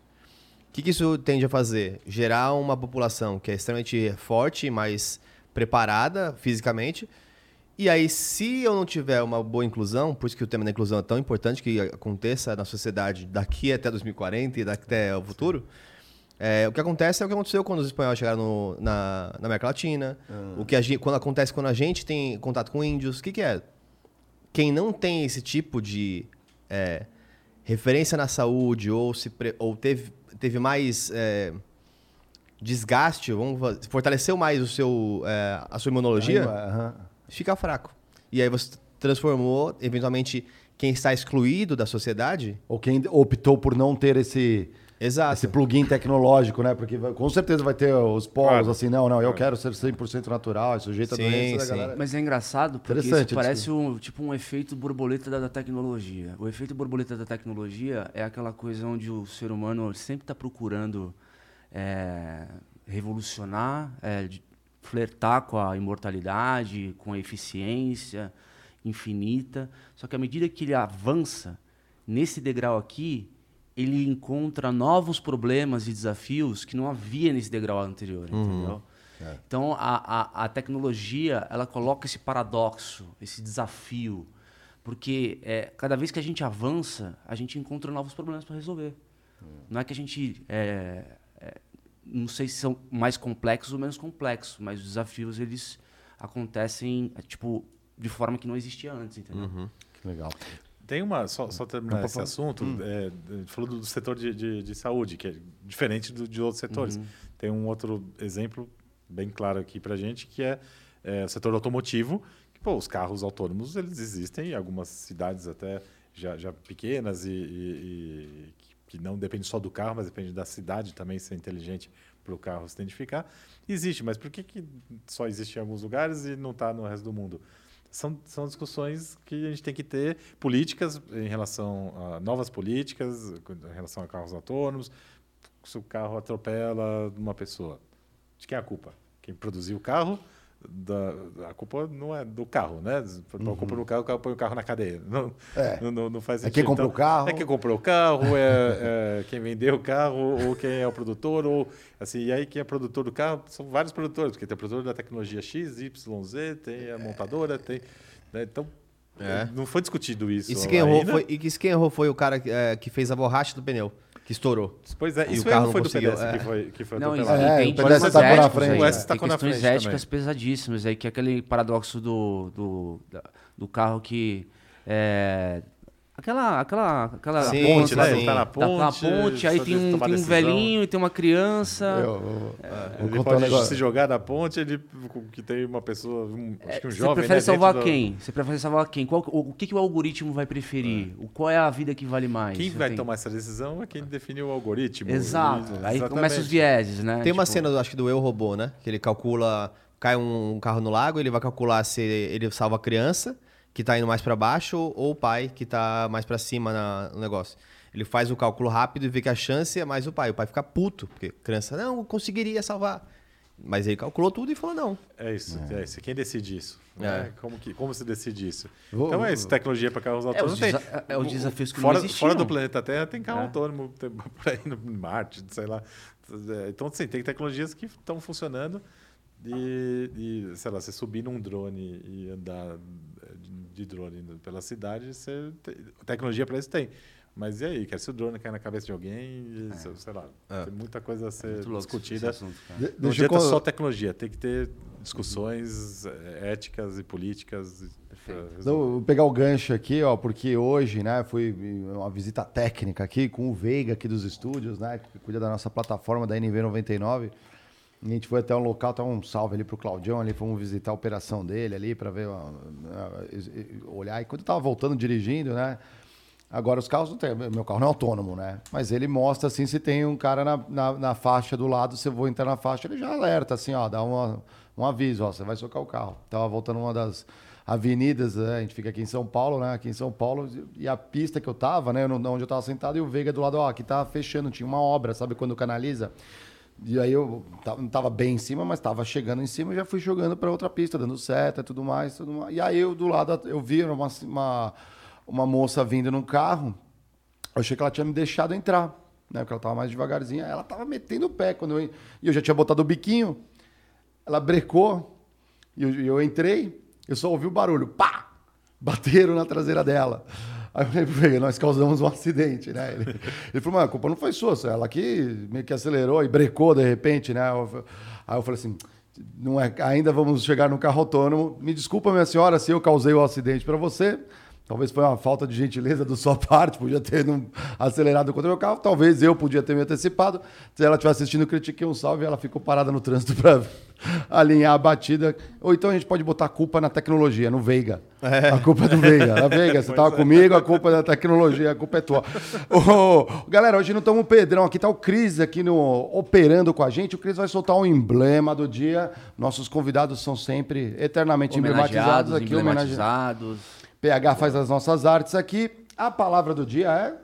O que, que isso tende a fazer? Gerar uma população que é extremamente forte, mais preparada fisicamente. E aí, se eu não tiver uma boa inclusão, por isso que o tema da inclusão é tão importante que aconteça na sociedade daqui até 2040 e daqui até o futuro, é, o que acontece é o que aconteceu quando os espanhóis chegaram no- na, na América Latina, o que a gente, quando acontece quando a gente tem contato com índios, o que, que é? Quem não tem esse tipo de é, referência na saúde ou, se pre- ou teve, teve mais é, desgaste, vamos, fa- fortaleceu mais o seu, é, a sua imunologia, Aham. fica fraco. E aí você transformou, eventualmente, quem está excluído da sociedade. Ou quem optou por não ter esse, Exato. esse plugin tecnológico, né? Porque com certeza vai ter os polos Claro. assim, não, não, eu quero ser 100% natural, é sujeito a Sim, doença da sim. galera. Mas é engraçado porque isso parece um, tipo um efeito borboleta da, da tecnologia. O efeito borboleta da tecnologia é aquela coisa onde o ser humano sempre está procurando é, revolucionar, é, flertar com a imortalidade, com a eficiência infinita. Só que à medida que ele avança nesse degrau aqui, ele encontra novos problemas e desafios que não havia nesse degrau anterior, entendeu? Então a, a, a tecnologia ela coloca esse paradoxo, esse desafio, porque é, cada vez que a gente avança, a gente encontra novos problemas para resolver. Não é que a gente é, é, não sei se são mais complexos ou menos complexos, mas os desafios eles acontecem é, tipo de forma que não existia antes, entendeu? Que legal. Tem uma, só, só terminar esse assunto, é, a gente falou do setor de, de, de saúde, que é diferente do, de outros setores. Tem um outro exemplo bem claro aqui para gente, que é, é, o setor automotivo, que pô, os carros autônomos eles existem em algumas cidades até já, já pequenas e, e- e que- que não depende só do carro, mas depende da cidade também ser inteligente para o carro se identificar. Existe, mas por que, que só existe em alguns lugares e não está no resto do mundo? São, são discussões que a gente tem que ter políticas em relação a novas políticas, em relação a carros autônomos. Se o carro atropela uma pessoa, de quem é a culpa? Quem produziu o carro? Da, a culpa não é do carro, né? Se for a culpa do carro, o carro põe o carro na cadeia. Não, É. não, não, não faz É sentido. quem comprou o carro. É quem comprou o carro, é, é quem vendeu o carro, ou quem é o produtor, ou assim, e aí quem é produtor do carro são vários produtores, porque tem o produtor da tecnologia X, Y, Z, tem a montadora, tem. né, então, É. não foi discutido isso. E se quem errou ainda. foi, e se quem errou foi o cara que, é, que fez a borracha do pneu, que estourou. Pois é, E isso o carro não foi do conseguiu, pedestre é. que foi, que foi Não, atropelado. É, e tem o questões tacou na frente. O S tem tacou na questões frente éticas pesadíssimas aí, que é aquele paradoxo do, do, da- do carro que é, aquela aquela aquela Sim, ponte, né? sim. Ele tá na Tá com a ponte, ponte, aí tem um, tem um velhinho e tem uma criança. Eu, eu- vou Ele contar um pode negócio. se jogar na ponte, ele que tem uma pessoa, um, acho que um Você jovem, prefere né, salvar quem? Você prefere salvar quem? Qual, o, o que, que o algoritmo vai preferir? O, qual é a vida que vale mais? Quem Você vai tem- tomar essa decisão é quem definiu o algoritmo. Exato. E- Aí exatamente. começam os vieses, né? Tem uma Tipo, cena, acho que do Eu Robô, né? Que ele calcula, cai um, carro no lago, ele vai calcular se ele salva a criança, que tá indo mais para baixo, ou o pai, que tá mais para cima na- no negócio. Ele faz o cálculo rápido e vê que a chance é mais o pai. O pai fica puto, porque criança, não, eu conseguiria salvar. Mas ele calculou tudo e falou não. É isso, é. isso. Quem decide isso? É. né? Como, que, como se decide isso? Vou- então é isso, tecnologia para carros autônomos. os tem. desa- é os desafios que não fora, existiam. fora do planeta Terra tem carro É. autônomo tem por aí no Marte, sei lá. Então, sim, tem tecnologias que estão funcionando e, e, sei lá, você subir num drone e andar de drone pela cidade, você tem, tecnologia para isso tem. Mas e aí, cara, se o drone cai na cabeça de alguém, e, sei lá, É. tem muita coisa a ser muito louco esse discutida. assunto. De- Não adianta só tecnologia, tem que ter discussões eh, éticas e políticas. Então, vou pegar o gancho aqui, ó, porque hoje, né, foi uma visita técnica aqui com o Veiga aqui dos estúdios, né, que cuida da nossa plataforma da NV99. A gente foi até um local, tá um salve ali pro Claudião ali, fomos visitar a operação dele ali para ver, olhar. E quando eu tava voltando dirigindo, né, Agora os carros não tem. Meu carro não é autônomo, né? Mas ele mostra assim se tem um cara na, na, na faixa do lado, se eu vou entrar na faixa, ele já alerta, assim, ó, dá uma, um aviso, ó, você vai socar o carro. Tava voltando uma das avenidas, né? a gente fica aqui em São Paulo, né? Aqui em São Paulo, e a pista que eu tava, né? Onde eu tava sentado, e o Veiga do lado, ó, aqui tá fechando, tinha uma obra, sabe quando canaliza? E aí eu não tava bem em cima, mas tava chegando em cima e já fui jogando para outra pista, dando seta e tudo mais, tudo mais. E aí eu do lado, eu vi uma, uma uma moça vindo no carro, eu achei que ela tinha me deixado entrar, né? Porque ela tava mais devagarzinha. Ela tava metendo o pé quando eu. E eu já tinha botado o biquinho. Ela brecou e eu, eu entrei, eu só ouvi o barulho. Pá! Bateram na traseira dela. Aí eu falei, nós causamos um acidente, né? Ele, ele falou, mas a culpa não foi sua, ela que meio que acelerou e brecou de repente, né? Aí eu falei assim, não é, ainda vamos chegar no carro autônomo. Me desculpa, minha senhora, se eu causei o acidente para você. Talvez foi uma falta de gentileza da sua parte, podia ter acelerado contra o meu carro. Talvez eu podia ter me antecipado. Se ela estiver assistindo, critiquei um salve e ela ficou parada no trânsito para alinhar a batida. Ou então a gente pode botar a culpa na tecnologia, no Veiga. É. A culpa é do Veiga. A Veiga, você estava é. comigo, a culpa é da tecnologia, a culpa é tua. oh, galera, hoje não estamos o Pedrão aqui, está o Cris aqui no, operando com a gente. O Cris vai soltar um emblema do dia. Nossos convidados são sempre eternamente emblematizados aqui, emblematizados. PH faz as nossas artes aqui. A palavra do dia é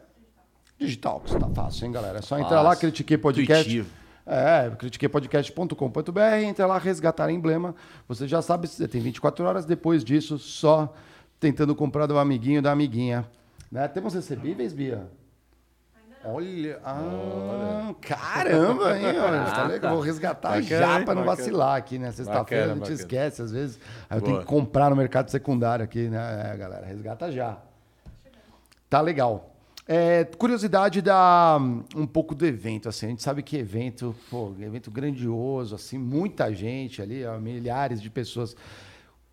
digital, que está fácil, hein, galera? É só entrar lá, critiquei podcast. Intuitivo. É, critiquepodcast.com.br, entra lá, resgatar emblema. Você já sabe, você tem 24 horas depois disso, só tentando comprar do amiguinho da amiguinha. Né? Temos recebíveis, Bia? Olha, ah, caramba, hein? Olha, tá legal. Vou resgatar bacana, já para não vacilar aqui, né? Sexta-feira a gente bacana. esquece, às vezes. Aí eu tenho que comprar no mercado secundário aqui, né? É, galera, resgata já. Tá legal. É, curiosidade da um pouco do evento, assim, a gente sabe que evento, pô, evento grandioso, assim, muita gente ali, ó, milhares de pessoas.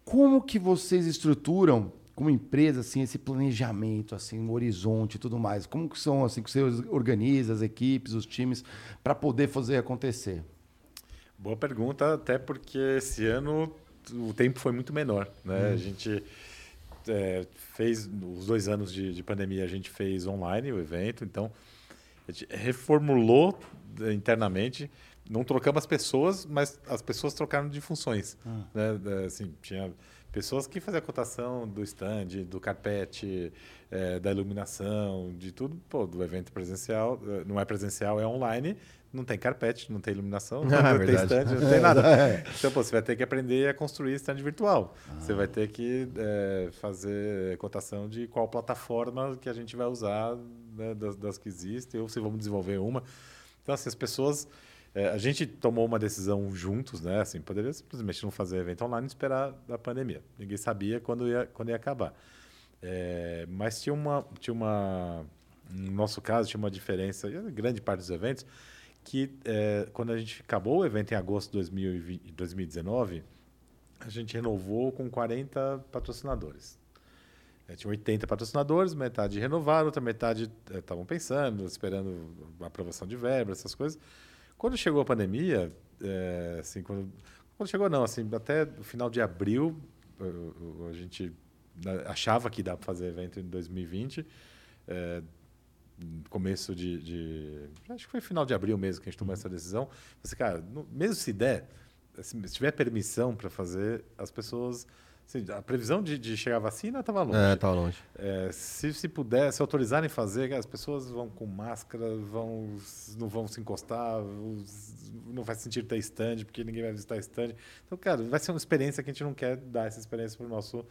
Como que vocês estruturam como empresa, assim, esse planejamento, assim, um horizonte e tudo mais? Como que são, assim, que você organiza as equipes, os times, para poder fazer acontecer? Boa pergunta, até porque esse ano o tempo foi muito menor, né? Hum. A gente é, fez, os dois anos de, de, pandemia, a gente fez online o evento, então a gente reformulou internamente, não trocamos as pessoas, mas as pessoas trocaram de funções, hum. né? Assim, tinha pessoas que faziam a cotação do stand, do carpete, é, da iluminação, de tudo, pô, do evento presencial, eh, não é presencial, é online, não tem carpete, não tem iluminação, não, ah, tem stand, não tem nada. É. Então, pô, você vai ter que aprender a construir stand virtual. Ah. Você vai ter que é, fazer cotação de qual plataforma que a gente vai usar né, das, das que existem, ou se vamos desenvolver uma. Então, assim, as pessoas é, a gente tomou uma decisão juntos, né? Assim, poderia simplesmente não fazer evento online e esperar a pandemia. Ninguém sabia quando ia, quando ia acabar. É, mas tinha uma, tinha uma, no nosso caso, tinha uma diferença, grande parte dos eventos, que é, quando a gente acabou o evento em agosto de 2020, 2019, a gente renovou com 40 patrocinadores. É, tinha 80 patrocinadores, metade renovaram, outra metade estavam é, pensando, esperando a aprovação de verba, essas coisas. Quando chegou a pandemia, é, assim, quando, quando chegou não, assim, até o final de abril, a gente né, achava que dá para fazer evento em 2020. É, começo de, de, Acho que foi final de abril mesmo que a gente tomou essa decisão. Assim, cara, mesmo se der, se tiver permissão para fazer, as pessoas Assim, a previsão de, de, chegar a vacina estava longe. É, estava longe. É, se, se puder, se autorizarem fazer, as pessoas vão com máscara, vão, não vão se encostar, não vai sentir ter stand, porque ninguém vai visitar stand. Então, cara, vai ser uma experiência que a gente não quer dar essa experiência para o nosso,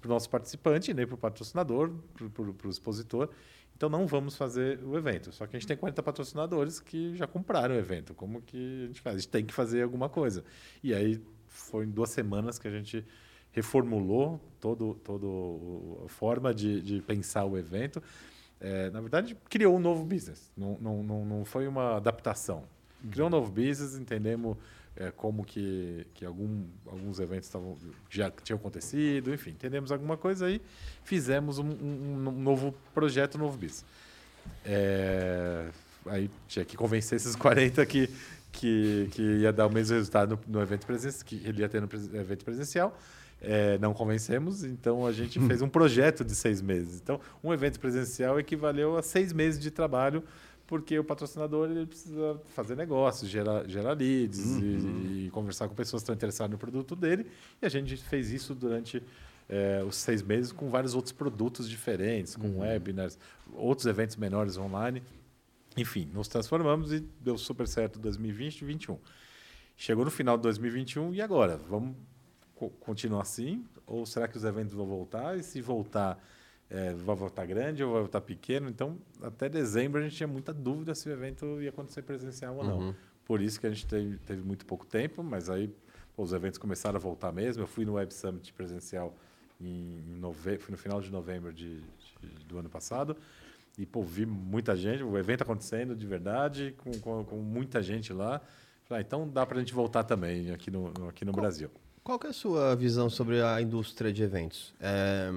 pro nosso participante, nem para o patrocinador, para o expositor. Então, não vamos fazer o evento. Só que a gente tem 40 patrocinadores que já compraram o evento. Como que a gente faz? A gente tem que fazer alguma coisa. E aí, foi em duas semanas que a gente reformulou todo, todo a forma de, de pensar o evento. É, na verdade, criou um novo business. Não, não, não, não foi uma adaptação. Criou um novo business, entendemos é, como que, que algum, alguns eventos tavam, já tinham acontecido, enfim, entendemos alguma coisa aí, fizemos um, um, um novo projeto, um novo business. É, aí tinha que convencer esses 40 que que, que ia dar o mesmo resultado no, no evento presencial, que ele ia ter no evento presencial. É, não convencemos, então a gente fez um projeto de seis meses. Então, um evento presencial equivaleu a seis meses de trabalho, porque o patrocinador ele precisa fazer negócios, gerar, gerar leads e, e conversar com pessoas que estão interessadas no produto dele. E a gente fez isso durante é, os seis meses com vários outros produtos diferentes, com webinars, outros eventos menores online. Enfim, nos transformamos e deu super certo 2020 e 2021. Chegou no final de 2021 e agora? Vamos co- continuar assim? Ou será que os eventos vão voltar? E se voltar, é, vai voltar grande ou vai voltar pequeno? Então, até dezembro a gente tinha muita dúvida se o evento ia acontecer presencial ou não. Por isso que a gente teve, teve muito pouco tempo, mas aí pô, os eventos começaram a voltar mesmo. Eu fui no Web Summit presencial em nove... fui no final de novembro de, de- do ano passado. E, pô, vi muita gente, o evento acontecendo de verdade, com, com, com muita gente lá. Falei, ah, então dá para a gente voltar também aqui no, no- aqui no Brasil. Qual é a sua visão sobre a indústria de eventos? É...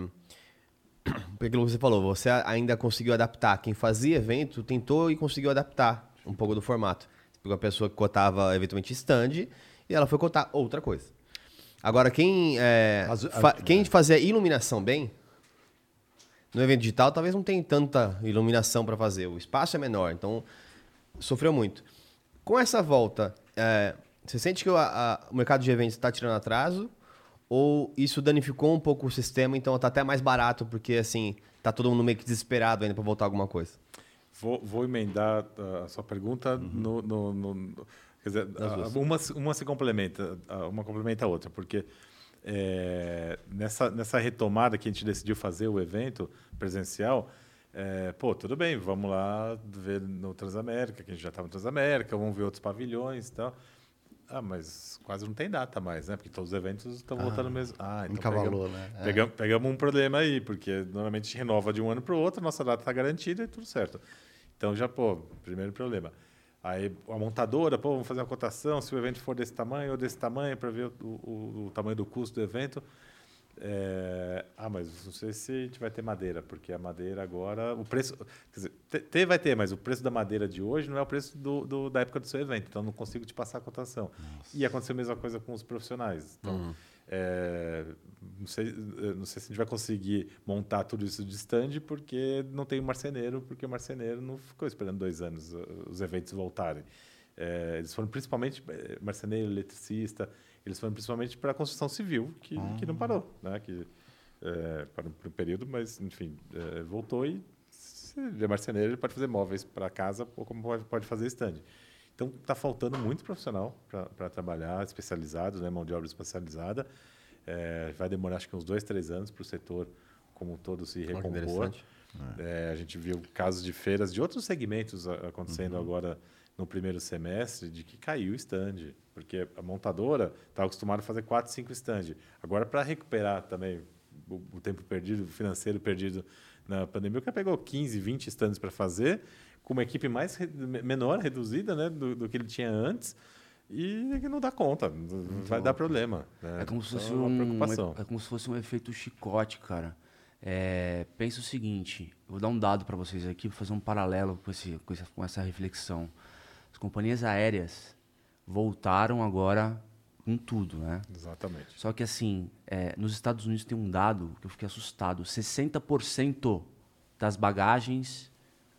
Que você falou, você ainda conseguiu adaptar. Quem fazia evento tentou e conseguiu adaptar um pouco do formato. Você pegou a pessoa que cotava eventualmente stand e ela foi cotar outra coisa. Agora, quem, é, fa- quem fazia iluminação bem, no evento digital talvez não tenha tanta iluminação para fazer. O espaço é menor, então sofreu muito. Com essa volta, é, você sente que o, a- o mercado de eventos está tirando atraso? Ou isso danificou um pouco o sistema, então está até mais barato, porque assim, tá todo mundo meio que desesperado ainda para voltar alguma coisa? Vou, vou emendar uh, a sua pergunta no, no- no- no- quer dizer, a- uma, se- uma se complementa, a- uma complementa a outra, porque é, nessa, nessa retomada que a gente decidiu fazer o evento presencial, é, pô, tudo bem, vamos lá ver no Transamérica, que a gente já estava no Transamérica, vamos ver outros pavilhões e tal. Ah, mas quase não tem data mais, né? Porque todos os eventos estão voltando mesmo. Ah, então encavalou, pegamos, né? É. pegamos, pegamos um problema aí, porque normalmente a gente renova de um ano para o outro, nossa data está garantida e tudo certo. Então já, pô, primeiro problema. Aí a montadora, pô, vamos fazer uma cotação, se o evento for desse tamanho ou desse tamanho, para ver o, o- o tamanho do custo do evento. É, ah, mas não sei se a gente vai ter madeira, porque a madeira agora, o preço, quer dizer, te- ter vai ter, mas o preço da madeira de hoje não é o preço do, do- da época do seu evento, então não consigo te passar a cotação. E aconteceu a mesma coisa com os profissionais. Então, é, não, sei, não sei se a gente vai conseguir montar tudo isso de stand, porque não tem o marceneiro, porque o marceneiro não ficou esperando dois anos os eventos voltarem. É, eles foram principalmente eh, marceneiro, eletricista, eles foram principalmente para a construção civil, que, que não parou, né? Que é, parou por um período, mas enfim é, voltou e se ele é marceneiro ele pode fazer móveis para casa, ou como pode, pode fazer stand. Então está faltando muito profissional para trabalhar especializado, né? Mão de obra especializada. É, vai demorar acho que uns dois, três anos para o setor como um todo se Olha recompor. interessante. É, a gente viu casos de feiras de outros segmentos acontecendo agora no primeiro semestre de que caiu o stand, porque a montadora estava acostumada a fazer quatro, cinco stand. Agora, para recuperar também o, o tempo perdido, o financeiro perdido na pandemia, o cara pegou 15, 20 stands para fazer, com uma equipe mais menor, reduzida né, do, do que ele tinha antes, e que não dá conta, vai dar problema. né? É como se Então, fosse é uma um, é como se fosse um efeito chicote, cara. É, pensa o seguinte, eu vou dar um dado para vocês aqui, vou fazer um paralelo com, esse, com, essa, com essa reflexão. As companhias aéreas voltaram agora com tudo, né? Exatamente. Só que assim, é, nos Estados Unidos tem um dado que eu fiquei assustado: 60% das bagagens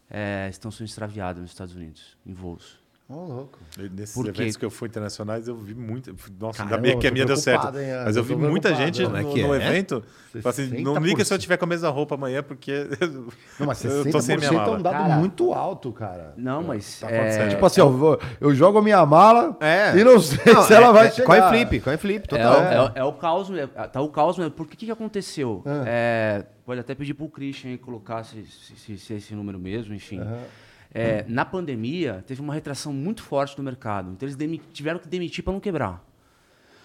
é, estão sendo extraviadas nos Estados Unidos, em voos. Ô, louco. Nesses Por quê? eventos que eu fui internacionais, eu vi muito. Nossa, Caramba, ainda bem que a minha deu certo. hein, Mas eu vi muita gente Como é no, que no é? evento. Assim, não liga se eu 60%. tiver com a mesma roupa amanhã, porque Não, mas 60% eu tô sem minha é um mala. dado Cara, muito alto, cara. Não, mas. tá é. Tipo assim, eu, vou- eu jogo a minha mala É. e não sei Não, se é- ela vai é, chegar. Coin flip, coin flip, É, total. o- é, o- é o caos, mesmo, é- tá o caos mesmo. Por que que, aconteceu? Ah. É, pode até pedir pro Christian colocar se, se, se- se é esse número mesmo, enfim. É, na pandemia, teve uma retração muito forte do mercado. Então, eles tiveram que demitir para não quebrar.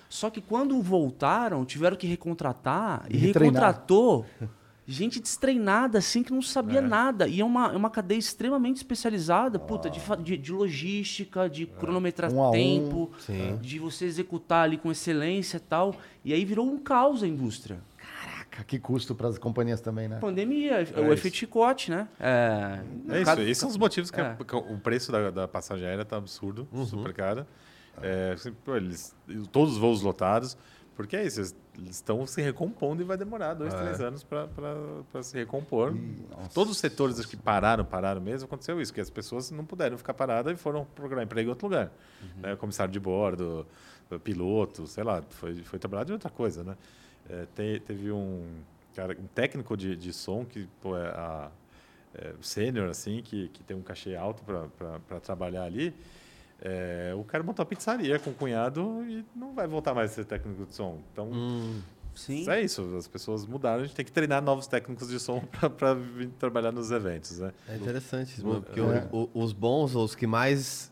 Só que quando voltaram, tiveram que recontratar e E recontratou gente destreinada, assim, que não sabia É. nada. E é uma, é uma cadeia extremamente especializada, puta, de, fa- de, de logística, de cronometrar Um um. tempo, Sim. de você executar ali com excelência e tal. E aí virou um caos a indústria. Que custo para as companhias também, né? Pandemia, É o isso. efeito chicote, né? É, É isso, cada- esses são os motivos que, É. que o preço da, da passagem aérea tá absurdo, Uhum. super cara. É, assim, eles, todos os voos lotados, porque é isso, eles estão se recompondo e vai demorar dois, É. três anos para se recompor. Todos os setores que pararam, pararam mesmo, aconteceu isso, que as pessoas não puderam ficar paradas e foram procurar emprego em outro lugar. Né, comissário de bordo, piloto, sei lá, foi, foi trabalhar de outra coisa, né? É, te- teve um cara, um técnico de, de som que pô, é, a, é, sênior, assim, que, que tem um cachê alto para trabalhar ali. É, o cara montou a pizzaria com o cunhado e não vai voltar mais a ser técnico de som. Então, Hum, Sim. é isso. As pessoas mudaram. A gente tem que treinar novos técnicos de som para vir trabalhar nos eventos, né? é interessante isso, porque é. o- o- os bons, ou os que mais,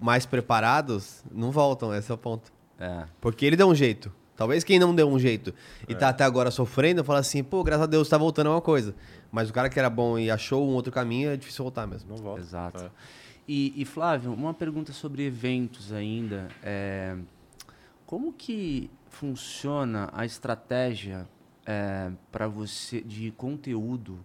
mais preparados, não voltam, esse é o ponto. É. Porque ele deu um jeito. Talvez quem não deu um jeito e tá até agora sofrendo, fala assim, pô, graças a Deus tá voltando a uma coisa. Mas o cara que era bom e achou um outro caminho, é difícil voltar mesmo. Não volta. Exato. É. E, e, Flávio, uma pergunta sobre eventos ainda. É, como que funciona a estratégia para você de conteúdo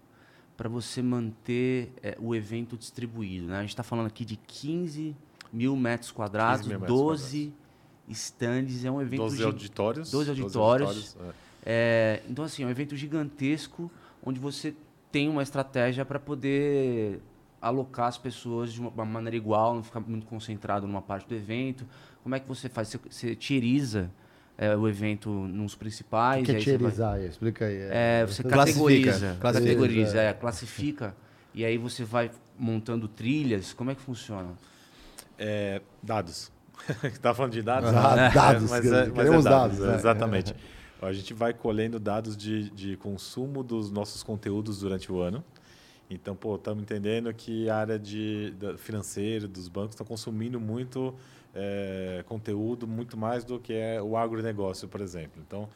para você manter é, o evento distribuído? Né? A gente está falando aqui de 15 mil metros quadrados, 15 mil metros 12 stands, é um evento 12 gi- auditórios. 12 auditórios. auditórios, é. É, então, assim, é um evento gigantesco onde você tem uma estratégia para poder alocar as pessoas de uma maneira igual, não ficar muito concentrado numa parte do evento. Como é que você faz? Você, você tieriza é, o evento nos O principais? que é aí você vai- tierizar aí? Explica aí. É, você Classifica, categoriza, classifica. categoriza, é, classifica, e aí você vai montando trilhas. Como é que funciona? É, dados. Estava falando de dados? Ah, né? dados, mas é, mas é dados, dados, né? Exatamente. A gente vai colhendo dados de, de consumo dos nossos conteúdos durante o ano. Então, pô, estamos entendendo que a área de, da, financeira dos bancos está consumindo muito é, conteúdo, muito mais do que é o agronegócio, por exemplo. Então,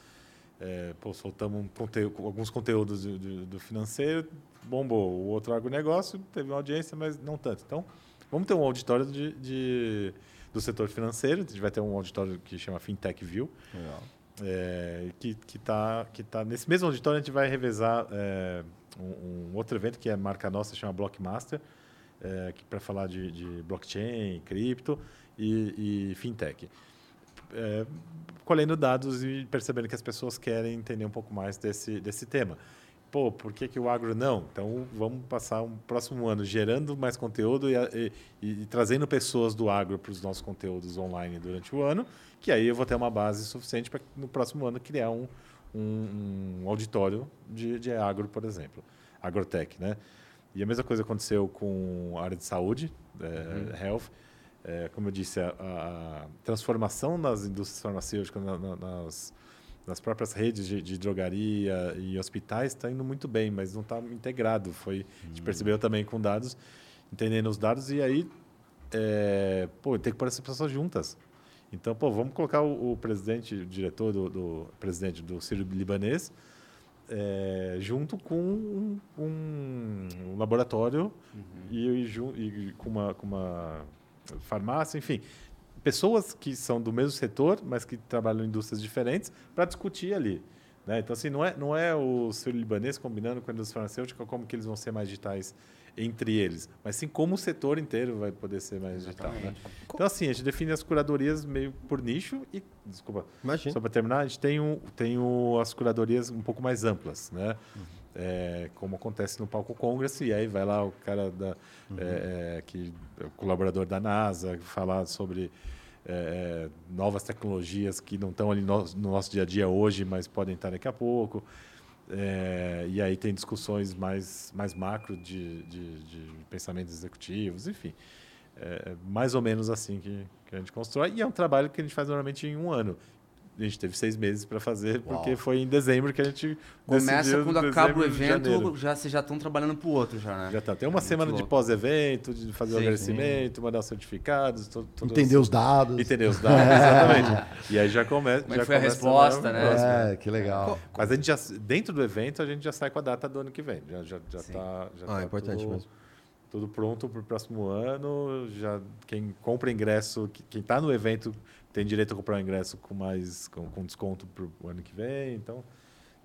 é, pô, soltamos um conteúdo, alguns conteúdos do, do- do financeiro, bombou. O outro agronegócio teve uma audiência, mas não tanto. Então, vamos ter um auditório de, de- do setor financeiro. A gente vai ter um auditório que chama Fintech View. É, que está que tá nesse mesmo auditório a gente vai revezar é, um, um outro evento que é marca nossa chama Blockmaster é, que para falar de, de blockchain cripto e, e fintech colhendo dados e percebendo que as pessoas querem entender um pouco mais desse desse tema pô por que, que o agro não então vamos passar um próximo ano gerando mais conteúdo e, e- e trazendo pessoas do agro para os nossos conteúdos online durante o ano que aí eu vou ter uma base suficiente para no próximo ano criar um, um, um auditório de, de agro, por exemplo, agrotech, né? E a mesma coisa aconteceu com a área de saúde, é, health. É, como eu disse, a, a transformação nas indústrias farmacêuticas, na- na- nas, nas próprias redes de, de drogaria e hospitais está indo muito bem, mas não está integrado. Foi, A gente percebeu também com dados, entendendo os dados, e aí é, pô, tem que pôr essas pessoas juntas. Então, pô, vamos colocar o, o presidente, o diretor do, do presidente do Sírio Libanês, é, junto com um, um- um laboratório e, e ju- e com, uma, com uma farmácia, enfim. Pessoas que são do mesmo setor, mas que trabalham em indústrias diferentes, para discutir ali. né? Então, assim, não é, não é o Sírio Libanês combinando com a indústria farmacêutica como que eles vão ser mais digitais entre eles, mas sim como o setor inteiro vai poder ser mais digital. Né? Então, assim, a gente define as curadorias meio por nicho e, desculpa, Imagina. só para terminar, a gente tem, um, tem o, as curadorias um pouco mais amplas, né? É, como acontece no palco Congress, e aí vai lá o cara da, é, é, que, é o colaborador da NASA falar sobre é, é, novas tecnologias que não estão ali no, no nosso dia a dia hoje, mas podem estar daqui a pouco. E aí tem discussões mais, mais macro de, de, de pensamentos executivos, enfim. É mais ou menos assim que, que a gente constrói. E é um trabalho que a gente faz normalmente em um ano. A gente teve seis meses para fazer, porque foi em dezembro que a gente Começa quando dezembro, acaba o evento, já, vocês já estão trabalhando pro outro já, né? Já tá. Tem uma semana de pós-evento, de fazer o Sim. agradecimento, mandar os certificados, Entender os dados. Entender os dados, exatamente. E aí já começa. Como é já foi a resposta, né? É, que legal. Mas a gente já, dentro do evento, a gente já sai com a data do ano que vem. Já, já, já Sim. tá, já Ah, tá é importante tudo, mesmo. tudo pronto para o próximo ano. Já, quem compra ingresso, que- quem está no evento, tem direito a comprar o ingresso com mais com, com desconto para o ano que vem. Então,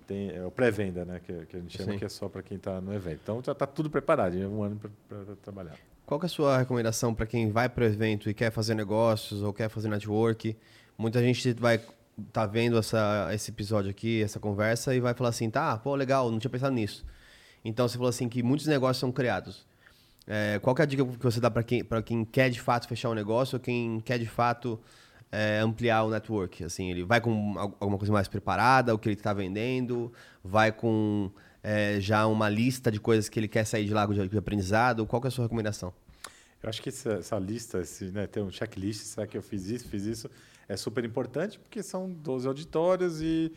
tem é o pré-venda, né? Que, que a gente chama Sim. que é só para quem está no evento. Então já está tudo preparado, já é um ano para trabalhar. Qual que é a sua recomendação para quem vai para o evento e quer fazer negócios ou quer fazer network? Muita gente vai tá vendo essa, esse episódio aqui, essa conversa e vai falar assim, tá, pô, legal, não tinha pensado nisso. Então você falou assim que muitos negócios são criados. É, qual que é a dica que você dá para quem, para quem quer de fato fechar um negócio ou quem quer de fato é, ampliar o network? Assim, ele vai com al- alguma coisa mais preparada, o que ele está vendendo, vai com é, já uma lista de coisas que ele quer sair de lá de, aprendizado. Qual que é a sua recomendação? Eu acho que essa, essa lista, esse, né, ter um checklist, será que eu fiz isso, fiz isso, é super importante, porque são 12 auditórios e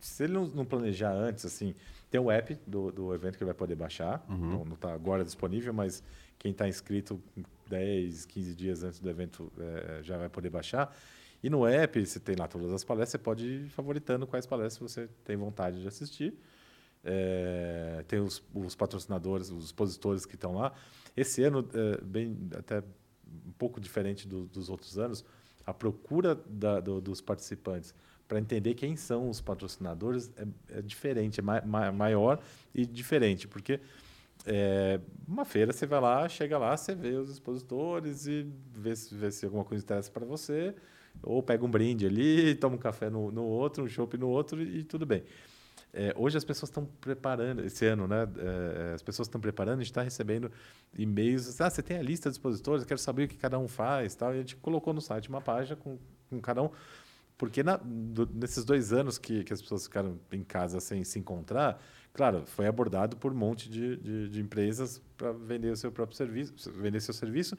se ele não, não planejar antes, assim, tem o app do, do evento que ele vai poder baixar, não está agora disponível, mas quem está inscrito 10, 15 dias antes do evento eh, já vai poder baixar. E no app, você tem lá todas as palestras, você pode ir favoritando quais palestras você tem vontade de assistir. É, tem os, os patrocinadores, os expositores que estão lá. Esse ano, é, bem até um pouco diferente do- dos outros anos, a procura da- do- dos participantes para entender quem são os patrocinadores é, é diferente, é ma- ma- maior e diferente, porque é, uma feira você vai lá, chega lá, você vê os expositores e vê vê se alguma coisa interessa para você, ou pega um brinde ali, toma um café no, no outro, um chopp no outro e, tudo bem. É, hoje as pessoas estão preparando, esse ano, né? é, as pessoas estão preparando, a gente está recebendo e-mails. Ah, você tem a lista de expositores, quero saber o que cada um faz. Tal, e a gente colocou no site uma página com, com cada um. Porque na- do- nesses dois anos que, que as pessoas ficaram em casa sem se encontrar, claro, foi abordado por um monte de, de, de empresas para vender o seu próprio serviço, vender seu serviço.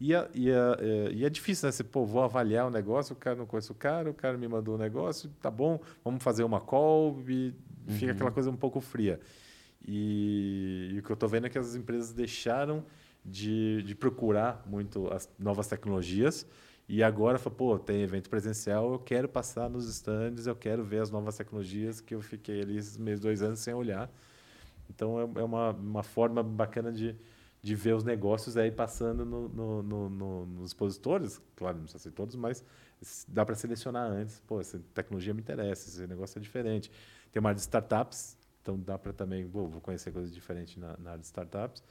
E, a- e, a- é, e é difícil, né? Você, pô, vou avaliar o negócio, o cara não conhece o cara, o cara me mandou o negócio, tá bom, vamos fazer uma call e fica aquela coisa um pouco fria. E, e o que eu estou vendo é que as empresas deixaram de, de procurar muito as novas tecnologias e agora, pô, tem evento presencial, eu quero passar nos stands, eu quero ver as novas tecnologias que eu fiquei ali esses meus dois anos sem olhar. Então é, é uma, uma forma bacana de, de ver os negócios aí passando no, no- no- no- nos expositores. Claro, não precisa ser todos, mas dá para selecionar antes. Pô, essa tecnologia me interessa, esse negócio é diferente. Tem uma área de startups, então dá para também, vou conhecer coisas diferentes na, na área de startups.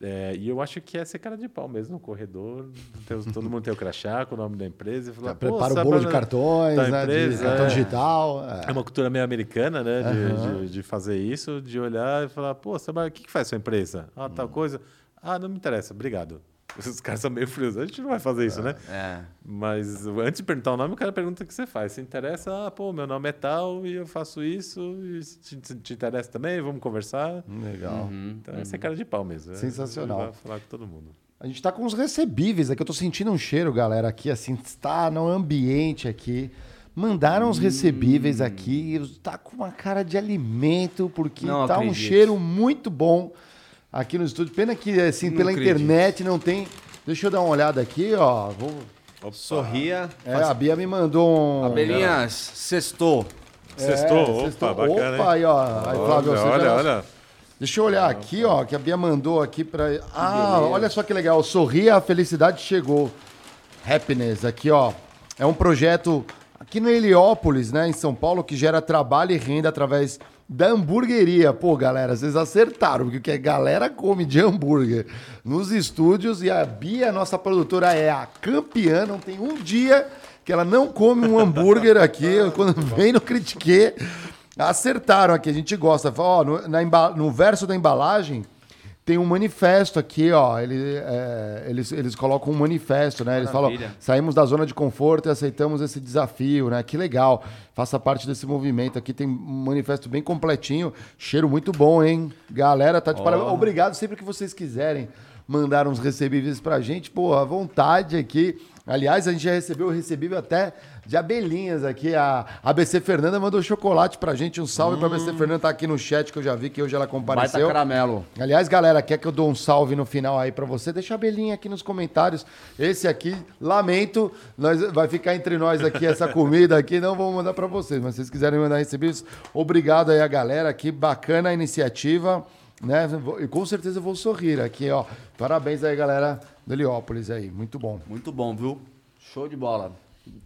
É, e eu acho que é ser cara de pau mesmo no corredor. tem todo mundo tem o crachá com o nome da empresa. E falar, "Pô, Prepara o bolo de cartões, né? empresa, de cartão é. digital. é uma cultura meio americana, né? De, Aham. de, de fazer isso, de olhar e falar, pô, você o que, que faz sua empresa? Ah, Hum. tal coisa. Ah, não me interessa, obrigado. Os caras são meio frios. A gente não vai fazer isso, né? É. Mas antes de perguntar o nome, o cara pergunta o que você faz. Se interessa, ah, pô, meu nome é tal e eu faço isso. E se te, te- te interessa também? Vamos conversar. Legal. Então, é ser cara de pau mesmo. é- Sensacional. Vai falar com todo mundo. A gente tá com os recebíveis aqui. Eu tô sentindo um cheiro, galera, aqui, assim, está no ambiente aqui. Mandaram os recebíveis aqui. Tá com uma cara de alimento, porque Não tá um acredito. cheiro muito bom aqui no estúdio. Pena que, assim, Não pela acredito. internet não tem. Deixa eu dar uma olhada aqui, ó. Vou... Sorria. É, a Bia me mandou um. Abelhinhas, sextou. Sextou? Opa, É, sextou. bacana, Opa, hein? aí, ó. Aí, Flávio, olha, olha, olha. Deixa eu olhar aqui, ó, que a Bia mandou aqui pra. Ah, olha só que legal. Sorria, a felicidade chegou. Happiness, aqui, ó. É um projeto aqui no Heliópolis, né, em São Paulo, que gera trabalho e renda através da hamburgueria. Pô, galera, vocês acertaram, porque o que a galera come de hambúrguer nos estúdios e a Bia, nossa produtora, é a campeã. Não tem um dia que ela não come um hambúrguer aqui. Quando vem no Critique, acertaram aqui. A gente gosta. Ó, no, na no verso da embalagem tem um manifesto aqui, ó. Ele, é, eles, eles colocam um manifesto, né? Eles falam: Maravilha. saímos da zona de conforto e aceitamos esse desafio, né? Que legal. Faça parte desse movimento aqui. Tem um manifesto bem completinho. Cheiro muito bom, hein? Galera, tá de parabéns. Obrigado sempre que vocês quiserem mandar uns recebíveis pra gente. Pô, à vontade aqui. Aliás, a gente já recebeu o recebível até de abelhinhas aqui. A ABC Fernanda mandou chocolate pra gente. Um salve pra ABC Fernanda. Tá aqui no chat que eu já vi que hoje ela Baita compareceu. caramelo. Aliás, galera, quer que eu dou um salve no final aí pra você? Deixa a abelhinha aqui nos comentários. Esse aqui, lamento, nós, vai ficar entre nós aqui essa comida aqui, não vou mandar pra vocês, mas se vocês quiserem mandar recebidos, obrigado aí a galera aqui, bacana a iniciativa, né? E com certeza eu vou sorrir aqui, ó. Parabéns aí, galera do Heliópolis aí, muito bom. Muito bom, viu? Show de bola.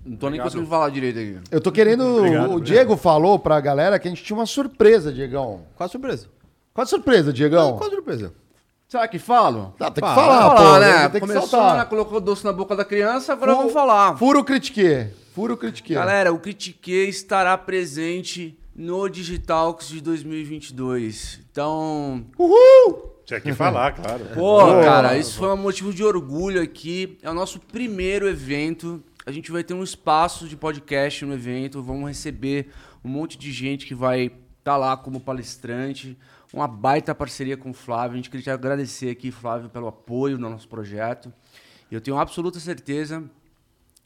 Não tô nem Obrigado. conseguindo falar direito aqui. Eu tô querendo. Obrigado, o obrigado. Diego falou pra galera que a gente tinha uma surpresa, Diegão. Qual a surpresa? Qual a surpresa, Diegão? Qual a surpresa? Será que falo? Ah, tem que Fala, falar, pô. falar, né? Tem que Começou, soltar. né? Colocou doce na boca da criança, agora Fu- vamos falar. Furo critique. Furo critique. Galera, o Critique estará presente no Digitalks de 2022. Então, Uhul! Tinha que falar, claro. Pô, cara, isso foi um motivo de orgulho aqui. É o nosso primeiro evento. A gente vai ter um espaço de podcast no evento. Vamos receber um monte de gente que vai estar lá como palestrante. Uma baita parceria com o Flávio. A gente queria te agradecer aqui, Flávio, pelo apoio no nosso projeto. E eu tenho absoluta certeza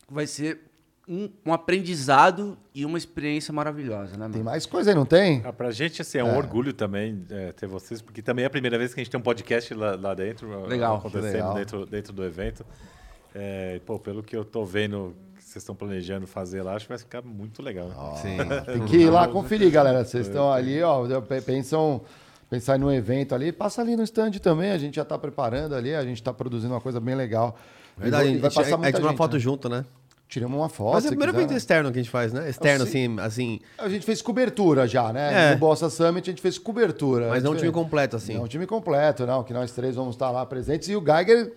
que vai ser um, um aprendizado e uma experiência maravilhosa, né, Tem mano? mais coisa aí, não tem? Ah, pra gente, assim, é um orgulho também é, ter vocês, porque também é a primeira vez que a gente tem um podcast lá, lá dentro, Legal, acontecendo legal. Dentro, dentro do evento. É, pô, pelo que eu tô vendo que vocês estão planejando fazer lá, acho que vai ficar muito legal. Sim. Tem que ir lá conferir, galera. Vocês estão ali, ó, pe- pensam pensar no evento ali, passa ali no stand também, a gente já tá preparando ali, a gente tá produzindo uma coisa bem legal. E Verdade, vai- a e vai gente, passar a gente muita tirou uma gente, foto né? junto, né? Tiramos uma foto. Mas é o primeiro evento né? externo que a gente faz, né? Externo, Eu assim, assim. A gente fez cobertura já, né? É. No Bossa Summit a gente fez cobertura. Mas É não um time completo, assim. Não, um time completo, não, que nós três vamos estar lá presentes. E o Geiger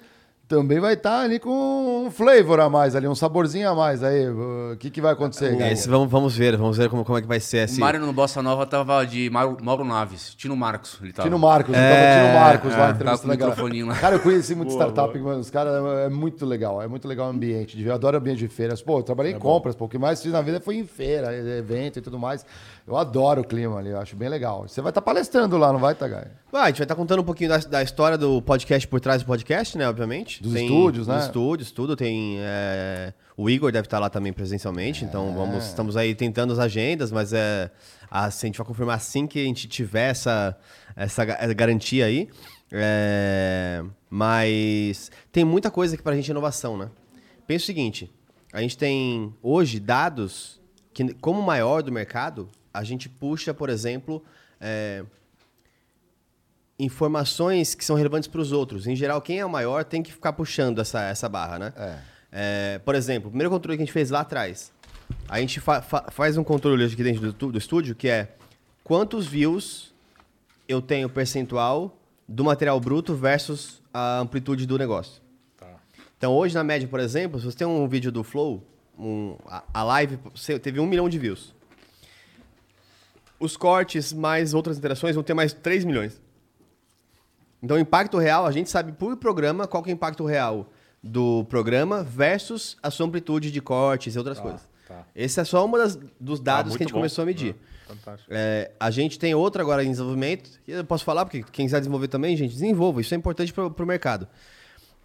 também vai estar ali com um flavor a mais ali, um saborzinho a mais aí. O que, que vai acontecer, Geiger? Esse, vamos, vamos ver, vamos ver como, como é que vai ser O esse. Mário no Bossa Nova tava de Mauro, Mauro Naves, Tino Marcos. Ele tava. Tino Marcos, É, tava Tino Marcos lá com o entrevistando a lá. Cara, eu conheci muito startup, mano. Os caras é muito legal, é muito legal o ambiente. Eu adoro o ambiente de feiras. Pô, eu trabalhei em compras, pô, o que mais fiz na vida foi em feira, evento e tudo mais. Eu adoro o clima ali, eu acho bem legal. Você vai estar palestrando lá, não vai, Tagai? Ah, a gente vai estar contando um pouquinho da, da história do podcast por trás do podcast, né? Obviamente. Dos estúdios, né? Dos estúdios, tudo. Tem. é, O Igor deve estar lá também presencialmente. Então vamos, estamos aí tentando as agendas, mas é. Assim, a gente vai confirmar assim que a gente tiver essa, essa ga- essa garantia aí. É, mas tem muita coisa aqui pra gente de inovação, né? Pensa o seguinte: a gente tem hoje dados que, como maior do mercado, a gente puxa, por exemplo, é, informações que são relevantes para os outros. Em geral, quem é o maior tem que ficar puxando essa, essa barra, né? É, por exemplo, o primeiro controle que a gente fez lá atrás, a gente fa- fa- faz um controle aqui dentro do, do estúdio que é quantos views eu tenho percentual do material bruto versus a amplitude do negócio. Tá. Então, hoje, na média, por exemplo, se você tem um vídeo do Flow, um- a, a live teve um milhão de views. Os cortes mais outras interações vão ter mais 3 milhões. Então, o impacto real, a gente sabe por programa qual que é o impacto real do programa versus a sua amplitude de cortes e outras coisas. tá. Esse é só um dos dados muito que a gente bom. começou a medir. Ah, fantástico. É, a gente tem outra agora em desenvolvimento. e Eu posso falar, porque quem quiser desenvolver também, gente, desenvolva. Isso é importante para o mercado.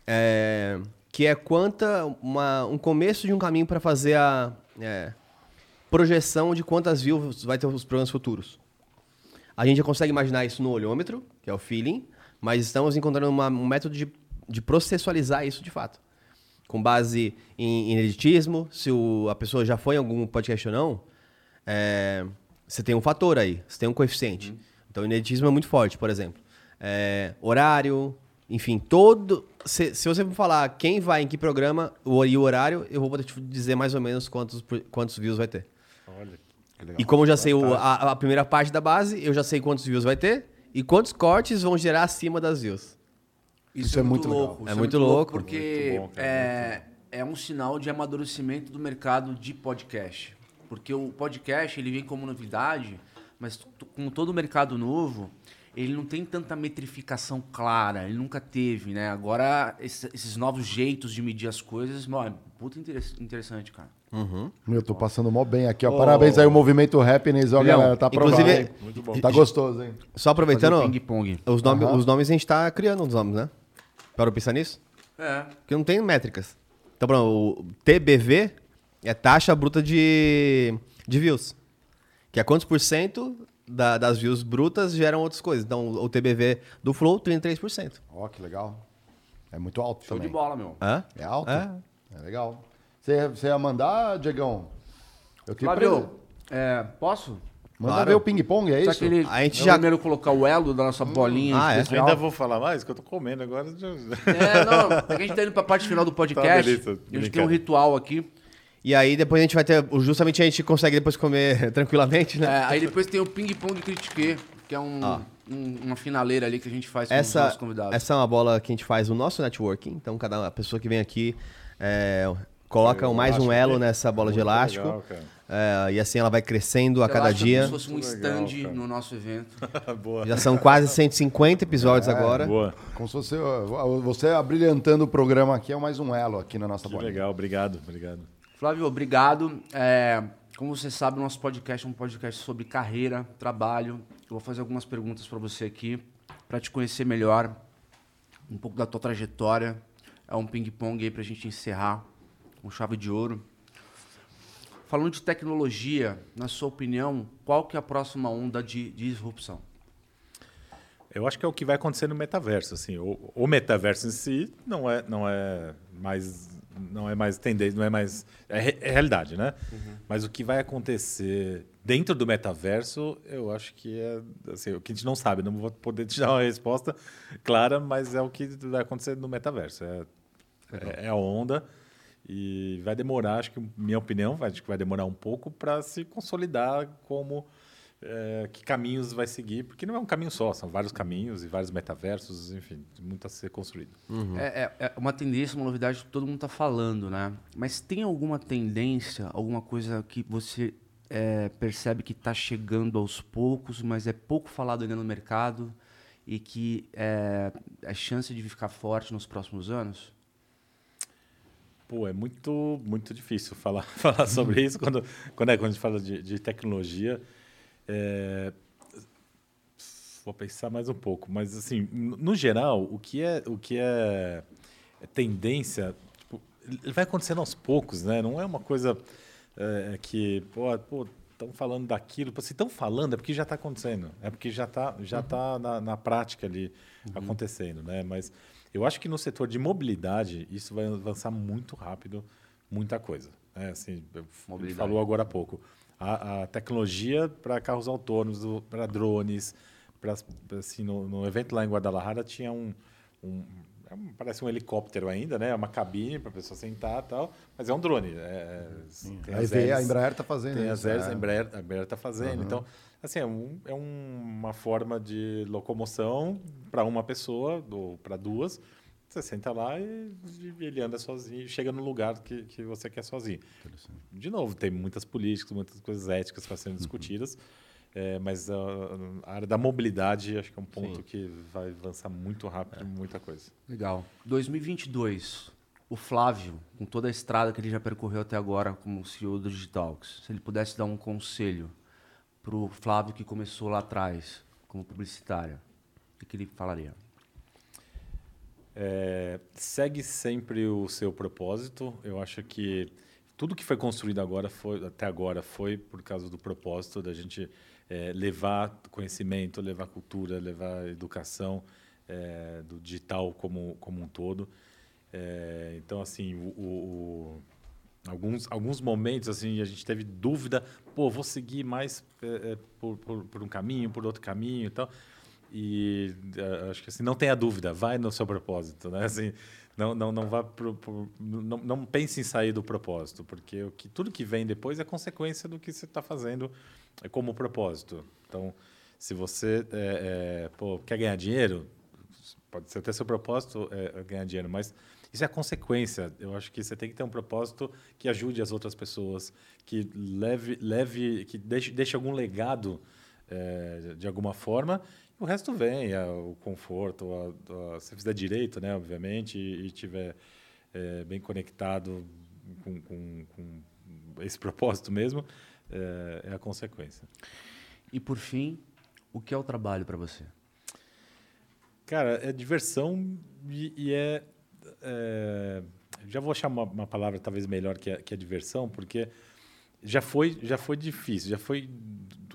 É, que é quanta uma, um começo de um caminho para fazer a é, projeção de quantas views vai ter os programas futuros. A gente já consegue imaginar isso no olhômetro, que é o feeling, mas estamos encontrando uma- um método de, de processualizar isso de fato. Com base em, em editismo, se o- a pessoa já foi em algum podcast ou não, é, você tem um fator aí, você tem um coeficiente. Então, o ineditismo é muito forte, por exemplo. É, horário, enfim, todo. Se, se você for falar quem vai em que programa o, e o horário, eu vou poder te dizer mais ou menos quantos, quantos views vai ter. E como eu já sei o- a, a primeira parte da base, eu já sei quantos views vai ter e quantos cortes vão gerar acima das views. Isso é muito legal. louco. É isso muito louco. Porque Muito bom, é, é um sinal de amadurecimento do mercado de podcast. Porque o podcast ele vem como novidade, mas como todo mercado novo, ele não tem tanta metrificação clara, ele nunca teve, né? Agora, esse- esses novos jeitos de medir as coisas, mano, é puta interess- interessante, cara. Meu, tô passando mó bem aqui, ó. Parabéns aí, o movimento Happiness, ó, Leão, galera. Tá aprovado. inclusive-? Muito bom. Tá gostoso, hein? Só aproveitando, Fazer o ping-pong. os, nome- Aham. os nomes a gente tá criando os nomes, né? Para pensar nisso? É. Porque não tem métricas. Então, pronto, o TBV é taxa bruta de, de views. Que é quantos por cento da- das views brutas geram outras coisas. Então, o TBV do Flow, 33%. Ó, que legal. É muito alto Show também. de bola, meu. Hã? É alto? É. É, legal. Você, você ia mandar, Diegão? Eu tenho Flávio, é, posso? Manda Claro. ver o ping-pong, é Será isso? que ele A gente é já- primeiro colocar o elo da nossa bolinha Ah, é? especial? Ainda vou falar mais, que eu tô comendo agora. É, não, é que a gente tá indo pra parte final do podcast. Tá, beleza, e a gente tem um brincadeira. ritual aqui. E aí depois a gente vai ter. Justamente a gente consegue depois comer tranquilamente, né? É, aí depois tem o Ping Pong Critique, que é um, Ó. um- uma finaleira ali que a gente faz com os Essa, nossos convidados. essa é uma bola que a gente faz no nosso networking. Então, cada pessoa que vem aqui é, coloca Eu mais um elo que nessa bola de elástico. legal. É, e assim ela vai crescendo a cada dia. Como se fosse um legal, stand cara. no nosso evento. Boa. Já são quase 150 episódios É, agora. Boa. Como se fosse ó, você abrilhantando o programa aqui é mais um elo aqui na nossa Que bolinha. legal, obrigado, obrigado. Flávio, obrigado. É, como você sabe, o nosso podcast é um podcast sobre carreira, trabalho. Eu vou fazer algumas perguntas para você aqui, para te conhecer melhor, um pouco da tua trajetória. É um ping-pong aí para a gente encerrar com chave de ouro. Falando de tecnologia, na sua opinião, qual que é a próxima onda de, de disrupção? Eu acho que é o que vai acontecer no metaverso, assim. O, o metaverso em si não é, não é mais, não é mais tendência, não é mais é, re- é realidade, né? Mas o que vai acontecer dentro do metaverso, eu acho que é assim, o que a gente não sabe. Não vou poder te dar uma resposta clara, mas é o que vai acontecer no metaverso. É, é, é a onda e vai demorar, acho que minha opinião, acho que vai demorar um pouco para se consolidar como é, que caminhos vai seguir, porque não é um caminho só, são vários caminhos e vários metaversos, enfim, muito a ser construído. É, é- é uma tendência, uma novidade que todo mundo está falando, né? Mas tem alguma tendência, alguma coisa que você é, percebe que está chegando aos poucos, mas é pouco falado ainda no mercado e que é, é chance de ficar forte nos próximos anos? Pô, é muito, muito difícil falar, falar sobre isso quando, quando, é, quando a gente fala de, de tecnologia. É, vou pensar mais um pouco, mas assim, no geral, o que é, o que é, é tendência, tipo, ele vai acontecendo aos poucos, né? Não é uma coisa é, que, pô, estão falando daquilo. Se estão falando, é porque já está acontecendo. É porque já está já tá na, na prática ali acontecendo, né? Mas eu acho que no setor de mobilidade, isso vai avançar muito rápido, muita coisa. né? Assim, a Mobilidade. falou agora há pouco. A, a tecnologia para carros autônomos, para drones, pra, pra, assim, no, no evento lá em Guadalajara tinha um, um- é parece um helicóptero ainda, né? É Uma cabine para a pessoa sentar e tal, mas é um drone. É, vê, a hélices- Embraer tá fazendo tem isso. as hélices, é. a Embraer, a Embraer está fazendo. Então, assim, é, um- é um- uma forma de locomoção para uma pessoa ou para duas. Você senta lá e, ele anda sozinho, chega no lugar que, que você quer sozinho. De novo, tem muitas políticas, muitas coisas éticas para serem discutidas, é, mas a, a área da mobilidade acho que é um ponto Sim. que vai avançar muito rápido, muita coisa. Legal. 2022, o Flávio, com toda a estrada que ele já percorreu até agora como CEO do Digitalks, se ele pudesse dar um conselho para o Flávio que começou lá atrás como publicitário, o que, ele falaria? É, segue sempre o seu propósito. Eu acho que tudo que foi construído agora foi, até agora foi por causa do propósito da gente é, levar conhecimento, levar cultura, levar educação é, do digital como, como um todo. É, então, assim, o- o- alguns, alguns momentos assim a gente teve dúvida, pô, vou seguir mais é, é, por, por, por um caminho, por outro caminho e. E eh, acho que assim, não tenha dúvida, vai no seu propósito, né? Assim, não, não, não vá pro, pro- não, não pense em sair do propósito, porque o que, tudo que vem depois é consequência do que você está fazendo eh, como propósito. Então, se você eh, eh, pô, quer ganhar dinheiro, pode ser até seu propósito é, é ganhar dinheiro, mas isso é a consequência. Eu acho que você tem que ter um propósito que ajude as outras pessoas, que leve, leve que deixe, deixe algum legado é, de alguma forma. O resto vem, é, o conforto, a, a, se fizer direito, né, obviamente, e, e tiver é, bem conectado com, com, com esse propósito mesmo, é, é a consequência. E por fim, o que é o trabalho para você? Cara, é diversão e, e é, é, Já vou achar uma, uma palavra talvez melhor que a, que a diversão, porque já foi, já foi difícil, já foi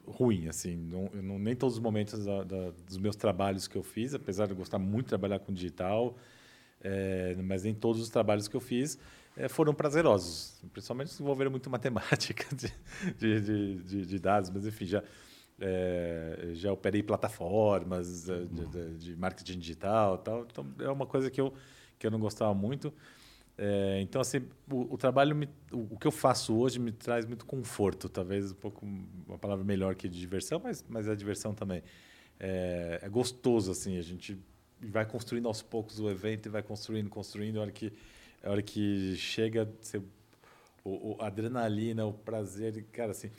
ruim, assim. Não, não, nem todos os momentos da- da- dos meus trabalhos que eu fiz, apesar de eu gostar muito de trabalhar com digital, é, mas nem todos os trabalhos que eu fiz é, foram prazerosos. Principalmente se envolveram muito matemática de, de, de, de- dados, mas enfim, já, é, já operei plataformas de, marketing digital tal. Então, é uma coisa que eu, que eu não gostava muito. É, então, assim, o, o trabalho, me, o, o, que eu faço hoje me traz muito conforto, talvez um pouco uma palavra melhor que diversão, mas, mas é diversão também. É, é gostoso, assim, a gente vai construindo aos poucos o evento e vai construindo, construindo, a hora que, a hora que chega, você, o, o, adrenalina, o prazer, cara, assim,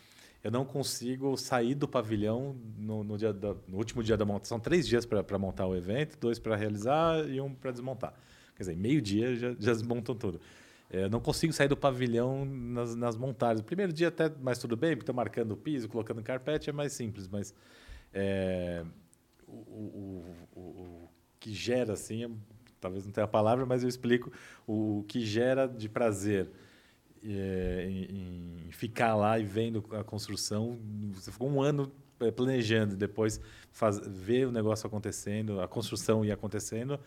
eu não consigo sair do pavilhão no, no, dia da, no último dia da montação. São três dias para montar o evento, dois para realizar e um para desmontar. Quer dizer, meio-dia já, já desmontam tudo. É, não consigo sair do pavilhão nas, nas montagens. Primeiro dia até mais tudo bem, porque estou marcando o piso, colocando carpete, é mais simples, mas é, o, o, o, o, que gera, assim, é, talvez não tenha a palavra, mas eu explico, o, que gera de prazer é, em, em, ficar lá e vendo a construção, você ficou um ano é, planejando, depois faz, ver o negócio acontecendo, a construção ir acontecendo,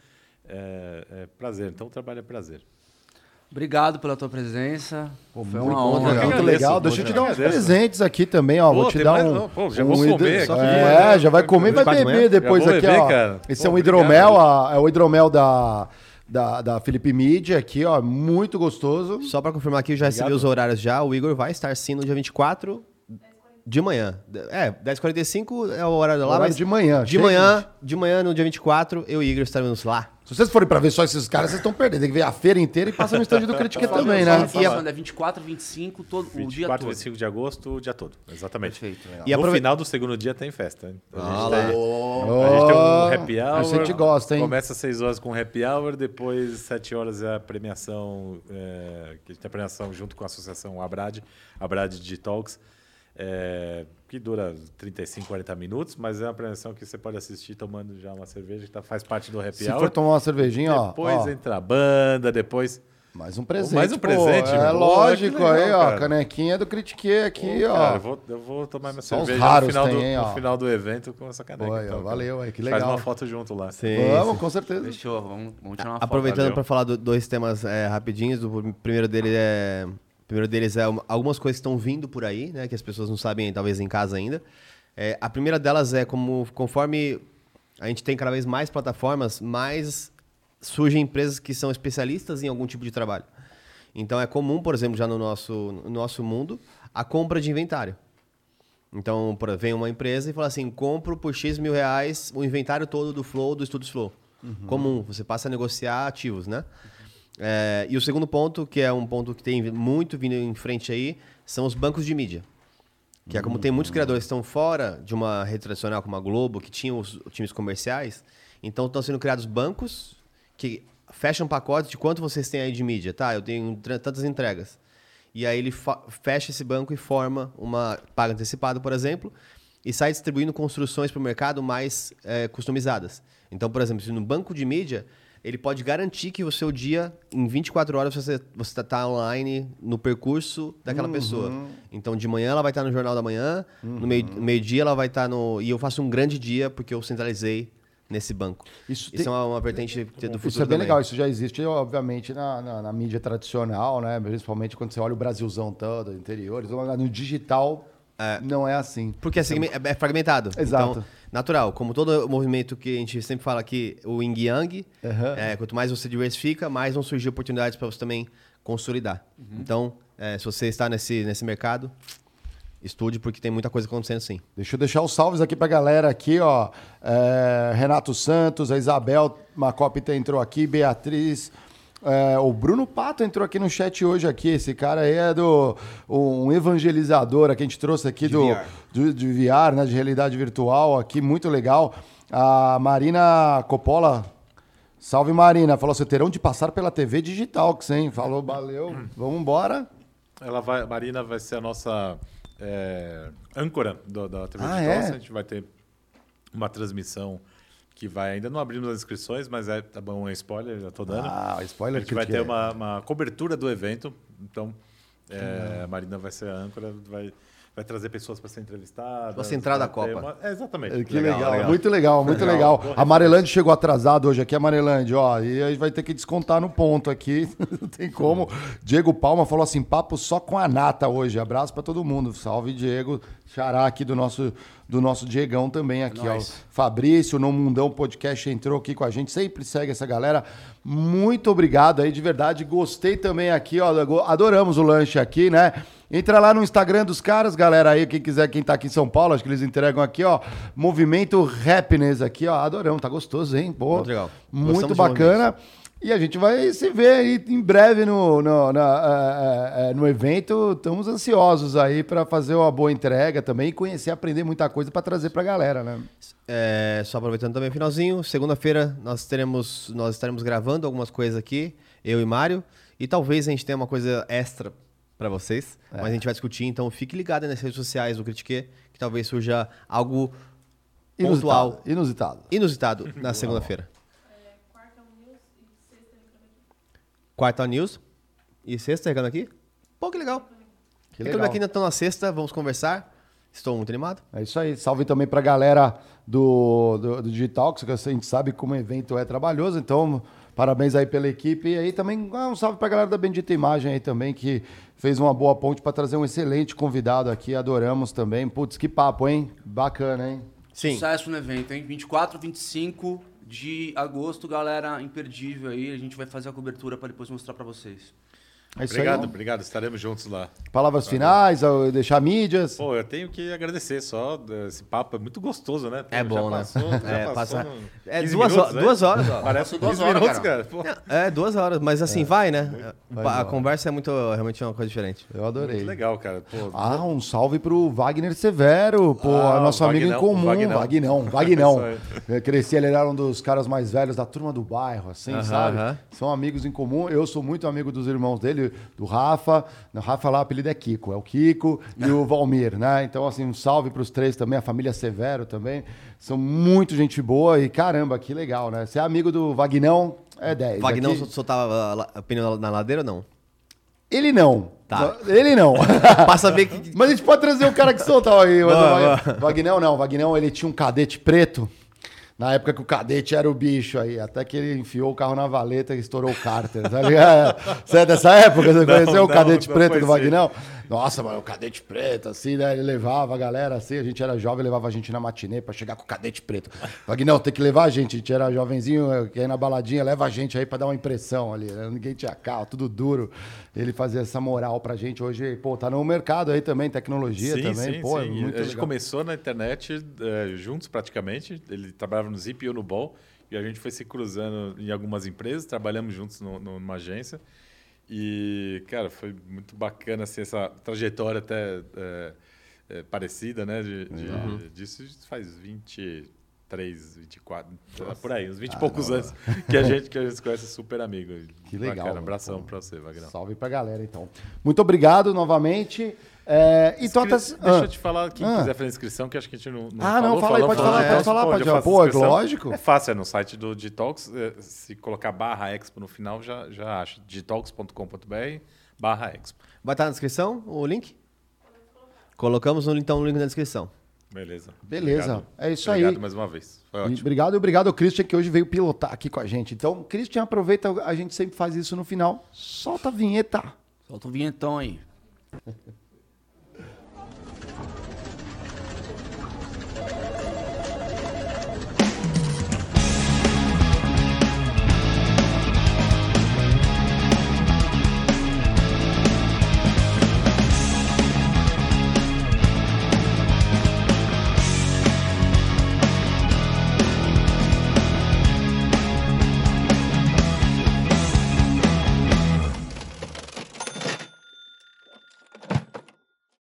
é, é prazer. Então, o trabalho é prazer. Obrigado pela tua presença. Pô, foi uma honra. Legal. Muito legal. Deixa eu te dar uns presentes aqui também, ó. Pô, vou te dar um. Pô, já vou um comer aqui. É, já vai comer e vai beber depois aqui, beber, ó. Cara. Esse Pô, é um hidromel, ó, é o hidromel da. Da, da Felipe Media aqui, ó, muito gostoso. Só para confirmar aqui, eu já Obrigado. recebi os horários já. O Igor vai estar sim no dia 24 de manhã. É, 10h45 é o horário lá, horário mas de manhã. De manhã, de manhã no dia 24, eu e o Igor estaremos lá. Se vocês forem pra ver só esses caras, vocês estão perdendo. Tem que ver a feira inteira e passar no estande do Critique também, né? E a... é 24, 25, todo, 24, o dia 24, 25 de agosto, o dia todo. Exatamente. Perfeito. É. E no aprove... final do segundo dia tem festa. Hein? A, gente tem, oh, a gente tem um happy hour. A gente gosta, hein? Começa às 6 horas com happy hour, depois 7 horas é a premiação, é, que a gente tem a premiação junto com a associação Abrad, Abrad Digitalks. É, que dura 35, 40 minutos, mas é uma premiação que você pode assistir tomando já uma cerveja, que tá, faz parte do happy Se hour. Se for tomar uma cervejinha, depois ó. Depois entra a banda, depois. Mais um presente. Mais um presente. Pô, é lógico legal, aí, ó. Cara. Canequinha do Critique aqui, ó. Cara, eu vou, eu vou tomar minha Só cerveja no final, tem, do, hein, no final do evento com essa caneca. Pô, então, valeu, aí, que legal. Faz uma foto junto lá. Sim, vamos, com certeza. Fechou, vamos, vamos tirar uma foto. Aproveitando para falar do, dois temas é, rapidinhos. O primeiro dele é. Primeiro deles é algumas coisas que estão vindo por aí, né? Que as pessoas não sabem, talvez, em casa ainda. É, a primeira delas é como conforme a gente tem cada vez mais plataformas, mais surgem empresas que são especialistas em algum tipo de trabalho. Então é comum, por exemplo, já no nosso, no nosso mundo, a compra de inventário. Então, vem uma empresa e fala assim: compro por X mil reais o inventário todo do Flow, do Studios Flow. Uhum. Comum, você passa a negociar ativos, né? É, e o segundo ponto, que é um ponto que tem muito vindo em frente aí, são os bancos de mídia. Que é como tem muitos criadores que estão fora de uma rede tradicional como a Globo, que tinham os times comerciais, então estão sendo criados bancos que fecham pacotes de quanto vocês têm aí de mídia. Tá, eu tenho tantas entregas. E aí ele fecha esse banco e forma uma paga antecipada, por exemplo, e sai distribuindo construções para o mercado mais é, customizadas. Então, por exemplo, se no banco de mídia ele pode garantir que o seu dia, em 24 horas, você está tá online no percurso daquela uhum. pessoa. Então, de manhã ela vai estar no Jornal da Manhã, uhum. no meio-dia meio ela vai estar no. E eu faço um grande dia porque eu centralizei nesse banco. Isso, isso tem... é uma, uma, vertente do futuro. Isso é bem também. legal, isso já existe, obviamente, na, na, na, mídia tradicional, né? Principalmente quando você olha o Brasilzão todo, interiores. No digital, é. não é assim. Porque é, é fragmentado. Exato. Então, natural. Como todo movimento que a gente sempre fala aqui, o yin yang, uhum. é, quanto mais você diversifica, mais vão surgir oportunidades para você também consolidar. Uhum. Então, é, se você está nesse, nesse mercado, estude porque tem muita coisa acontecendo sim. Deixa eu deixar os salves aqui para a galera aqui, ó. É, Renato Santos, a Isabel Macopita entrou aqui, Beatriz... É, o Bruno Pato entrou aqui no chat hoje aqui. Esse cara aí é do um evangelizador que a gente trouxe aqui de do, VR. do de VR, né, de realidade virtual aqui, muito legal. A Marina Coppola, salve Marina, falou: "Você terão de passar pela TV digital, que hein? Falou, valeu. Vamos embora. Ela vai, Marina vai ser a nossa é, âncora do, da TV ah, digital. É? A gente vai ter uma transmissão que vai. Ainda não abrimos as inscrições, mas é tá bom, é spoiler, já tô dando. Ah, spoiler. A gente vai ter é. uma, uma, cobertura do evento, então é, a Marina vai ser a âncora, vai, vai trazer pessoas para ser entrevistadas. Uma central da Copa. uma- É, exatamente. É, Que legal, Legal, legal. muito legal, muito legal. A Amarelândia chegou atrasado hoje aqui, Amarelândia, ó, e a gente vai ter que descontar no ponto aqui, não tem como. Diego Palma falou assim, papo só com a Nata hoje, abraço pra todo mundo, salve Diego, xará aqui do nosso, do nosso Diegão também aqui, ó. nóis. Fabrício, no Mundão Podcast entrou aqui com a gente, sempre segue essa galera, muito obrigado aí, de verdade, gostei também aqui, ó, adoramos o lanche aqui, né? Entra lá no Instagram dos caras, galera aí, quem quiser, quem tá aqui em São Paulo, acho que eles entregam aqui, ó, Movimento Happiness aqui, ó, adoramos, tá gostoso, hein? Pô, Muito legal. Muito Gostamos bacana. E a gente vai se ver aí em breve no, no, na, eh, eh, no evento. Estamos ansiosos aí para fazer uma boa entrega também e conhecer, aprender muita coisa para trazer pra galera, né? É, só aproveitando também o finalzinho, segunda-feira nós teremos, nós estaremos gravando algumas coisas aqui, eu e Mário, e talvez a gente tenha uma coisa extra pra vocês, mas a gente vai discutir, então fique ligado nas redes sociais do Critique, que talvez surja algo pontual, Inusitado. Inusitado. inusitado na segunda-feira. Quarta News e sexta Reclame Aqui? Pô, que legal. Que legal. Aqui ainda estão na sexta, vamos conversar. Estou muito animado. É isso aí. Salve também pra galera do, do, do Digital, que a gente sabe como o evento é trabalhoso. Então, parabéns aí pela equipe. E aí também ah, um salve pra galera da Bendita Imagem aí também, que fez uma boa ponte para trazer um excelente convidado aqui. Adoramos também. Putz, que papo, hein? Bacana, hein? Sim. Sucesso no evento, hein? 24, 25 de agosto, galera, imperdível aí. A gente vai fazer a cobertura para depois mostrar para vocês. É isso Obrigado, aí. obrigado. Estaremos juntos lá. Palavras finais, ao deixar mídias. Pô, eu tenho que agradecer só. Esse papo é muito gostoso, né? Pô, É bom, já né? passou, já É, passou passa- É 15 duas, minutos, né? duas horas, ó. Parece duas 15 horas, minutos, cara. É, duas horas, mas assim, vai, né? vai a conversa é muito, realmente uma coisa diferente. Eu adorei. muito legal, cara. Pô, Ah, um salve pro Wagner Severo, pô, Ah, nosso amigo em comum. Vagnão. Vagnão, Vagnão. Cresci, ele era um dos caras mais velhos da turma do bairro, assim, Aham, sabe? aham. São amigos em comum. Eu sou muito amigo dos irmãos dele, do Rafa. O Rafa lá, o apelido é Kiko, é o Kiko e o Valmir, né? Então, assim, um salve pros três também, a família Severo também. São muito gente boa e caramba, que legal, né? Ser amigo do Vagnão é 10. Vagnão Aqui- sol- soltava la- pneu na ladeira ou não? Ele não. Tá. Ele não. pra saber que. Mas a gente pode trazer o cara que soltava aí. Vagnão não. Vagnão, ele tinha um cadete preto. Na época que o cadete era o bicho aí. Até que ele enfiou o carro na valeta e estourou o cárter. Tá ligado? Você é dessa época? Você conheceu o não, cadete não preto do. Vagnão? Nossa, mano, o cadete preto, assim, né? Ele levava a galera assim. A gente era jovem, levava a gente na matinê pra chegar com o cadete preto. Vagnão, tem que levar a gente. A gente era jovenzinho, que aí na baladinha, leva a gente aí pra dar uma impressão ali. né? Ninguém tinha carro, tudo duro. Ele fazia essa moral pra gente. Hoje, pô, tá no mercado aí também, tecnologia sim, também. sim, pô, sim. é muito a gente legal. começou na internet eh, juntos praticamente. Ele trabalhava no Zip e eu no Ball. E a gente foi se cruzando em algumas empresas, trabalhamos juntos no- numa agência. E, cara, foi muito bacana assim, essa trajetória até eh, eh, parecida, né? De, de- Disso faz 23, 24, por aí, uns 20 e poucos anos que a gente que a gente se conhece super amigo. Que legal, Bacana, abração Pô. pra você, Vagrão. Salve pra galera, então. Muito obrigado novamente. É, e Inscri- tota... Deixa Ah. eu te falar, quem Ah. quiser fazer inscrição, que acho que a gente não, não Ah, não, falou, fala aí, pode falar, pode falar, pode já falar. Pô, é lógico. É fácil, é no site do Digitalks, é, se colocar barra expo no final, já, já acha. digitalks.com.br barra expo. Vai estar na descrição o link? Colocamos então o link na descrição. Beleza. Beleza, Obrigado. é isso Obrigado aí. mais uma vez. Foi E ótimo. Obrigado, obrigado ao Christian que hoje veio pilotar aqui com a gente. Então, Christian, aproveita, a gente sempre faz isso no final. Solta a vinheta. Solta o vinhetão aí.